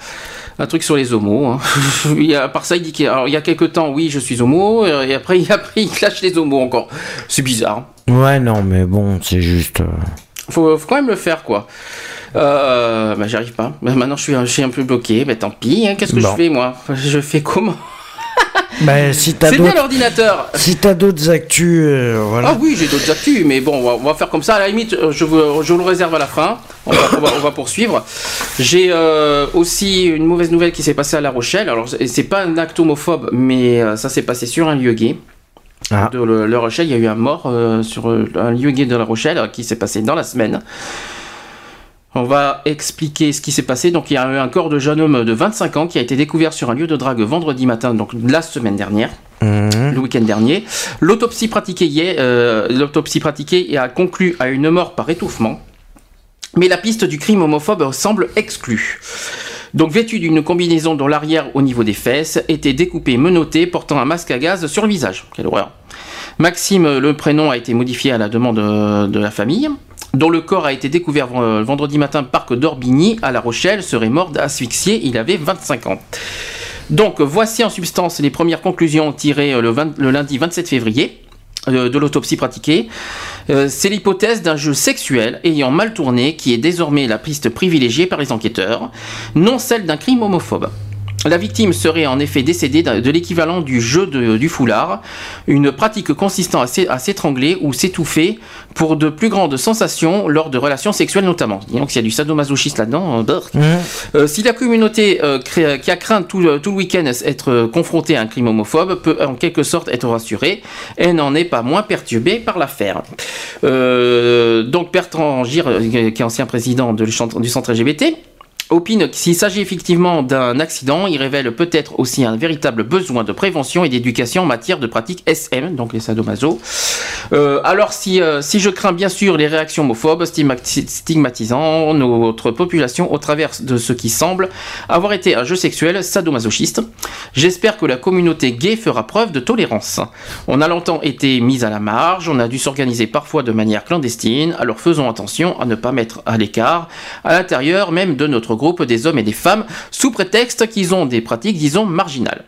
un truc sur les homos. hein. Il a- à part ça, il dit qu'il y a- alors, il y a quelques temps, oui, je suis homo, et après, il, après, il clash les homos encore. C'est bizarre. Ouais, non, mais bon, c'est juste. euh, faut, faut quand même le faire, quoi. Euh, bah, j'arrive pas. Bah, maintenant, je suis, un- je suis un peu bloqué. Bah, tant pis. hein. Qu'est-ce que Bon. je fais, moi? Je fais comment? Bah, si C'est bien l'ordinateur. si t'as d'autres actus, euh, voilà. Ah oui, j'ai d'autres actus, mais bon, on va, on va faire comme ça. À la limite, euh, je vous, je le réserve à la fin. On va, on va- on va poursuivre. J'ai euh, aussi une mauvaise nouvelle qui s'est passée à La Rochelle. Alors, c'est- pas un acte homophobe, mais euh, ça s'est passé sur un lieu gay. Ah. De le- La Rochelle, il y a eu un mort euh, sur euh, un lieu gay de La Rochelle euh, qui s'est passé dans la semaine. On va expliquer ce qui s'est passé. Donc, il y a eu un corps de jeune homme de 25 ans qui a été découvert sur un lieu de drague vendredi matin, donc la semaine dernière Mhm. le week-end dernier. L'autopsie pratiquée hier, euh, l'autopsie pratiquée a conclu à une mort par étouffement, mais la piste du crime homophobe semble exclue. Donc vêtu d'une combinaison dont l'arrière au niveau des fesses était découpé, menotté, portant un masque à gaz sur le visage. Quelle horreur. Maxime, le prénom a été modifié à la demande euh, de la famille, dont le corps a été découvert euh, vendredi matin parc d'Orbigny à La Rochelle, serait mort asphyxié, il avait 25 ans. Donc voici en substance les premières conclusions tirées euh, le, 20 le lundi 27 février euh, de l'autopsie pratiquée. Euh, C'est l'hypothèse d'un jeu sexuel ayant mal tourné qui est désormais la piste privilégiée par les enquêteurs, non celle d'un crime homophobe. La victime serait en effet décédée de l'équivalent du jeu de- du foulard, une pratique consistant à s'é- à s'étrangler ou s'étouffer pour de plus grandes sensations lors de relations sexuelles notamment. Donc s'il y a du sadomasochisme là-dedans, euh, brrr. Euh, si la communauté euh, qui a craint tout, le- tout le week-end être euh, confrontée à un crime homophobe peut en quelque sorte être rassurée, elle n'en est pas moins perturbée par l'affaire. Euh, donc Bertrand Gire, qui est ancien président de du centre LGBT, opine s'il s'agit effectivement d'un accident, il révèle peut-être aussi un véritable besoin de prévention et d'éducation en matière de pratiques SM, donc les sadomaso. Euh, alors si, euh, si je crains bien sûr les réactions homophobes stigmati- stigmatisant notre population au travers de ce qui semble avoir été un jeu sexuel sadomasochiste, j'espère que la communauté gay fera preuve de tolérance. On a longtemps été mis à la marge, on a dû s'organiser parfois de manière clandestine, alors faisons attention à ne pas mettre à l'écart, à l'intérieur même de notre groupe, des hommes et des femmes, sous prétexte qu'ils ont des pratiques, disons, marginales.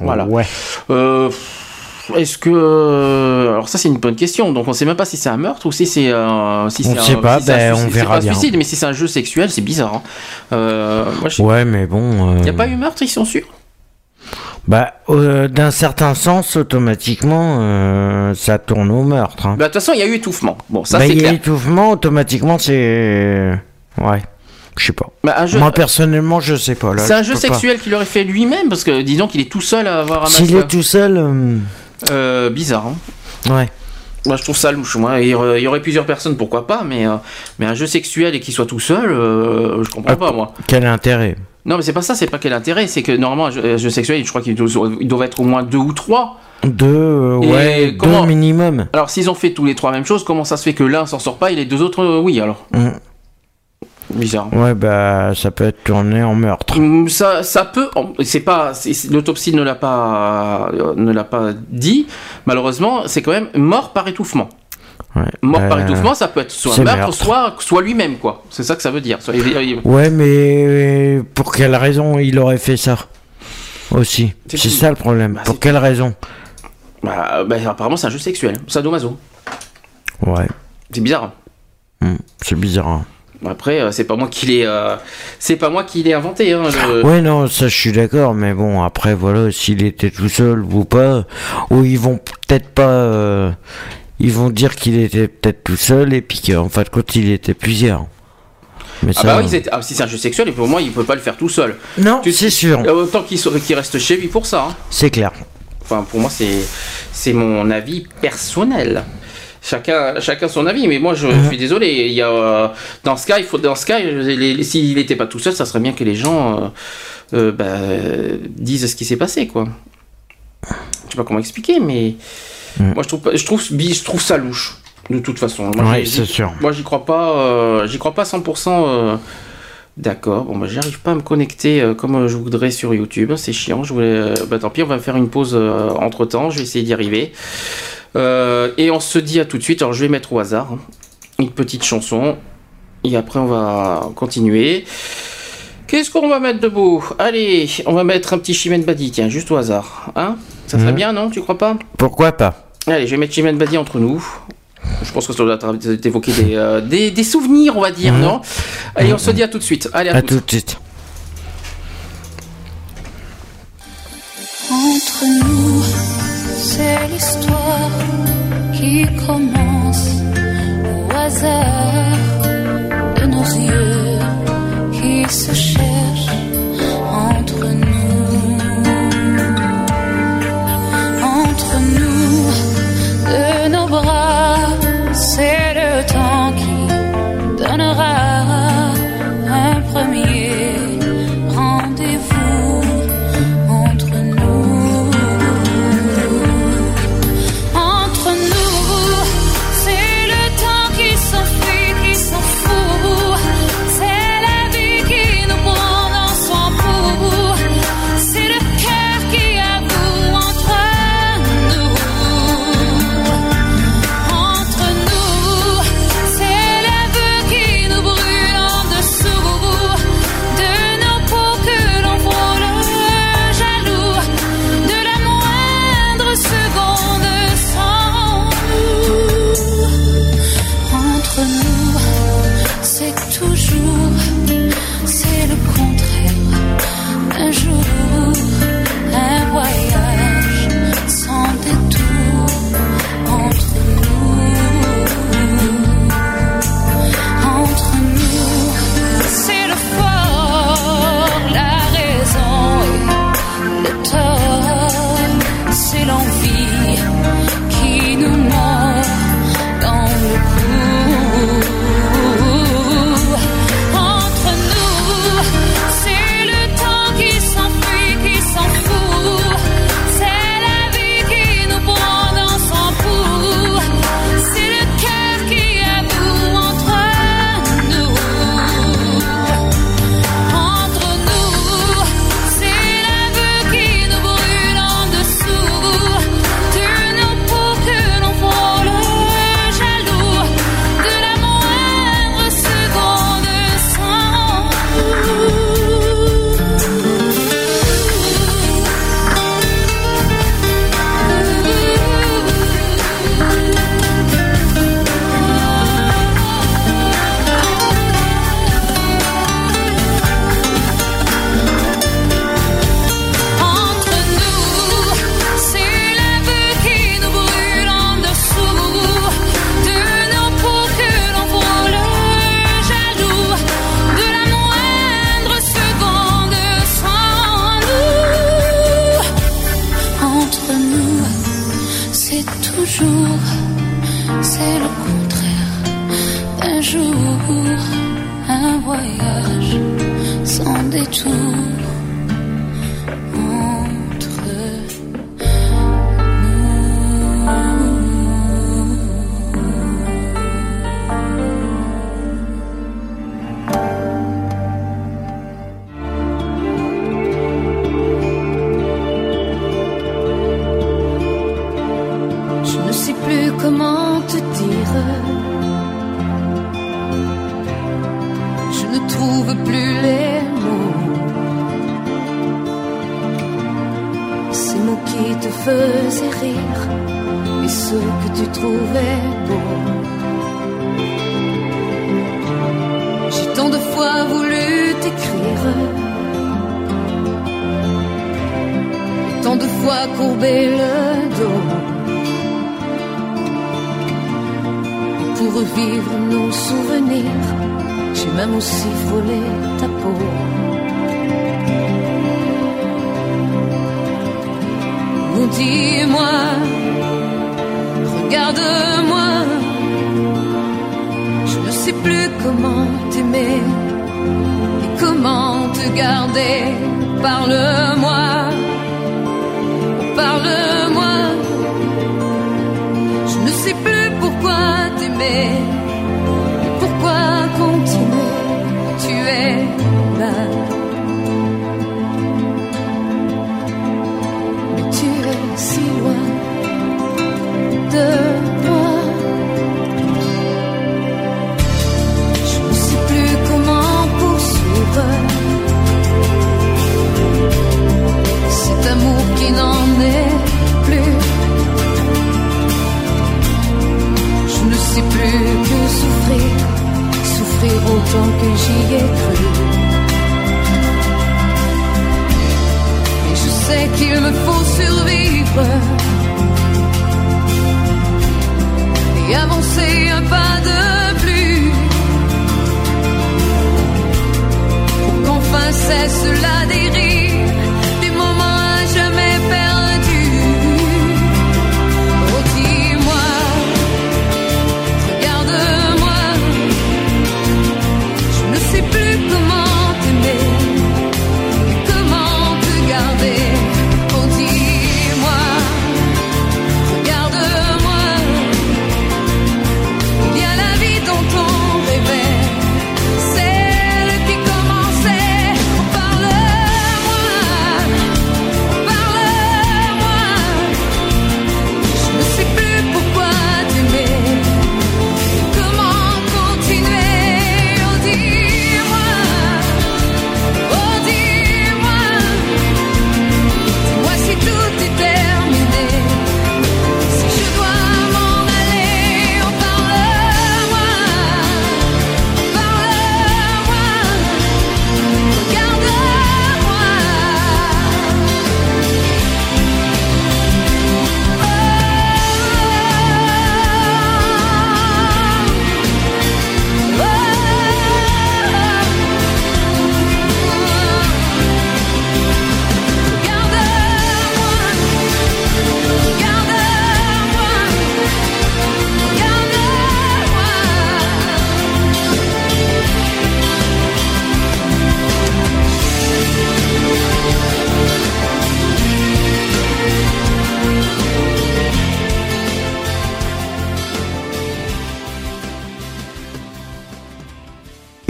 Voilà. Ouais. Euh, Est-ce que alors ça c'est une bonne question donc on sait même pas si c'est un meurtre ou si c'est euh, si On sait un, pas, si un ben, suicide. on C'est verra pas un bien. suicide mais si c'est un jeu sexuel c'est bizarre hein. euh, moi, Ouais, mais bon. y a euh, pas eu meurtre ils sont sûrs? Bah, euh, d'un certain sens, automatiquement, euh, ça tourne au meurtre. hein. Bah, de toute façon il y a eu étouffement bon ça Bah, c'est il y a clair étouffement, automatiquement, c'est. Ouais. Je sais pas. Bah, jeu- Moi, personnellement, je sais pas. c'est un je jeu sexuel qu'il aurait fait lui-même parce que disons qu'il est tout seul à avoir un S'il est tout seul. euh, Euh, bizarre hein. Ouais. Moi, je trouve ça louche. Moi, il y aurait, il y aurait plusieurs personnes, pourquoi pas, mais, euh, mais un jeu sexuel et qu'il soit tout seul, euh, je comprends Ah, pas, moi. Quel intérêt? Non, mais c'est pas ça, c'est pas quel intérêt, c'est que normalement, un jeu, un jeu sexuel, je crois ils doivent être au moins deux ou trois. Deux, euh, ouais, comment- deux minimum. Alors, s'ils ont fait tous les trois la même chose, comment ça se fait que l'un s'en sort pas et les deux autres, euh, oui, alors? Mm. Bizarre. Ouais, bah, ça peut être tourné en meurtre. Hum, Ça, ça peut. C'est pas. L'autopsie ne l'a pas, euh, ne l'a pas dit. Malheureusement, c'est quand même mort par étouffement. Ouais. Mort par Euh, étouffement, ça peut être soit meurtre, meurtre. soit, soit lui-même, quoi. C'est ça que ça veut dire. Soit- Ouais, mais pour quelle raison il aurait fait ça Aussi? C'est ça le problème. Bah, pour quelle raison? Bah, bah, apparemment, c'est un jeu sexuel. Sadomaso. Ouais. C'est bizarre. hein. Hmm, C'est bizarre. hein. Après, euh, c'est pas moi qui l'ai, euh, c'est pas moi qui l'ai inventé. Hein, le- Ouais, non, ça je suis d'accord, mais bon, après, voilà, s'il était tout seul ou pas, ou ils vont peut-être pas. euh, ils vont dire qu'il était peut-être tout seul et puis qu'en fin de compte, il était plusieurs. Mais Ah ça. bah oui, c'est- ah, si c'est un jeu sexuel, et pour moi, il peut pas le faire tout seul. non, Tu- c'est sûr, Autant qu'il reste chez lui pour ça. hein. c'est clair. Enfin, pour moi, c'est c'est mon avis personnel. Chacun, chacun son avis, mais moi je, je suis désolé. Il y a, euh, dans ce cas, il faut, dans ce cas, s'il n'était pas tout seul, ça serait bien que les gens euh, euh, bah, disent ce qui s'est passé, quoi. Je sais pas comment expliquer, mais Mm. moi je trouve, je trouve, je trouve ça louche. De toute façon, moi, Ouais, j'y- c'est sûr. Moi, j'y crois pas. euh, j'y crois pas 100%. euh, D'accord, bon bah j'arrive pas à me connecter euh, comme je voudrais sur YouTube, c'est chiant, je voulais... bah tant pis, on va faire une pause entre temps, je vais essayer d'y arriver. Euh, et on se dit à tout de suite, alors je vais mettre au hasard hein, une petite chanson. Et après on va continuer. Qu'est-ce qu'on va mettre de beau Allez, on va mettre un petit Chimène Badi, tiens, juste au hasard. Hein? Ça serait mhm. bien, non? Tu crois pas? Pourquoi pas? Allez, je vais mettre Chimène Badi entre nous. Je pense que ça doit t'évoquer des, euh, des, des, souvenirs, on va dire, mhm. non? Allez, on se dit à tout de suite. Allez, à, tout, tout de suite. Entre nous c'est l'histoire qui commence au hasard de nos yeux qui se cherchent.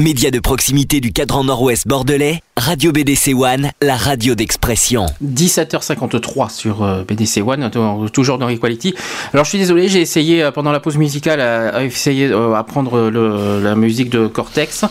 Média de proximité du cadran nord-ouest bordelais, Radio BDC One, la radio d'expression. 17h53 sur euh, BDC One, toujours dans Equality. Alors je suis désolé, j'ai essayé euh, pendant la pause musicale à, essayer euh, à prendre la musique de Cortex.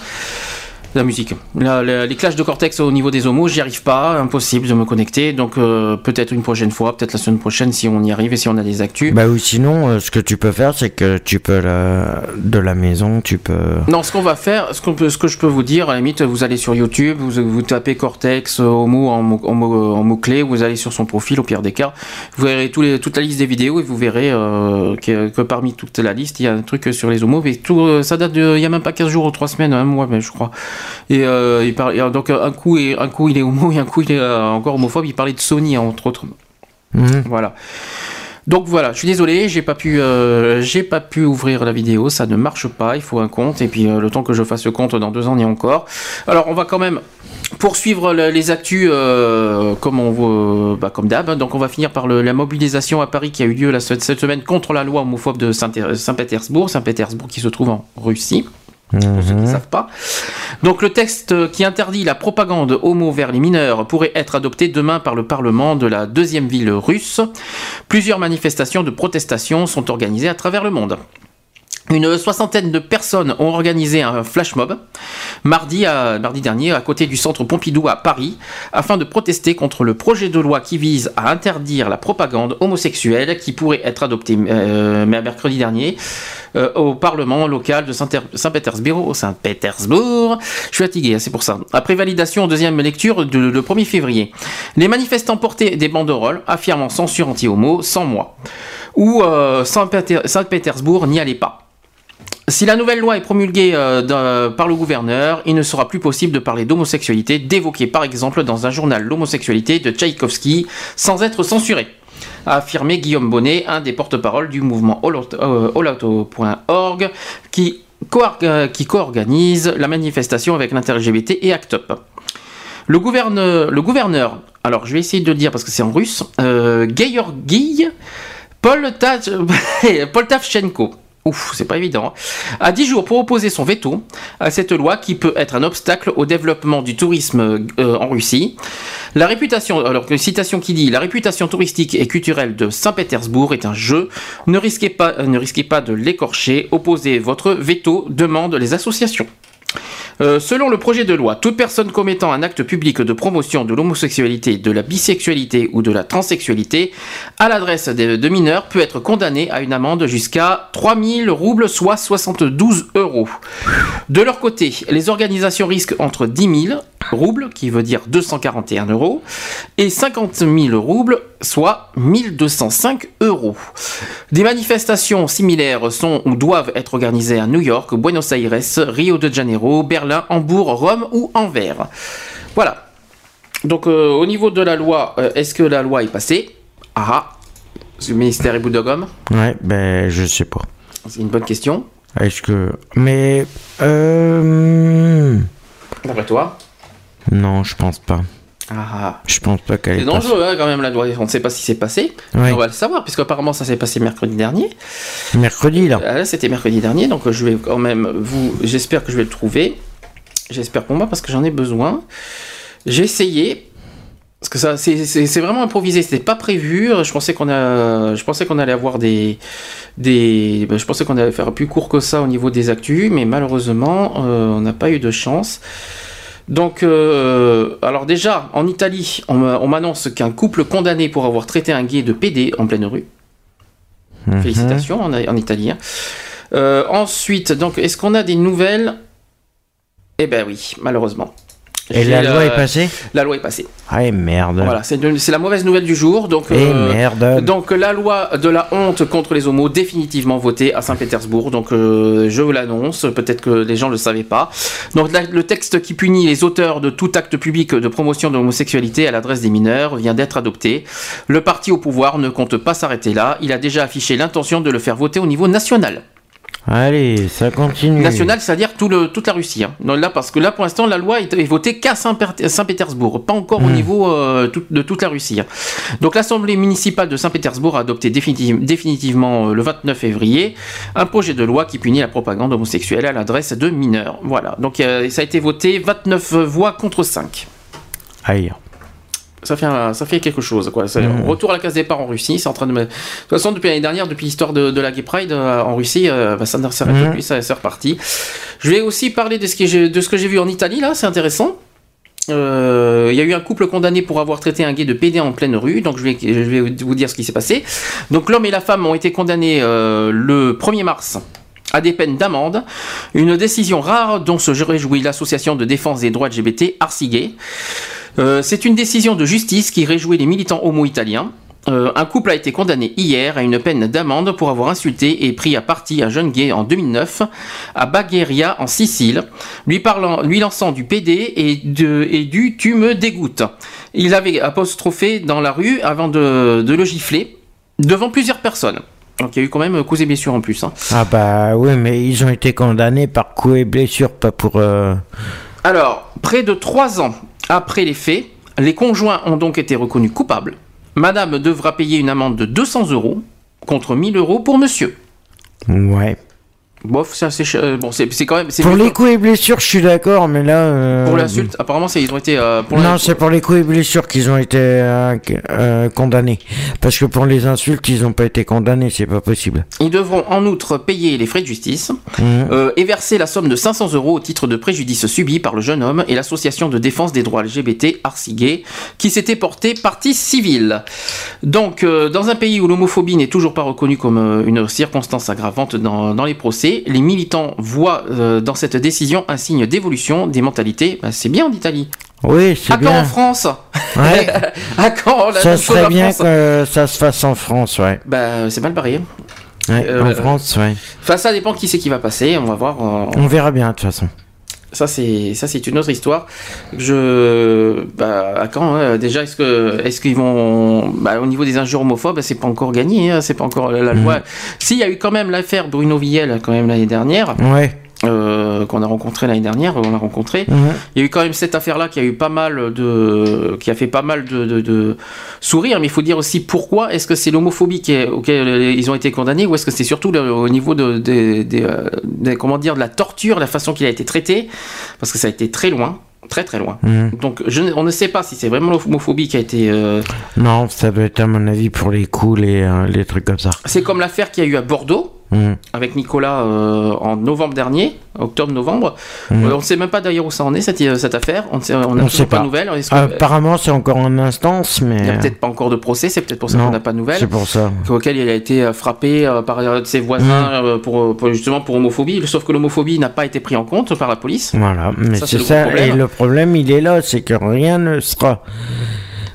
La musique. La- la- les clashs de Cortex au niveau des homos, j'y arrive pas, impossible de me connecter. Donc euh, peut-être une prochaine fois, peut-être la semaine prochaine si on y arrive et si on a des actus. Bah ou sinon, euh, ce que tu peux faire, c'est que tu peux la... de la maison, tu peux. Non, ce qu'on va faire, ce, qu'on peut, ce que je peux vous dire, à la limite, vous allez sur YouTube, vous, vous tapez Cortex euh, Homo en, en, mot- en mots-clés, vous allez sur son profil, au pire des cas, vous verrez tous les, toute la liste des vidéos et vous verrez euh, que, que parmi toute la liste, il y a un truc sur les homos, mais tout, ça date de, il y a même pas 15 jours ou 3 semaines, un mois, mais je crois. Et, euh, il donc un coup, et, un coup il est homo et un coup il est euh, encore homophobe, il parlait de Sony, entre autres. Mhm. Voilà. Donc voilà, je suis désolé, j'ai pas pu, euh, j'ai pas pu ouvrir la vidéo, ça ne marche pas, il faut un compte et puis euh, le temps que je fasse le compte dans deux ans et encore. Alors on va quand même poursuivre le- les actus euh, comme on bah, comme d'hab. Donc on va finir par le- la mobilisation à Paris qui a eu lieu la, cette semaine contre la loi homophobe de Saint- Saint-Pétersbourg, Saint-Pétersbourg qui se trouve en Russie pour ceux qui ne savent pas. Donc le texte qui interdit la propagande homo vers les mineurs pourrait être adopté demain par le Parlement de la deuxième ville russe. Plusieurs manifestations de protestation sont organisées à travers le monde. Une soixantaine de personnes ont organisé un flash mob mardi, à- mardi dernier à côté du centre Pompidou à Paris afin de protester contre le projet de loi qui vise à interdire la propagande homosexuelle qui pourrait être adopté euh, mercredi dernier euh, au Parlement local de Saint- Saint-Pétersbourg. Saint-Pétersbourg. Je suis fatigué, hein, c'est pour ça. Après validation en deuxième lecture de- le 1er février, les manifestants portaient des banderoles affirmant censure anti-homo sans moi. Ou euh, Saint-Péter- Saint-Pétersbourg n'y allait pas. Si la nouvelle loi est promulguée euh, par le gouverneur, il ne sera plus possible de parler d'homosexualité, d'évoquer par exemple dans un journal l'homosexualité de Tchaïkovski sans être censuré, a affirmé Guillaume Bonnet, un des porte-parole du mouvement All- euh, euh, qui co-organise la manifestation avec l'inter-LGBT et ACT UP. Le gouverneur, alors je vais essayer de le dire parce que c'est en russe, euh, Poltavchenko. Ouf, c'est pas évident. hein, A 10 jours pour opposer son veto à cette loi qui peut être un obstacle au développement du tourisme euh, en Russie. La réputation, alors une citation qui dit La réputation touristique et culturelle de Saint-Pétersbourg est un jeu. Ne risquez pas, euh, ne risquez pas de l'écorcher. Opposez votre veto, demandent les associations. Euh, selon le projet de loi, toute personne commettant un acte public de promotion de l'homosexualité, de la bisexualité ou de la transsexualité à l'adresse de, de mineurs peut être condamnée à une amende jusqu'à 3000 roubles, soit 72 euros. De leur côté, les organisations risquent entre 10 000 roubles, qui veut dire 241 euros, et 50 000 roubles, soit 1205 euros. Des manifestations similaires sont ou doivent être organisées à New York, Buenos Aires, Rio de Janeiro, Berlin, Hambourg, Rome ou Anvers. Voilà. Donc euh, au niveau de la loi, euh, est-ce que la loi est passée? Ah, le ministère est bout de gomme? Ouais, ben je sais pas. C'est une bonne question. Est-ce que. Mais. Euh... D'après toi? Non, je pense pas. Ah. Je pense pas qu'elle C'est est dangereux hein, quand même la loi. On ne sait pas si c'est passé. Ouais. On va le savoir puisque apparemment ça s'est passé mercredi dernier. Mercredi, là. Ah, là, c'était mercredi dernier, donc euh, je vais quand même vous. J'espère que je vais le trouver. J'espère pour moi parce que j'en ai besoin. J'ai essayé. Parce que ça, c'est- c'est c'est vraiment improvisé. C'était pas prévu. Je pensais qu'on a, je pensais qu'on allait avoir des, des. ben, Je pensais qu'on allait faire plus court que ça au niveau des actus, mais malheureusement, euh, on n'a pas eu de chance. Donc, euh, alors déjà, en Italie, on m'a- on m'annonce qu'un couple condamné pour avoir traité un gay de PD en pleine rue. Mhm. Félicitations en, en Italie. hein. Euh, ensuite, donc, est-ce qu'on a des nouvelles? Eh ben oui, malheureusement. Et la loi est passée La loi est passée. Ah, et merde. Voilà, c'est la mauvaise nouvelle du jour. Donc, Et merde. donc la loi de la honte contre les homos définitivement votée à Saint-Pétersbourg. Donc euh, je vous l'annonce, peut-être que les gens ne le savaient pas. Donc la- le texte qui punit les auteurs de tout acte public de promotion de l'homosexualité à l'adresse des mineurs vient d'être adopté. Le parti au pouvoir ne compte pas s'arrêter là. Il a déjà affiché l'intention de le faire voter au niveau national. Allez, ça continue. National, c'est-à-dire tout le, toute la Russie. hein. Non, là, parce que là, pour l'instant, la loi est, est votée qu'à Saint-Pétersbourg, pas encore au niveau euh, tout- de toute la Russie. hein. Donc l'Assemblée municipale de Saint-Pétersbourg a adopté définitive- définitivement euh, le 29 février un projet de loi qui punit la propagande homosexuelle à l'adresse de mineurs. Voilà, donc euh, ça a été voté 29 voix contre 5. Aïe. Ça fait, un- ça fait quelque chose. Quoi. Mhm. Retour à la case départ en Russie. C'est en train de. De toute façon, depuis l'année dernière, depuis l'histoire de, de la Gay Pride euh, en Russie, euh, bah, ça ne s'arrête Mhm. plus, ça c'est reparti. Je vais aussi parler de ce que j'ai, de ce que j'ai vu en Italie, là, c'est intéressant. Euh, Il y a eu un couple condamné pour avoir traité un gay de PD en pleine rue, donc je vais, je vais vous dire ce qui s'est passé. Donc l'homme et la femme ont été condamnés le 1er mars à des peines d'amende, une décision rare dont se réjouit l'association de défense des droits LGBT Arsigay. Euh, c'est une décision de justice qui réjouit les militants homo-italiens. Euh, un couple a été condamné hier à une peine d'amende pour avoir insulté et pris à partie un jeune gay en 2009 à Bagheria en Sicile, lui, parlant, lui lançant du PD et, de, et du tu me dégoûtes. Il avait apostrophé dans la rue avant de, de le gifler devant plusieurs personnes. Donc il y a eu quand même cause et blessure en plus. hein. Ah bah oui, mais ils ont été condamnés par coups et blessures, pas pour... euh, Alors, près de trois ans après les faits, les conjoints ont donc été reconnus coupables. Madame devra payer une amende de 200 euros contre 1000 euros pour monsieur. Ouais. Bof, c'est euh, Bon, c'est quand même. Pour les coups et blessures, je suis d'accord, mais là... euh, Pour l'insulte, apparemment, ils ont été. euh, pour Non, c'est pour les coups et blessures qu'ils ont été condamnés. Parce que pour les insultes, ils n'ont pas été condamnés, c'est pas possible. Ils devront en outre payer les frais de justice Mhm. et verser la somme de 500 euros au titre de préjudice subi par le jeune homme et l'association de défense des droits LGBT Arsigay qui s'était porté partie civile. Donc, dans un pays où l'homophobie n'est toujours pas reconnue comme une circonstance aggravante dans, dans les procès, les militants voient euh, dans cette décision un signe d'évolution des mentalités. Bah, c'est bien en Italie. Oui, c'est À quand en bien. France? Ouais. À quand la ça serait en bien France? que ça se fasse en France, ouais. Bah, c'est mal barré. Ouais, Euh, en France, ouais. Enfin, ça dépend qui c'est qui va passer. On va voir. euh, On verra bien, de toute façon. Ça c'est ça c'est une autre histoire. Je bah à quand hein, déjà est-ce que est-ce qu'ils vont bah, au niveau des injures homophobes c'est pas encore gagné hein, c'est pas encore la, la loi. S'il y a eu quand même l'affaire Bruno Villel quand même l'année dernière Ouais. Euh, qu'on a rencontré l'année dernière on l'a rencontré. Mhm. Il y a eu quand même cette affaire-là qui a eu pas mal de, qui a fait pas mal de, de, de sourires, mais il faut dire aussi pourquoi est-ce que c'est l'homophobie qui est- auquel ils ont été condamnés ou est-ce que c'est surtout le- au niveau de, des, euh, comment dire, de la torture, la façon qu'il a été traité, parce que ça a été très loin. Très très loin. Mhm. Donc je on ne sait pas si c'est vraiment l'homophobie qui a été. euh, Non, ça doit être à mon avis pour les coups, les, euh, les trucs comme ça. C'est comme l'affaire qu'il y a eu à Bordeaux, Mhm. avec Nicolas euh, en novembre dernier, octobre-novembre. Mhm. Euh, on ne sait même pas d'ailleurs où ça en est cette, cette affaire. On n'a On sait pas pas. de nouvelles. Apparemment, c'est encore en instance, mais. il n'y a peut-être pas encore de procès, c'est peut-être pour ça qu'on n'a pas de nouvelles. C'est pour ça. auquel il a été euh, frappé euh, par euh, ses voisins Mhm. euh, pour, pour- justement pour homophobie. Sauf que l'homophobie n'a pas été pris en compte par la police. Voilà, mais Ça, c'est le ça. problème. Et le problème, il est là, c'est que rien ne sera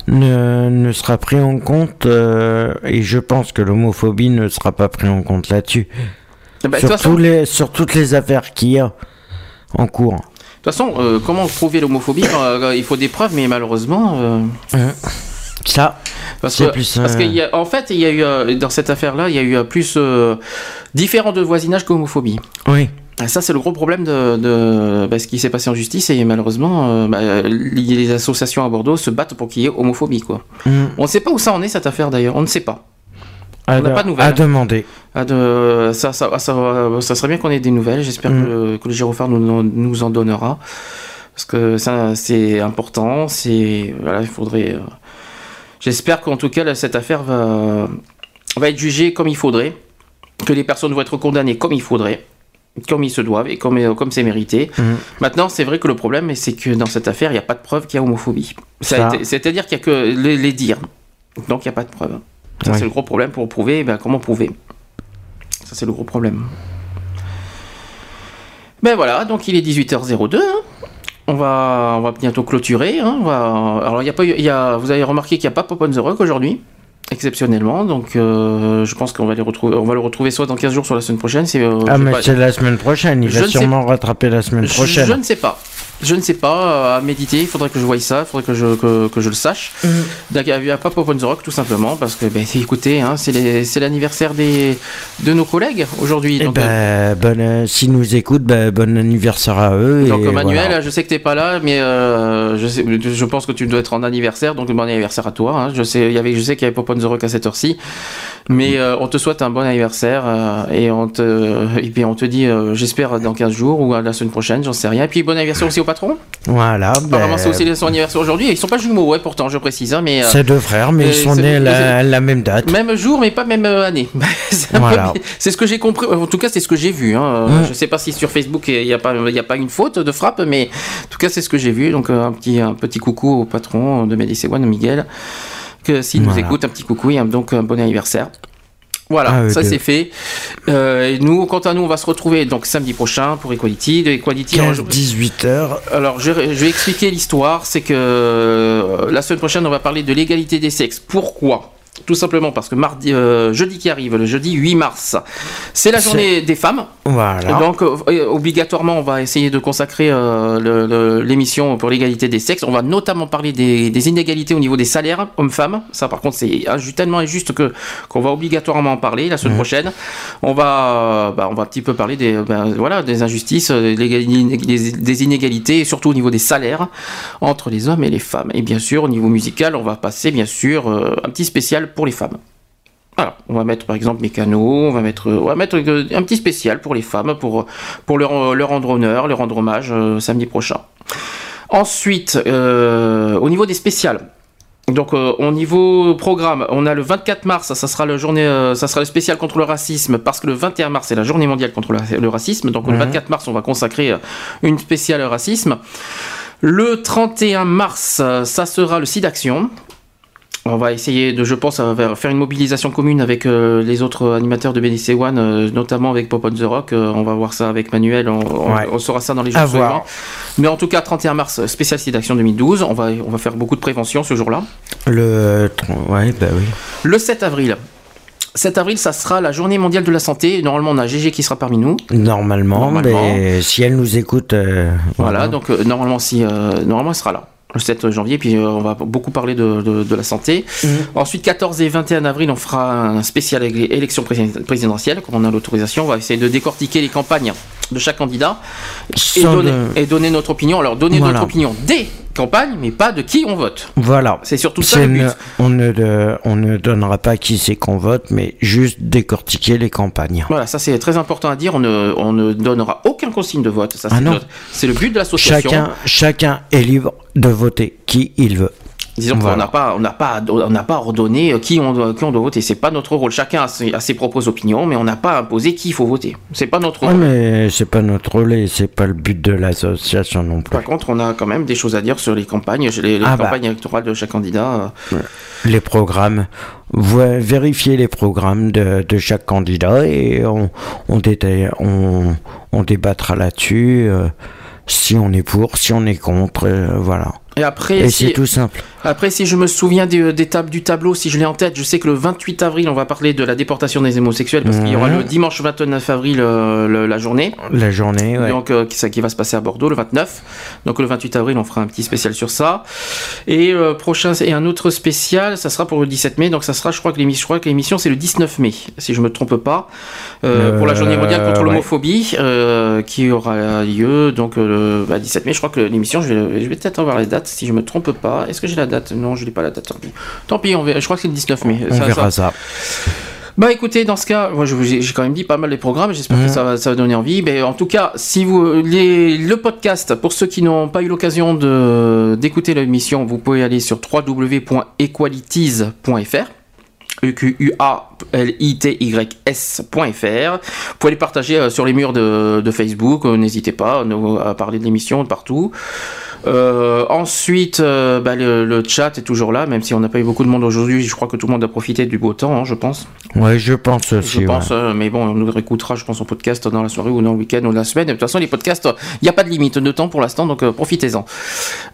ne, ne sera pris en compte, euh, et je pense que l'homophobie ne sera pas pris en compte là-dessus. Bah, de sur, façon- les, sur toutes les affaires qu'il y a en cours. De toute façon, euh, comment prouver l'homophobie euh, Il faut des preuves, mais malheureusement. euh, Ça, Parce que, plus. parce qu'il y a, en fait, il y a eu euh, dans cette affaire-là, il y a eu euh, plus euh, différent de voisinage qu'homophobie. Oui. Et ça, c'est le gros problème de, de bah, ce qui s'est passé en justice. Et malheureusement, euh, bah, les associations à Bordeaux se battent pour qu'il y ait homophobie. Quoi. Mm. On ne sait pas où ça en est cette affaire d'ailleurs. On ne sait pas. à, on n'a pas de nouvelles. à demander. Ah, de, ça, ça, ça, ça serait bien qu'on ait des nouvelles. J'espère Mm. que, que le gyrophare nous, nous en donnera. Parce que ça, c'est important. C'est, voilà, il faudrait. euh, J'espère qu'en tout cas, là, cette affaire va, va être jugée comme il faudrait. Que les personnes vont être condamnées comme il faudrait. Comme ils se doivent et comme euh, comme c'est mérité. Mhm. Maintenant, c'est vrai que le problème, c'est que dans cette affaire, il n'y a pas de preuve qu'il y a homophobie. Ça C'est-à-dire qu'il n'y a que les, les dires. Donc, il n'y a pas de preuve. Ça, c'est le gros problème pour prouver. Ben, comment prouver? Ça, c'est le gros problème. Ben voilà, donc il est 18h02. hein. On va, on va bientôt clôturer. hein. On va, alors, il y a pas eu- il y a, vous avez remarqué qu'il n'y a pas Pop on the Rock aujourd'hui, exceptionnellement. Donc, euh, je pense qu'on va, les retrouver, on va le retrouver soit dans 15 jours, soit la semaine prochaine. Euh, Ah, mais c'est la semaine prochaine. Il Je va sûrement rattraper la semaine je- prochaine. Je, ne sais pas. Je ne sais pas, euh, à méditer, il faudrait que je voie ça, il faudrait que je, que, que je le sache. Mhm. Donc, il n'y a pas Pop on the Rock, tout simplement, parce que, ben, écoutez, hein, c'est l'anniversaire des, de nos collègues aujourd'hui. Eh Donc, euh, ben, bon, euh, s'ils nous écoutent, ben, bon anniversaire à eux. donc et Manuel, voilà. je sais que t'es pas là, mais euh, je, sais- je pense que tu dois être en anniversaire, donc bon anniversaire à toi. hein. Je sais, il y avait, je sais qu'il y avait Pop on the Rock à cette heure-ci, mais euh, on te souhaite un bon anniversaire et on te, et puis on te dit, j'espère dans 15 jours ou à la semaine prochaine, j'en sais rien. Et puis bon anniversaire aussi au patron. Voilà. Apparemment, ben, c'est aussi son anniversaire aujourd'hui. Ils sont pas jumeaux, ouais, pourtant, je précise. hein, mais euh, C'est deux frères, mais euh, ils sont nés la, la même date. même jour, mais pas même euh, année. c'est Voilà. ce que j'ai compris. En tout cas, c'est ce que j'ai vu. Hein. Euh, Mm. Je sais pas si sur Facebook il n'y a pas, il y a pas une faute de frappe, mais en tout cas, c'est ce que j'ai vu. Donc un petit, un petit coucou au patron de Medici One, Miguel, que s'il nous écoute, un petit coucou et un- donc un bon anniversaire. Voilà, Ah, ça c'est fait. Euh, nous, quant à nous, on va se retrouver donc samedi prochain pour Equality. De Equality, alors, je- 15-18 heures. alors, je, je vais expliquer l'histoire. C'est que euh, la semaine prochaine, on va parler de l'égalité des sexes. Pourquoi? Tout simplement parce que mardi, euh, jeudi qui arrive, le jeudi 8 mars, c'est la journée des femmes. Voilà. Donc, euh, obligatoirement, on va essayer de consacrer euh, l'émission pour l'égalité des sexes. On va notamment parler des, des inégalités au niveau des salaires hommes-femmes. Ça, par contre, c'est inju- tellement injuste que qu'on va obligatoirement en parler la semaine prochaine. On va, bah, on va un petit peu parler des, ben, voilà, des injustices, des, inégalités, et surtout au niveau des salaires entre les hommes et les femmes. Et bien sûr, au niveau musical, on va passer bien sûr un petit spécial pour les femmes. Voilà, on va mettre par exemple Mécano, on va mettre, on va mettre euh, un petit spécial pour les femmes, pour, pour leur, leur rendre honneur, leur rendre hommage euh, samedi prochain. Ensuite, euh, au niveau des spéciales, donc euh, au niveau programme, on a le 24 mars, ça sera le journée, euh, ça sera le spécial contre le racisme, parce que le 21 mars c'est la journée mondiale contre le, racisme. Donc le Mhm. 24 mars, on va consacrer euh, une spéciale racisme. Le 31 mars, euh, ça sera le SIDAction. On va essayer de, je pense, à faire une mobilisation commune avec euh, les autres animateurs de BDC One, euh, notamment avec Pop on the Rock. Euh, on va voir ça avec Manuel, on, on- Ouais. on saura ça dans les jours suivants. Mais en tout cas, 31 mars, spécial SIDAction 2012. On va, on va faire beaucoup de prévention ce jour-là. Le. Ouais, bah oui. Le 7 avril. 7 avril, ça sera la journée mondiale de la santé. Normalement, on a GG qui sera parmi nous. Normalement, Normalement. mais si elle nous écoute. euh, Voilà, donc euh, normalement, si, euh, normalement, elle sera là. Le 7 janvier, puis euh, on va beaucoup parler de, de- de la santé. Ensuite, 14 et 21 avril, on fera un spécial élection prési- présidentielle, comme on a l'autorisation. On va essayer de décortiquer les campagnes de chaque candidat et donner, de- et donner notre opinion. Alors, donner Voilà. notre opinion des campagnes, mais pas de qui on vote. Voilà. C'est surtout ça le but. ne- on, ne, de- on ne donnera pas qui c'est qu'on vote, mais juste décortiquer les campagnes. Voilà, ça c'est très important à dire. On ne, on ne donnera aucun consigne de vote. Ça, Ah c'est le but de l'association. Chacun, chacun est libre de voter qui il veut. Disons qu'on n'a pas, on n'a pas, on n'a pas ordonné qui on doit, qui on doit voter. C'est pas notre rôle. Chacun a ses, a ses propres opinions, mais on n'a pas imposé qui il faut voter. C'est pas notre Ouais, rôle. mais c'est pas notre relais, c'est pas le but de l'association non plus. Par contre, on a quand même des choses à dire sur les campagnes, les, les Ah bah. campagnes électorales de chaque candidat. euh. Les programmes, Vo- vérifier les programmes de, de chaque candidat et on, on, détaille- on, on débattra là-dessus. euh, si on est pour, si on est contre, euh, voilà. Et après, Et si- c'est tout simple. Après, si je me souviens des, des tables du tableau, si je l'ai en tête, je sais que le 28 avril, on va parler de la déportation des homosexuels parce qu'il y aura le dimanche 29 avril euh, le- la journée. La journée, ouais. Donc, euh, ça, qui va se passer à Bordeaux le 29. Donc, le 28 avril, on fera un petit spécial sur ça. Et euh, prochain, et un autre spécial, ça sera pour le 17 mai. Donc, ça sera, je crois que l'émission, je crois que l'émission c'est le 19 mai, si je me trompe pas, euh, pour la journée mondiale contre Euh, ouais. l'homophobie, euh, qui aura lieu donc euh, le bah, 17 mai. Je crois que l'émission, je vais, je vais peut-être avoir la date, si je me trompe pas. Est-ce que j'ai la date? Non, je n'ai pas la date. Tant pis. Tant pis, on verra. Je crois que c'est le 19 mai. On Ça- verra ça- ça. bah écoutez, dans ce cas, moi j'ai quand même dit pas mal les programmes, j'espère que ça va, ça va donner envie. Mais en tout cas, si vous les, le podcast, pour ceux qui n'ont pas eu l'occasion d'écouter l'émission, vous pouvez aller sur www.equalities.fr E-Q-U-A-L-I-T-Y-S.fr. Vous pouvez les partager euh, sur les murs de, de Facebook, euh, n'hésitez pas à nous- à parler de l'émission de partout. Euh, ensuite, euh, bah, le, le chat est toujours là, même si on n'a pas eu beaucoup de monde aujourd'hui. Je crois que tout le monde a profité du beau temps, hein, je pense. Ouais, je pense aussi. Je pense, ouais. euh, mais bon, on nous réécoutera, je pense, en podcast dans la soirée ou dans le week-end ou la semaine. De toute façon, les podcasts, il n'y a pas de limite de temps pour l'instant, donc euh, profitez-en.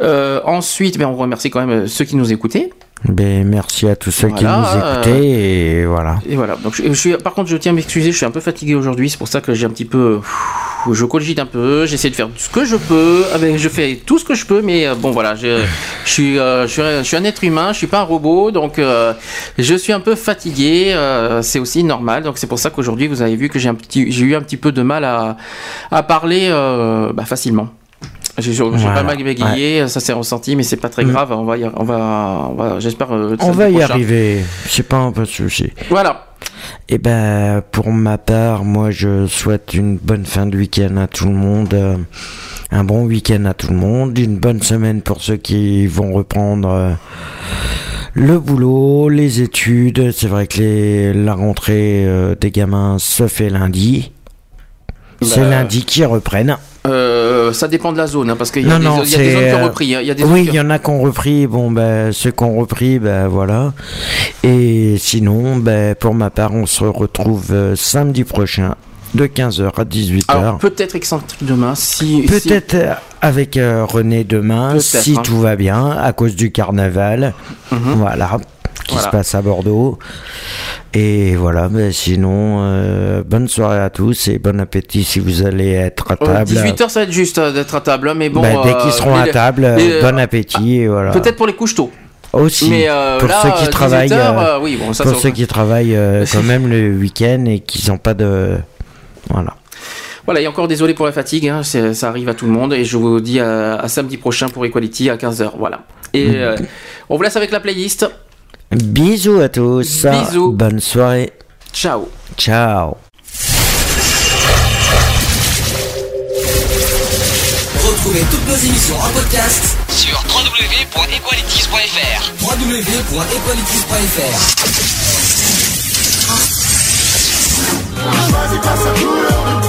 Euh, ensuite, ben, on remercie quand même ceux qui nous écoutaient. Ben, merci à tous ceux Voilà, qui nous écoutaient et voilà. Et voilà. Donc, je, je suis, par contre, je tiens à m'excuser, je suis un peu fatigué aujourd'hui. C'est pour ça que j'ai un petit peu. Je cogite un peu. J'essaie de faire ce que je peux. Ah ben, je fais tout ce que je peux, mais euh, bon, voilà. Je, je suis, euh, je, suis, un- je suis un être humain. Je suis pas un robot, donc euh, je suis un peu fatigué. euh, c'est aussi normal. Donc, c'est pour ça qu'aujourd'hui, vous avez vu que j'ai un petit, j'ai eu un petit peu de mal à, à parler euh, bah, facilement. J'ai Voilà, pas mal bégayé, ça s'est ressenti, mais c'est pas très Mm. grave. On va, y- on va, on va j'espère. euh, On va y prochain. arriver, c'est pas un peu de souci. Voilà. Et ben, pour ma part, moi je souhaite une bonne fin de week-end à tout le monde. euh, un bon week-end à tout le monde. Une bonne semaine pour ceux qui vont reprendre euh, le boulot, les études. C'est vrai que les, la rentrée euh, des gamins se fait lundi. C'est Bah, lundi qu'ils reprennent. Euh, ça dépend de la zone, hein, parce qu'il y, Non, des- non, y a des zones qui ont euh, repris. hein, Il y a des oui, il qui- y en a qui ont repris. Bon, ben, ceux qui ont repris, ben voilà. Et sinon, ben, pour ma part, on se retrouve euh, samedi prochain de 15h à 18h. Alors peut-être excentrique demain, si. Peut-être avec euh, René demain, si hein. tout va bien, à cause du carnaval. Voilà. Qui Voilà. se passe à Bordeaux. Et voilà, ben sinon, euh, bonne soirée à tous et bon appétit si vous allez être à Euh, table. 18h, ça va être juste euh, d'être à table, hein, mais bon. Ben, dès qu'ils seront mais- à table, mais, bon appétit voilà. Peut-être pour les couches tôt. Aussi, Mais, euh, pour là, ceux qui travaillent, 18 heures, euh, oui, bon, ça, pour ceux qui travaillent euh, quand même le week-end et qui n'ont pas de, voilà. Voilà, et encore désolé pour la fatigue, hein, ça arrive à tout le monde, et je vous dis à, à samedi prochain pour Equality à 15h. Voilà. Et euh, on vous laisse avec la playlist. Bisous à tous. Bisous. Bonne soirée. Ciao. Ciao. Retrouvez toutes nos émissions en podcast sur www.equalities.fr. www.equalities.fr.